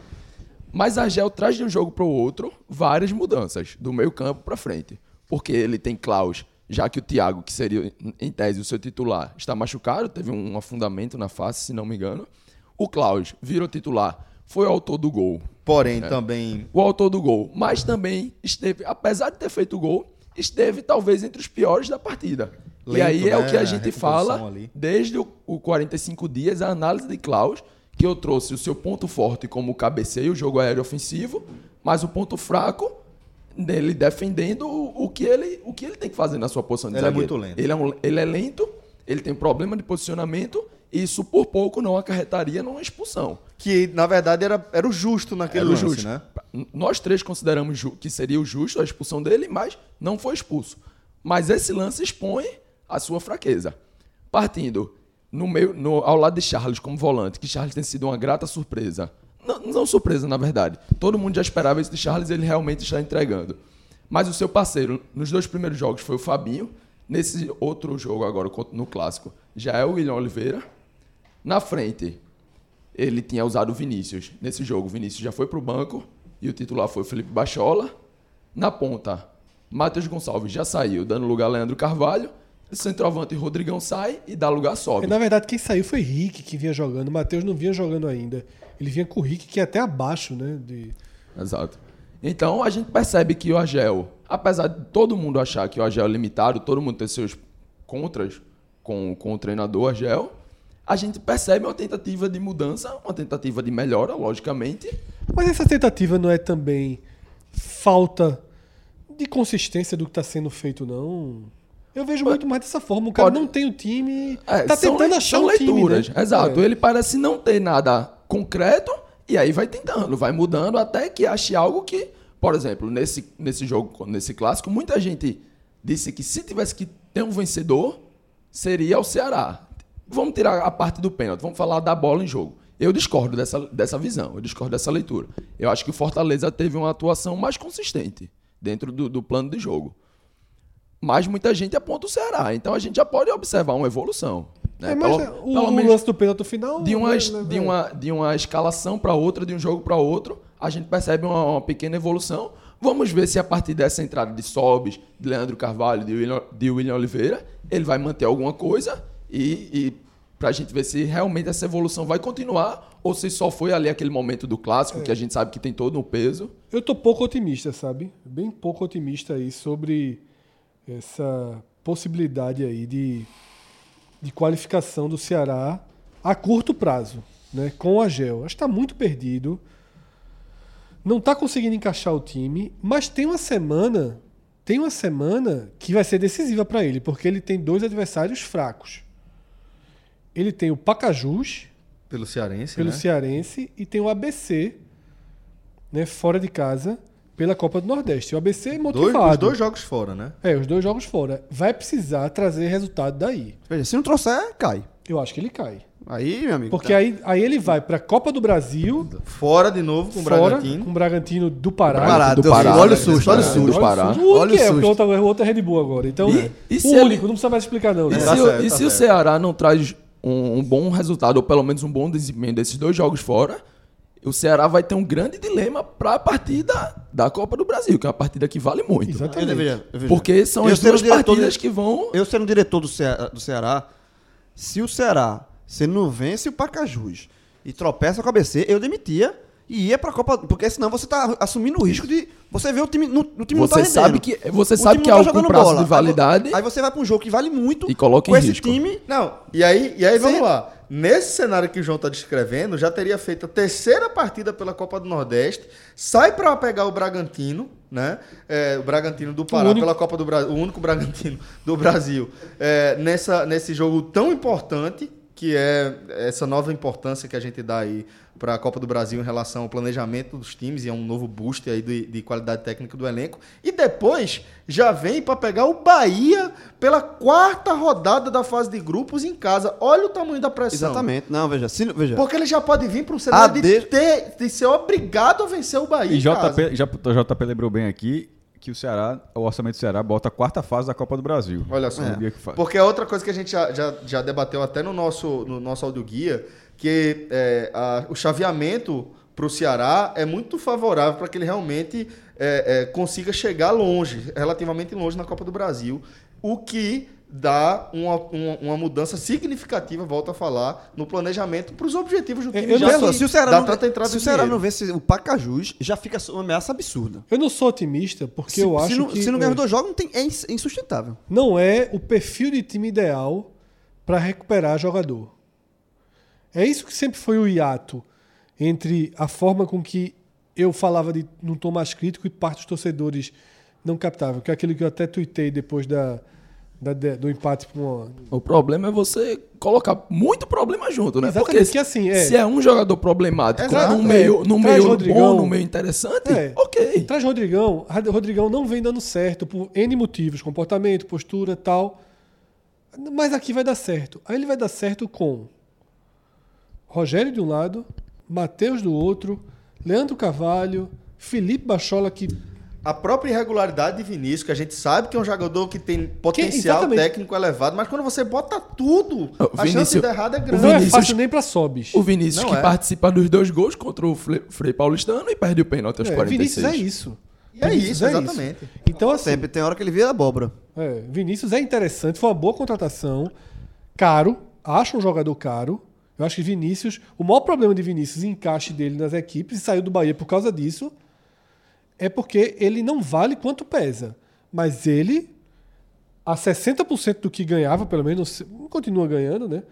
Mas a Gel traz de um jogo para o outro várias mudanças, do meio campo para frente. Porque ele tem Klaus, já que o Thiago, que seria em tese o seu titular, está machucado, teve um afundamento na face, se não me engano. O Klaus virou titular, foi o autor do gol. Porém, também O autor do gol, mas também esteve, apesar de ter feito o gol, esteve talvez entre os piores da partida. e Lento, aí é o né? que a A gente recomposição fala ali. desde o, o 45 dias, a análise de Klaus, que eu trouxe o seu ponto forte como o cabeceio, o jogo aéreo ofensivo, mas o ponto fraco dele defendendo o, o que ele, o que ele tem que fazer na sua posição de Ele é zagueiro. muito lento. Ele é, um- ele é lento, ele tem problema de posicionamento isso por pouco não acarretaria numa expulsão. Que, na verdade, era, era o justo naquele Era lance, justo. né? Nós três consideramos que seria o justo a expulsão dele, mas não foi expulso. Mas esse lance expõe a sua fraqueza. Partindo no meio, no- ao lado de Charles como volante, que Charles tem sido uma grata surpresa. Não, não surpresa, na verdade. Todo mundo já esperava isso de Charles, ele realmente está entregando. Mas o seu parceiro, nos dois primeiros jogos, foi o Fabinho. Nesse outro jogo agora, no clássico, já é o William Oliveira. Na frente, ele tinha usado o Vinícius. Nesse jogo, o Vinícius já foi para o banco e o titular foi o Felipe Bachola. Na ponta, Matheus Gonçalves já saiu, dando lugar a Leandro Carvalho. Centroavante Rodrigão sai e dá lugar Sobe. É, Na verdade, quem saiu foi Rick, que vinha jogando. O Matheus não vinha jogando ainda. Ele vinha com o Rick, que é até abaixo, né? De... Exato. Então a gente percebe que o Agel, apesar de todo mundo achar que o Agel é limitado, todo mundo ter seus contras com, com o treinador Agel, a gente percebe uma tentativa de mudança, uma tentativa de melhora, logicamente. Mas essa tentativa não é também falta de consistência do que está sendo feito, não? Eu vejo muito mais dessa forma. O cara Pode- não tem o time. É, tá tentando le- achar são um time. leituras. né? Exato. É. Ele parece não ter nada concreto e aí vai tentando, vai mudando até que ache algo que, por exemplo, nesse, nesse jogo, nesse clássico, muita gente disse que se tivesse que ter um vencedor, seria o Ceará. Vamos tirar a parte do pênalti, vamos falar da bola em jogo. Eu discordo dessa, dessa visão, eu discordo dessa leitura. Eu acho que o Fortaleza teve uma atuação mais consistente dentro do, do plano de jogo. Mas muita gente aponta o Ceará. Então a gente já pode observar uma evolução. Né? É, mas Pelo- é, o, pelo menos lance do pênalti final. de uma, né, né, de é. uma, de uma escalação para outra, de um jogo para outro, a gente percebe uma, uma pequena evolução. Vamos ver se a partir dessa entrada de Sobis, de Leandro Carvalho, de William, de William Oliveira, ele vai manter alguma coisa e, e para a gente ver se realmente essa evolução vai continuar ou se só foi ali aquele momento do clássico que a gente sabe que tem todo um peso. Eu tô pouco otimista, sabe? Bem pouco otimista aí sobre essa possibilidade aí de, de qualificação do Ceará a curto prazo, né? Com o Agel. Acho que tá muito perdido. Não tá conseguindo encaixar o time, mas tem uma semana, tem uma semana que vai ser decisiva para ele, porque ele tem dois adversários fracos. Ele tem o Pacajus, Pelo Cearense, pelo né? Cearense e tem o ABC, né, fora de casa, pela Copa do Nordeste. O ABC é Dois, motivado. os dois jogos fora, né? É, os dois jogos fora. Vai precisar trazer resultado daí. Veja, se não trouxer, cai. Eu acho que ele cai. Aí, meu amigo. Porque tá. aí, aí ele vai pra Copa do Brasil, Fora de novo com o fora, Bragantino. com o Bragantino do Pará. Pará, do Pará, olha o né? susto, olha o É, susto. do Pará. Olha o é, porque o susto. outro, o outro é Red Bull agora. Então, E- e o se ele- único, não precisa mais explicar não. E né? se, Tá o, certo, e tá se o. Ceará não traz um, um bom resultado, ou pelo menos um bom desempenho desses dois jogos fora, o Ceará vai ter um grande dilema para a partida da Copa do Brasil, que é uma partida que vale muito. Eu Exatamente. deveria- eu. Porque são Eu as duas partidas de- que vão. Eu sendo diretor do Ceará, do Ceará, se o Ceará, se não vence o Pacajus e tropeça com a ABC, eu demitia e ia pra Copa. Porque senão você tá assumindo o risco de. Você vê o time. No, o time não tá Você rendendo. sabe que, você O sabe que não é tá algo com jogando prazo bola. de Aí validade Aí, você vai pra um jogo que vale muito. E coloca em com esse risco. time. Não, e aí, e aí vamos lá. Nesse cenário que o João está descrevendo, já teria feito a terceira partida pela Copa do Nordeste, sai para pegar o Bragantino, né? É, o Bragantino do Pará único- pela Copa do Brasil, o único Bragantino do Brasil, é, nessa, nesse jogo tão importante que é essa nova importância que a gente dá aí para a Copa do Brasil em relação ao planejamento dos times e a um novo boost aí de, de qualidade técnica do elenco. E depois já vem para pegar o Bahia pela quarta rodada da fase de grupos em casa. Olha o tamanho da pressão. Exatamente. Não, veja. Se, veja. Porque ele já pode vir para um cenário de, de- ter, de ser obrigado a vencer o Bahia. E em casa. JP, já, o JP lembrou bem aqui que o Ceará, o orçamento do Ceará bota a quarta fase da Copa do Brasil. Olha só. Faz. Porque é outra coisa que a gente já, já, já debateu até no nosso, no nosso audioguia, que é, a- o chaveamento para o Ceará é muito favorável para que ele realmente é, é, consiga chegar longe, relativamente longe na Copa do Brasil, o que dá uma, uma, uma mudança significativa, volto a falar, no planejamento para os objetivos do time. Eu não só, que se o Ceará, não, se o Ceará não vence o Pacajus, já fica uma ameaça absurda. Eu não sou otimista, porque Se, eu se acho não, que se não ganhar é, os dois jogos, não é é insustentável. não é o perfil de time ideal para recuperar jogador. É isso que sempre foi o hiato entre a forma com que eu falava de num tom mais crítico e parte dos torcedores não captavam, que é aquilo que eu até tuitei depois da, da- de- do empate com uma. O problema é você colocar muito problema junto, né? Exatamente, Porque porque assim, é- se é um jogador problemático Exato, num é. meio, num Traz meio Rodrigão. bom, num meio interessante, É. ok. Traz Rodrigão. Rodrigão não vem dando certo por N motivos, comportamento, postura tal. Mas aqui vai dar certo. Aí ele vai dar certo com Rogério de um lado, Matheus do outro, Leandro Carvalho, Felipe Bachola, que A própria irregularidade de Vinícius, que a gente sabe que é um jogador que tem potencial exatamente. técnico elevado, mas quando você bota tudo, O a chance de Vinícius- dar errado é o grande. não é Vinícius- fácil nem pra Sobis. O Vinícius Não que é. participa dos dois gols contra o Frei Paulistano e perde o pênalti aos É, 46. Vinícius é isso. E é Vinícius isso, exatamente. Então, assim, Sempre tem hora que ele vira abóbora. É, Vinícius é interessante, foi uma boa contratação. Caro, acho um jogador caro. Eu acho que Vinícius, o maior problema de Vinícius, encaixe dele nas equipes, e saiu do Bahia por causa disso, é porque ele não vale quanto pesa. Mas ele, a 60% do que ganhava, pelo menos, continua ganhando, né?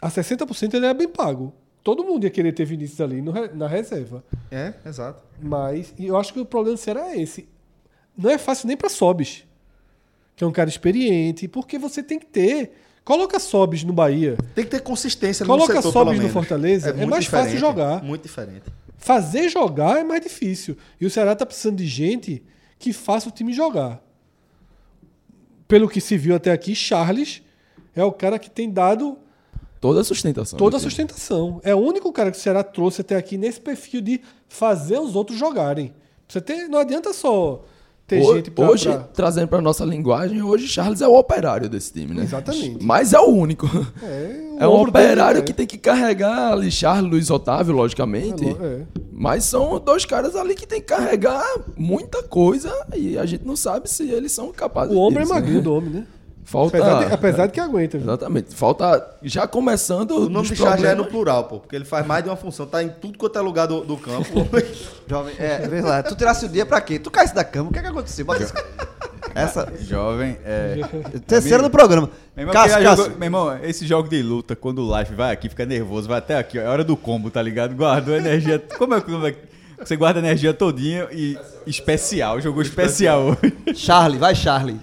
A 60% ele é bem pago. Todo mundo ia querer ter Vinícius ali no na reserva. É, exato. Mas eu acho que o problema é esse. Não é fácil nem para Sobis, que é um cara experiente, porque você tem que ter. Coloca Sobis no Bahia. Tem que ter consistência Coloca no setor, Sobis no. Fortaleza, é muito mais fácil jogar. Muito diferente. Fazer jogar é mais difícil. E o Ceará tá precisando de gente que faça o time jogar. Pelo que se viu até aqui, Charles é o cara que tem dado Toda a sustentação. toda a sustentação. É o único cara que o Ceará trouxe até aqui nesse perfil de fazer os outros jogarem. Você ter, não adianta só ter Ho- gente pra, hoje, pra- trazendo pra nossa linguagem, hoje Charles é o operário desse time, né? Exatamente. Mas é o único. É, (laughs) o É um ombro dele, operário é. que tem que carregar ali Charles, Luiz Otávio, logicamente. É. Mas são dois caras ali que tem que carregar muita coisa e a gente não sabe se eles são capazes O ombro é magrinho né? do homem, né? (laughs) Falta. Apesar de, apesar de que aguenta. viu? Exatamente. Falta. Já começando. O nome de Charles já é no problemas. plural, pô, porque ele faz mais de uma função, tá em tudo quanto é lugar do, do campo. (laughs) Jovem, é, vem lá. Tu tirasse o dia pra quê? Tu caísse da cama, o que é que aconteceu? Bota isso. Essa. Jovem, é. (laughs) Terceira do programa. Meu irmão, Cássio, Cássio. jogou- meu irmão, esse jogo de luta, quando o life vai aqui, fica nervoso, vai até aqui, ó, é hora do combo, tá ligado? Guardou energia. (laughs) Como é que como é que- você guarda energia todinha e especial, jogou especial hoje. Charlie, vai Charlie.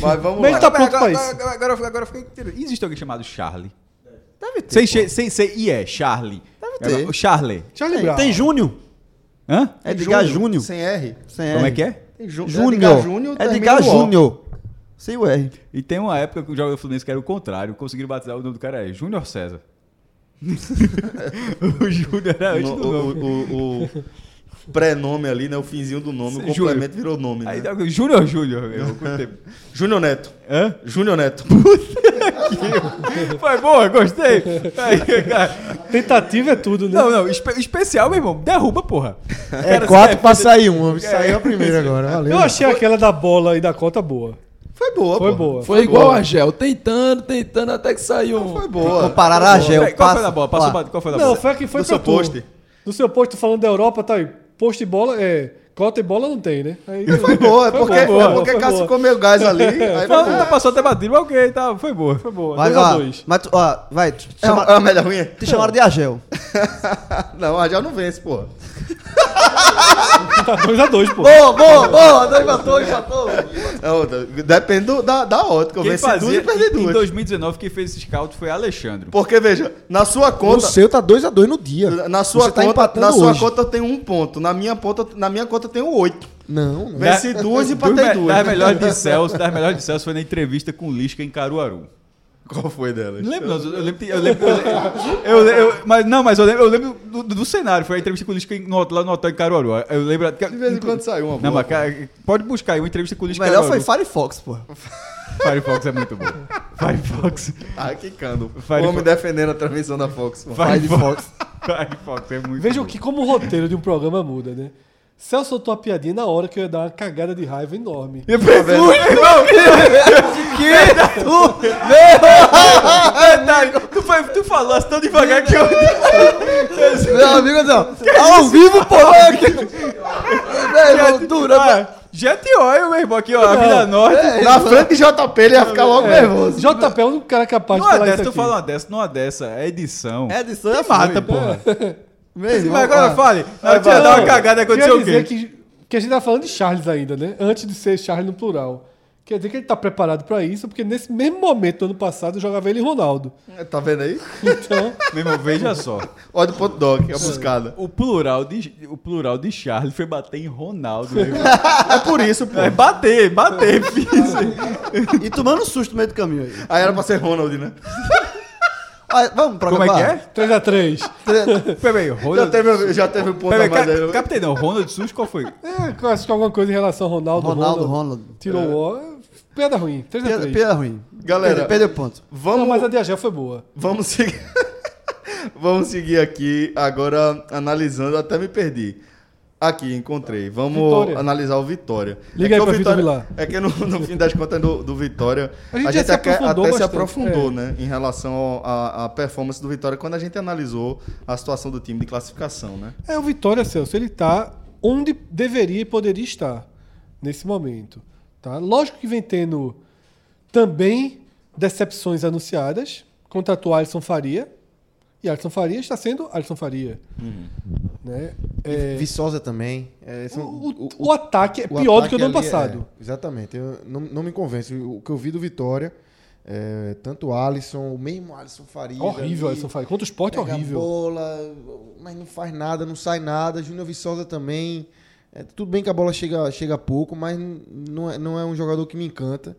Mas vamos Mas lá. tá pronto pra agora, isso. agora, agora, agora, agora fiquei interessado. Existe alguém chamado Charlie? Deve ter. Sem, che- sem ser e é, Charlie. ter. É, o Charlie. Charlie Tem, Brown. tem Júnior. Hã? É Edgar Júnior. Sem R. Sem Como é que é? Tem Júnior. Edgar Júnior. Edgar termina no O. Júnior. Sem o R. E tem uma época que o jogador do Fluminense que era o contrário, conseguiram batizar o nome do cara é Júnior César. (laughs) o Júnior era antes do nome. o, o- o pré-nome ali, né? O finzinho do nome, o Júnior. complemento virou nome, Aí né? dá- Júnior Júnior, meu. (laughs) Júnior Neto. Hã? Júnior Neto. (laughs) Foi boa, gostei. Aí, cara, Tentativa é tudo, né? Não, não, espe- especial, meu irmão. Derruba, porra. É quatro pra sair uma. Saiu a primeira agora. Valeu. Eu achei aquela da bola e da cota boa. Foi boa, Foi pô. boa. Foi igual a Gel, tentando, tentando, até que saiu. um- Foi boa. Compararam a Gel. Qual foi a bola? Passou pra- Qual foi a Não, bola? foi a que foi Do pra seu tu. post. Do seu post, tô falando da Europa, tá aí. Post e bola, é. Cota e bola não tem, né? Aí, Foi boa, é Foi porque, boa, é porque foi Cássio boa. comeu gás ali. (laughs) Aí Não, foi não, boa. passou até batido, mas ok, tá, foi boa. Foi boa. Vai, 2 a ó, 2 mas tu, ó, vai. Te, É uma, chama, é uma média ruim? te chamaram de Agel. (laughs) Não, a Jal não vence, porra. (laughs) Tá 2x2, pô. Boa, boa, boa. Dois empatou, empatou. É. Depende do- da, da ótica. Eu venci duas e perdi em duas. 2019, quem fez esse scout foi Alexandre. Porque, veja, na sua O conta. seu tá 2x2 no dia. Na sua, Você tá conta, empatando na sua hoje. conta eu tenho um ponto. Na minha, ponta, na minha conta eu tenho oito. Não, não. Venci duas e empatei duas. Das melhores de Celso, das melhores de Celso foi na entrevista com o Lisca em Caruaru. Qual foi delas? Não lembro, não, eu lembro, eu lembro, eu lembro, eu- eu- mas não, mas eu lembro, eu lembro do, do- cenário, foi a entrevista com o no, lá no hotel em Caruaru. Eu lembro que, De vez em quando saiu uma Não, boa. mas pode buscar aí uma entrevista com o melhor foi Caruaru. Firefox, pô. Firefox é muito bom. Firefox. Ah, que. Firefox. O homem defendendo a transmissão da Fox. pô. Firefox. Firefox é muito Vejam bom. que como o roteiro de um programa muda, né? Celso soltou a piadinha na hora que eu ia dar uma cagada de raiva enorme. (laughs) Eu prefiro, irmão. Verdade. Tu, foi, tu falasse tão devagar que eu. (laughs) Meu amigo, não. Ao vivo, pô. Meu irmão, dura. Ah, Jet Oil, meu irmão, aqui, ó, a Vida Norte. Na frente de JP ele ia ficar logo nervoso. JP é um cara capaz de Numa falar dessa, isso tu aqui. fala uma dessa, numa dessa, é edição. É edição, é mata, porra. Meu Mas agora ó. fale, que você ia dar uma cagada, aconteceu o Queria dizer quê? que, que a gente tá falando de Charles ainda, né? Antes de ser Charles no plural. Quer dizer que ele tá preparado pra isso, porque nesse mesmo momento do ano passado eu jogava ele e Ronaldo. Tá vendo aí? Então, (laughs) Meu irmão, veja só. (laughs) Olha o ponto doc, a buscada. O plural de, o plural de Charles foi bater em Ronaldo. né? (laughs) É por isso, pô. É bater, bater, filho. E tomando susto no meio do caminho aí. Aí era pra ser Ronald, né? Ah, vamos pra Como é que é? 3x3. Peraí, Já Ronald. teve, já teve um ponto Peraí, ca- aí. captei não, Ronald Sus, qual foi? É, eu acho que alguma coisa em relação ao Ronaldo. Ronaldo, Ronaldo. Tirou o O. Piada ruim. 3x3. Piada, ruim. Galera, Perdeu, perdeu ponto. Vamos, Não, mas a Diagel foi boa. vamos (laughs) seguir. vamos seguir aqui agora analisando, até me perdi. Aqui, encontrei. Vamos Vitória. analisar o Vitória. Liga é aí pra Vitória, Vilar. É que no, no fim das contas do, do Vitória, A gente já se até, se aprofundou, é. né? Em relação à performance do Vitória quando a gente analisou a situação do time de classificação, né? É, o Vitória, Celso, ele tá onde deveria e poderia estar nesse momento. Tá? Lógico que vem tendo também decepções anunciadas. Contratou Alisson Faria. E Alisson Faria está sendo Alisson Faria. Né? É, Viçosa também. É, são- o, o ataque é o pior do ataque que o do ano é- passado. exatamente. Eu, não, não me convence. O que eu vi do Vitória, é, tanto o Alisson, o mesmo Alisson Faria. Horrível, ali, Alisson Faria. Contra o esporte, é horrível. bola, mas não faz nada, não sai nada. Júnior Viçosa também. É, tudo bem que a bola chega, chega pouco, mas não é, não é um jogador que me encanta.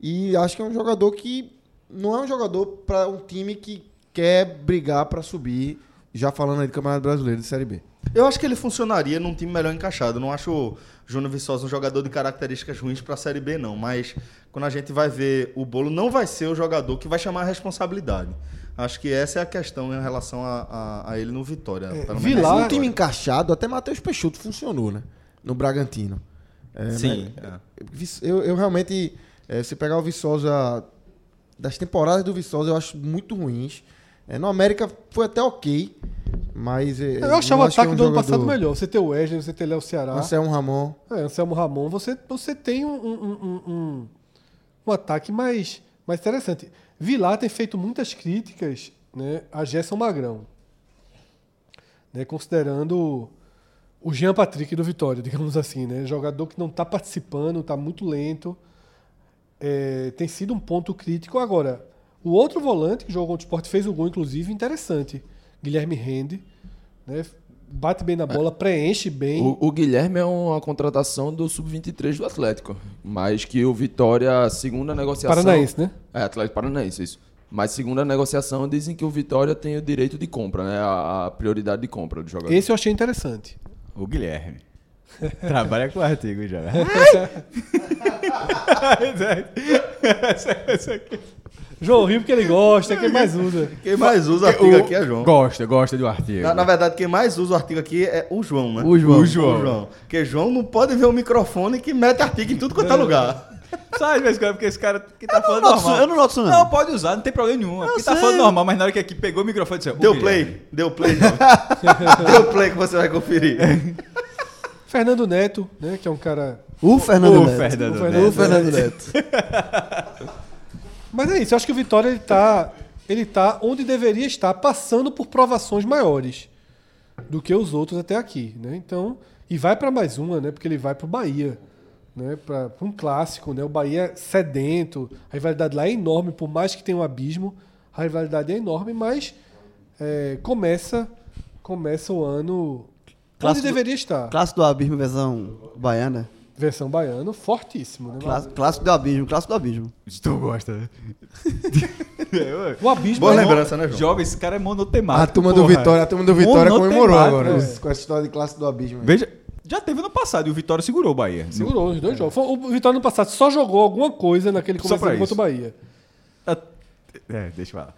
E acho que é um jogador que não é um jogador para um time que quer brigar para subir, já falando aí do Campeonato Brasileiro de Série B. Eu acho que ele funcionaria num time melhor encaixado. Eu não acho o Júnior Viçosa um jogador de características ruins para a Série B, não. Mas quando a gente vai ver o bolo, não vai ser o jogador que vai chamar a responsabilidade. Acho que essa é a questão em relação a, a- a ele no Vitória. Vilar- nessa Um time encaixado, até Matheus Peixoto funcionou, né? No Bragantino. É, Sim. mas- é. Eu, eu realmente, é, se pegar o Viçosa, das temporadas do Viçosa, eu acho muito ruins. É, no América foi até ok, mas. é, Eu achava o é ataque um do ano passado melhor. Você tem o Wesley, você tem Léo Ceará. Anselmo Ramon. É, Anselmo Ramon, você, você tem um, um, um, um, um ataque mais, mais interessante. Vilar tem feito muitas críticas né, a Gerson Magrão. Né, considerando o Jean Patrick do Vitória, digamos assim. Né, jogador que não está participando, está muito lento. É, tem sido um ponto crítico. Agora, o outro volante que jogou contra o esporte fez o gol, inclusive, interessante. Guilherme Rende. Né, bate bem na bola, preenche bem. O, o Guilherme é uma contratação do Sub-23 do Atlético. Mas que o Vitória, segunda negociação. Paranaense, né? É, Atlético Paranaense, isso. Mas segundo a negociação, dizem que o Vitória tem o direito de compra, né? A, a prioridade de compra do jogador. Esse eu achei interessante. O Guilherme. (laughs) Trabalha com artigo já. João Rio porque ele gosta, é quem mais usa. Quem mais usa o artigo aqui é João. Gosta, gosta do artigo. Na, na verdade, quem mais usa o artigo aqui é o João, né? O João. O João. Porque João não pode ver o microfone que mete artigo em tudo quanto é lugar. Sabe, de vez em quando, porque esse cara que tá falando isso- normal. eu não noto isso, não. Não, pode usar, não tem problema nenhum. Porque tá falando normal, mas na hora que aqui pegou o microfone, disse, "O Deu Guilherme." play? Deu play, João. (laughs) Deu play que você vai conferir. Fernando Neto, né, que é um cara... O Fernando O Neto. Fernando O O Neto. Fernando Neto. (laughs) (laughs) Mas é isso, eu acho que o Vitória ele tá, ele tá onde deveria estar, passando por provações maiores do que os outros até aqui, né? Então, e vai para mais uma, né? Porque ele vai para o Bahia, né? Para um clássico, né? O Bahia é sedento, a rivalidade lá é enorme, por mais que tenha um abismo, a rivalidade é enorme, mas é, começa começa o ano Clássico onde deveria estar. Clássico do Abismo, versão baiana. Versão baiano, fortíssimo, né? Clássico, clássico do Abismo, clássico do Abismo. Tu gosta, né? (laughs) O abismo Boa é lembrança, né, João? Jovem, esse cara é monotemático. A turma do porra. Vitória, a turma do Vitória comemorou agora é. com essa história de classe do abismo. aí. Veja, já teve ano passado e o Vitória segurou o Bahia. Segurou os dois jogos. Foi- O Vitória no passado só jogou alguma coisa naquele Só começo pra contra o isso. Bahia. É, deixa eu falar.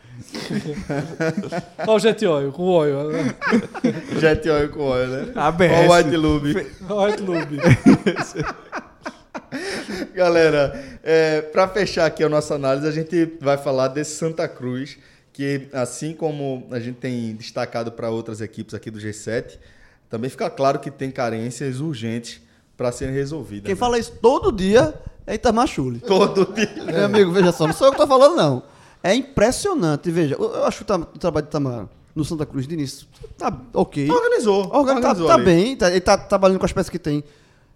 (laughs) Olha o Jet Oil, com o Oil. né? Jet oil com óleo, né? ABS. Olha o White Lube. Olha o Clube. (laughs) Galera, é, para fechar aqui a nossa análise, a gente vai falar desse Santa Cruz, que assim como a gente tem destacado para outras equipes aqui do G7, também fica claro que tem carências urgentes para serem resolvidas. Quem né? fala isso todo dia é Itamar Chuli. todo dia. Meu amigo, veja só, não sou eu que tô falando, não. É impressionante, veja. Eu, eu acho o, o trabalho de Itamar no Santa Cruz de início tá ok. Organizou. Organ- tá, organizou tá ali. bem, tá- ele tá trabalhando com as peças que tem.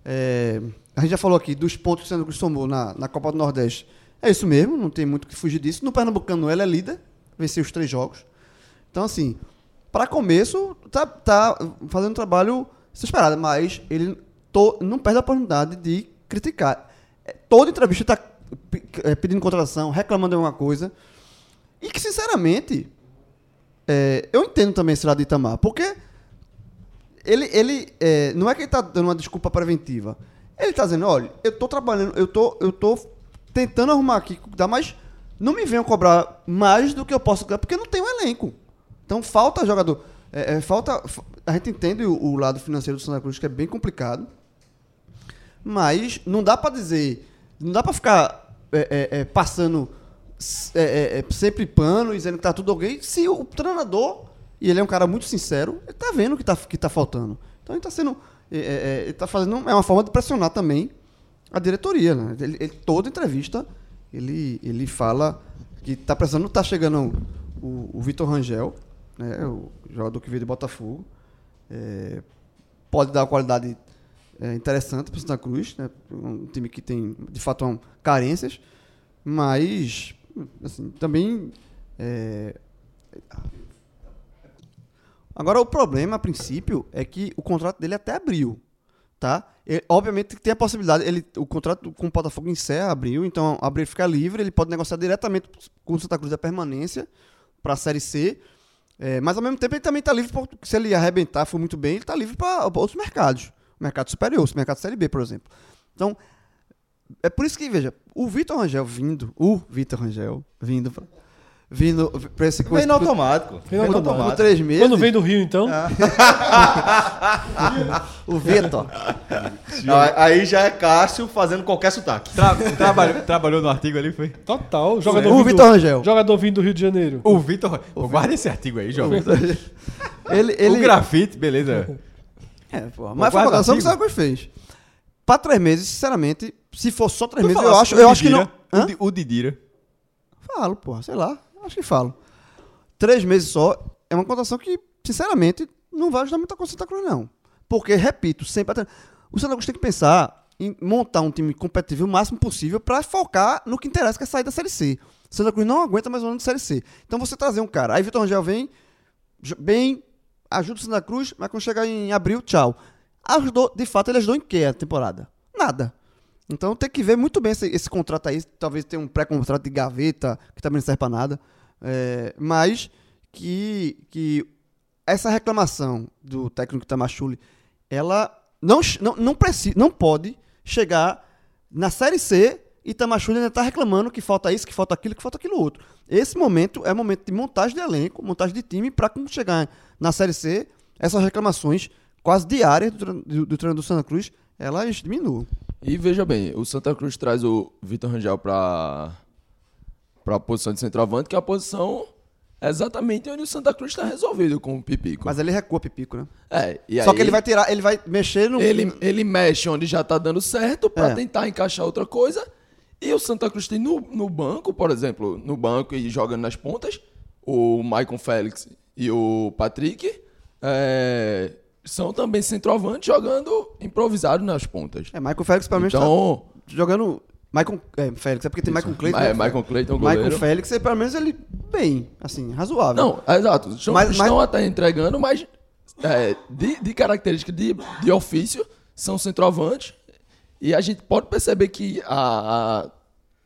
É, a gente já falou aqui dos pontos que o Santa Cruz tomou na, na Copa do Nordeste. É isso mesmo, não tem muito o que fugir disso. No Pernambucano ele é líder, venceu os três jogos. Então, assim, para começo, tá, tá fazendo um trabalho desesperado, mas ele to- não perde a oportunidade de criticar. É, Toda entrevista está pedindo contratação, reclamando de alguma coisa. E que, sinceramente, é, eu entendo também esse lado de Itamar, porque ele, ele é, não é que ele está dando uma desculpa preventiva. Ele está dizendo, olha, eu estou trabalhando, eu tô, eu tô tentando arrumar aqui, mas não me venham cobrar mais do que eu posso ganhar, porque não tenho elenco. Então falta jogador. É, é, falta. fa- A gente entende o, o lado financeiro do Santa Cruz, que é bem complicado. Mas não dá pra dizer. Não dá pra ficar é, é, é, passando é, é, é, sempre pano dizendo que tá tudo ok. Se o treinador, e ele é um cara muito sincero, ele tá vendo que tá, que tá faltando. Então ele tá sendo. é, é, é, ele tá fazendo. É uma forma de pressionar também a diretoria. Né? Ele, ele- toda entrevista ele, ele fala que tá precisando. Tá chegando o, o Vitor Rangel, né, o jogador que veio de Botafogo. Pode dar uma qualidade interessante para Santa Cruz, né? um time que tem de fato um, carências, mas assim, também é, agora o problema a princípio é que o contrato dele até abril, tá? Ele, obviamente tem a possibilidade, ele o contrato com o Botafogo encerra abril, então abril fica livre, ele pode negociar diretamente com o Santa Cruz a permanência para a Série C. É, mas ao mesmo tempo ele também está livre, pra- se ele arrebentar, for muito bem, ele está livre para outros mercados. Mercado superior, mercado Série B, por exemplo. Então, é por isso que, veja, o Vitor Rangel vindo, o Vitor Rangel vindo pra, vindo para esse Vem no automático. Vem no por automático. três meses. Quando vem do Rio, então. (laughs) O Vitor. Aí já é Cássio fazendo qualquer sotaque. Tra- trabalhou, trabalhou no artigo ali, foi? Total. Jogador O Vitor Rangel. Jogador vindo do Rio de Janeiro. O Vitor. Guarda esse artigo aí, jovem. Ele, ele, O grafite, beleza. É, pô, mas foi guarda a contratação que o Cruz fez. Pra três meses, sinceramente, se for só três Tu meses, eu acho, eu acho que não. Hã? O, Di- o Didira. Falo, porra, sei lá. Acho que falo. Três meses só é uma contratação que, sinceramente, não vai ajudar muito a coisa do Santa Cruz, não. Porque, repito, sempre. O Santa Cruz tem que pensar em montar um time competitivo o máximo possível pra focar no que interessa, que é sair da Série C. Santa Cruz não aguenta mais um ano de Série C. Então você trazer um cara. Aí Vitor Rangel vem, bem, ajuda o Santa Cruz, mas quando chegar em abril, tchau. Ajudou, de fato, ele ajudou em que a temporada? Nada. Então tem que ver muito bem esse, esse contrato aí. Talvez tenha um pré-contrato de gaveta, que também não serve pra nada. É, mas que, que essa reclamação do técnico Tamachule, ela não, não, não, precisa, não pode chegar na Série C e Tamachule ainda tá reclamando que falta isso, que falta aquilo, que falta aquilo outro. Esse momento é momento de montagem de elenco, montagem de time, para quando chegar na Série C, essas reclamações quase diárias do, do, do treinador do Santa Cruz, elas diminuam. E veja bem, o Santa Cruz traz o Vitor Rangel pra, pra posição de centroavante, que é a posição exatamente onde o Santa Cruz está resolvido com o Pipico. Mas ele recua Pipico, né? é, e Só aí que ele vai tirar, ele vai mexer no. ele, ele mexe onde já tá dando certo pra É. tentar encaixar outra coisa. E o Santa Cruz tem no, no banco, por exemplo, no banco e jogando nas pontas, o Maicon Félix e o Patrick é, são também centroavantes jogando improvisado nas pontas. É, Michael Félix, pelo menos, Então, tá jogando. Michael é, Félix, é porque tem Michael Clayton. é, né? Michael Clayton, goleiro. Michael Félix, é, pelo menos ele bem, assim, razoável. Não, é exato. Estão, Mas- estão mas- até entregando, mas é, de, de característica de, de ofício, são centroavantes. E a gente pode perceber que a,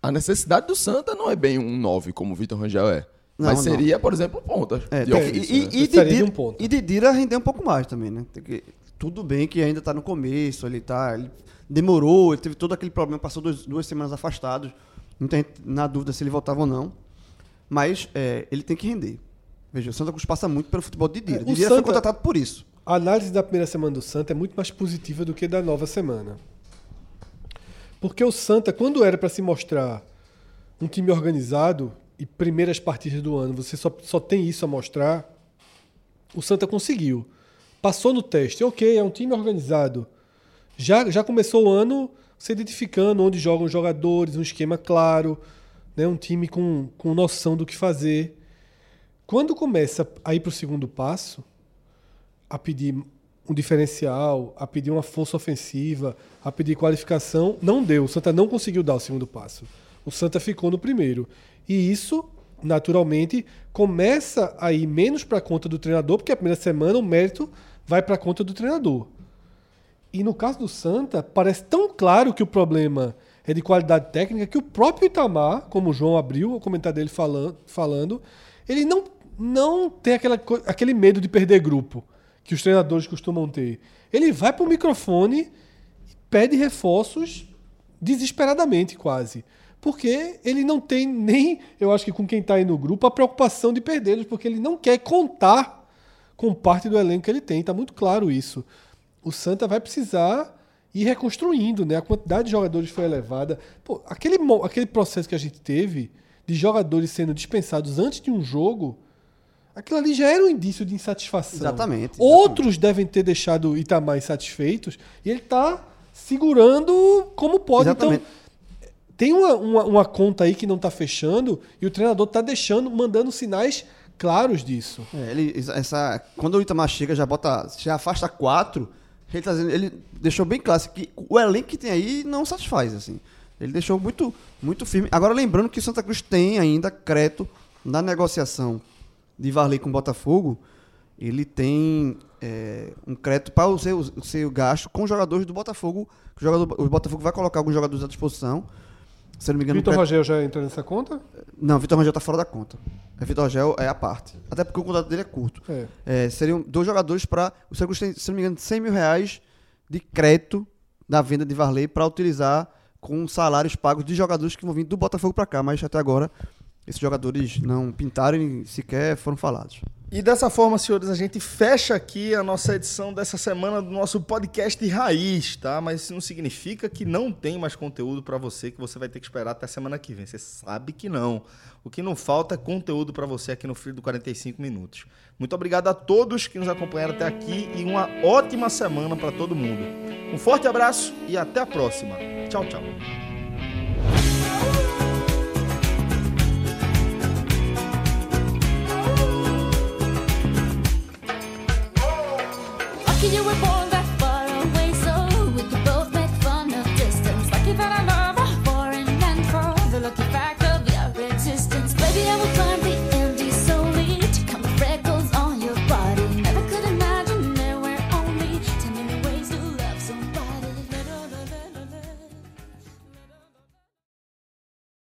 a, a necessidade do Santa não é bem um 9, como o Vitor Rangel é. Não, mas não. seria, por exemplo, ponta. É, de tem ofício, e, né? e, de Didira, um ponto. e Didira render um pouco mais também, né? Tem que- tudo bem que ainda tá no começo, ele tá. Ele demorou, ele teve todo aquele problema, passou dois- duas semanas afastado. Muita gente na dúvida se ele voltava ou não. Mas é, ele tem que render. Veja, o Santa Cruz passa muito pelo futebol de Didira. É, o Didira foi Santa- contratado por isso. A análise da primeira semana do Santa é muito mais positiva do que da nova semana. Porque o Santa, quando era para se mostrar um time organizado e primeiras partidas do ano, você só, só tem isso a mostrar, o Santa conseguiu. Passou no teste, ok, é um time organizado. Já, já começou o ano se identificando onde jogam os jogadores, um esquema claro, né, um time com, com noção do que fazer. Quando começa a ir para o segundo passo, a pedir um diferencial, a pedir uma força ofensiva, a pedir qualificação, não deu. O Santa não conseguiu dar o segundo passo. O Santa ficou no primeiro. E isso, naturalmente, começa a ir menos para conta do treinador, porque a primeira semana o mérito vai para conta do treinador. E no caso do Santa, parece tão claro que o problema é de qualidade técnica que o próprio Itamar, como o João abriu o comentário dele falando, falando ele não, não tem aquela, aquele medo de perder grupo que os treinadores costumam ter. Ele vai para o microfone e pede reforços desesperadamente, quase. Porque ele não tem nem, eu acho que com quem está aí no grupo, a preocupação de perdê-los, porque ele não quer contar com parte do elenco que ele tem. Está muito claro isso. O Santa vai precisar ir reconstruindo, né? A quantidade de jogadores foi elevada. Pô, aquele, aquele processo que a gente teve de jogadores sendo dispensados antes de um jogo, aquilo ali já era um indício de insatisfação. Exatamente, Outros devem ter deixado o Itamar insatisfeitos e ele está segurando como pode. Exatamente. Então, tem uma, uma, uma conta aí que não está fechando e o treinador está deixando, mandando sinais claros disso. É, ele, essa, quando o Itamar chega, já bota. Já afasta quatro. Ele, tá dizendo- ele deixou bem claro assim, que o elenco que tem aí não satisfaz. assim. Ele deixou muito, muito firme. Agora, lembrando que o Santa Cruz tem ainda crédito na negociação de Varley com o Botafogo. Ele tem é, um crédito para o seu, o seu gasto com os jogadores do Botafogo. O, jogador, o Botafogo vai colocar alguns jogadores à disposição. Se eu não me engano, Vitor crédito- Rogel já entrou nessa conta? não, Vitor Rangel tá fora da conta. É, Vitor Rangel é a parte. Até porque o contrato dele é curto. É. É, seriam dois jogadores para. O Santa Cruz tem, se não me engano, 100 mil reais de crédito da venda de Varley para utilizar com salários pagos de jogadores que vão vir do Botafogo para cá. Mas até agora, esses jogadores não pintaram e sequer foram falados. E dessa forma, senhores, a gente fecha aqui a nossa edição dessa semana do nosso podcast Raiz, tá? Mas isso não significa que não tem mais conteúdo pra você, que você vai ter que esperar até semana que vem. Você sabe que não. O que não falta é conteúdo pra você aqui no Frio do 45 Minutos. Muito obrigado a todos que nos acompanharam até aqui e uma ótima semana pra todo mundo. Um forte abraço e até a próxima. Tchau, tchau.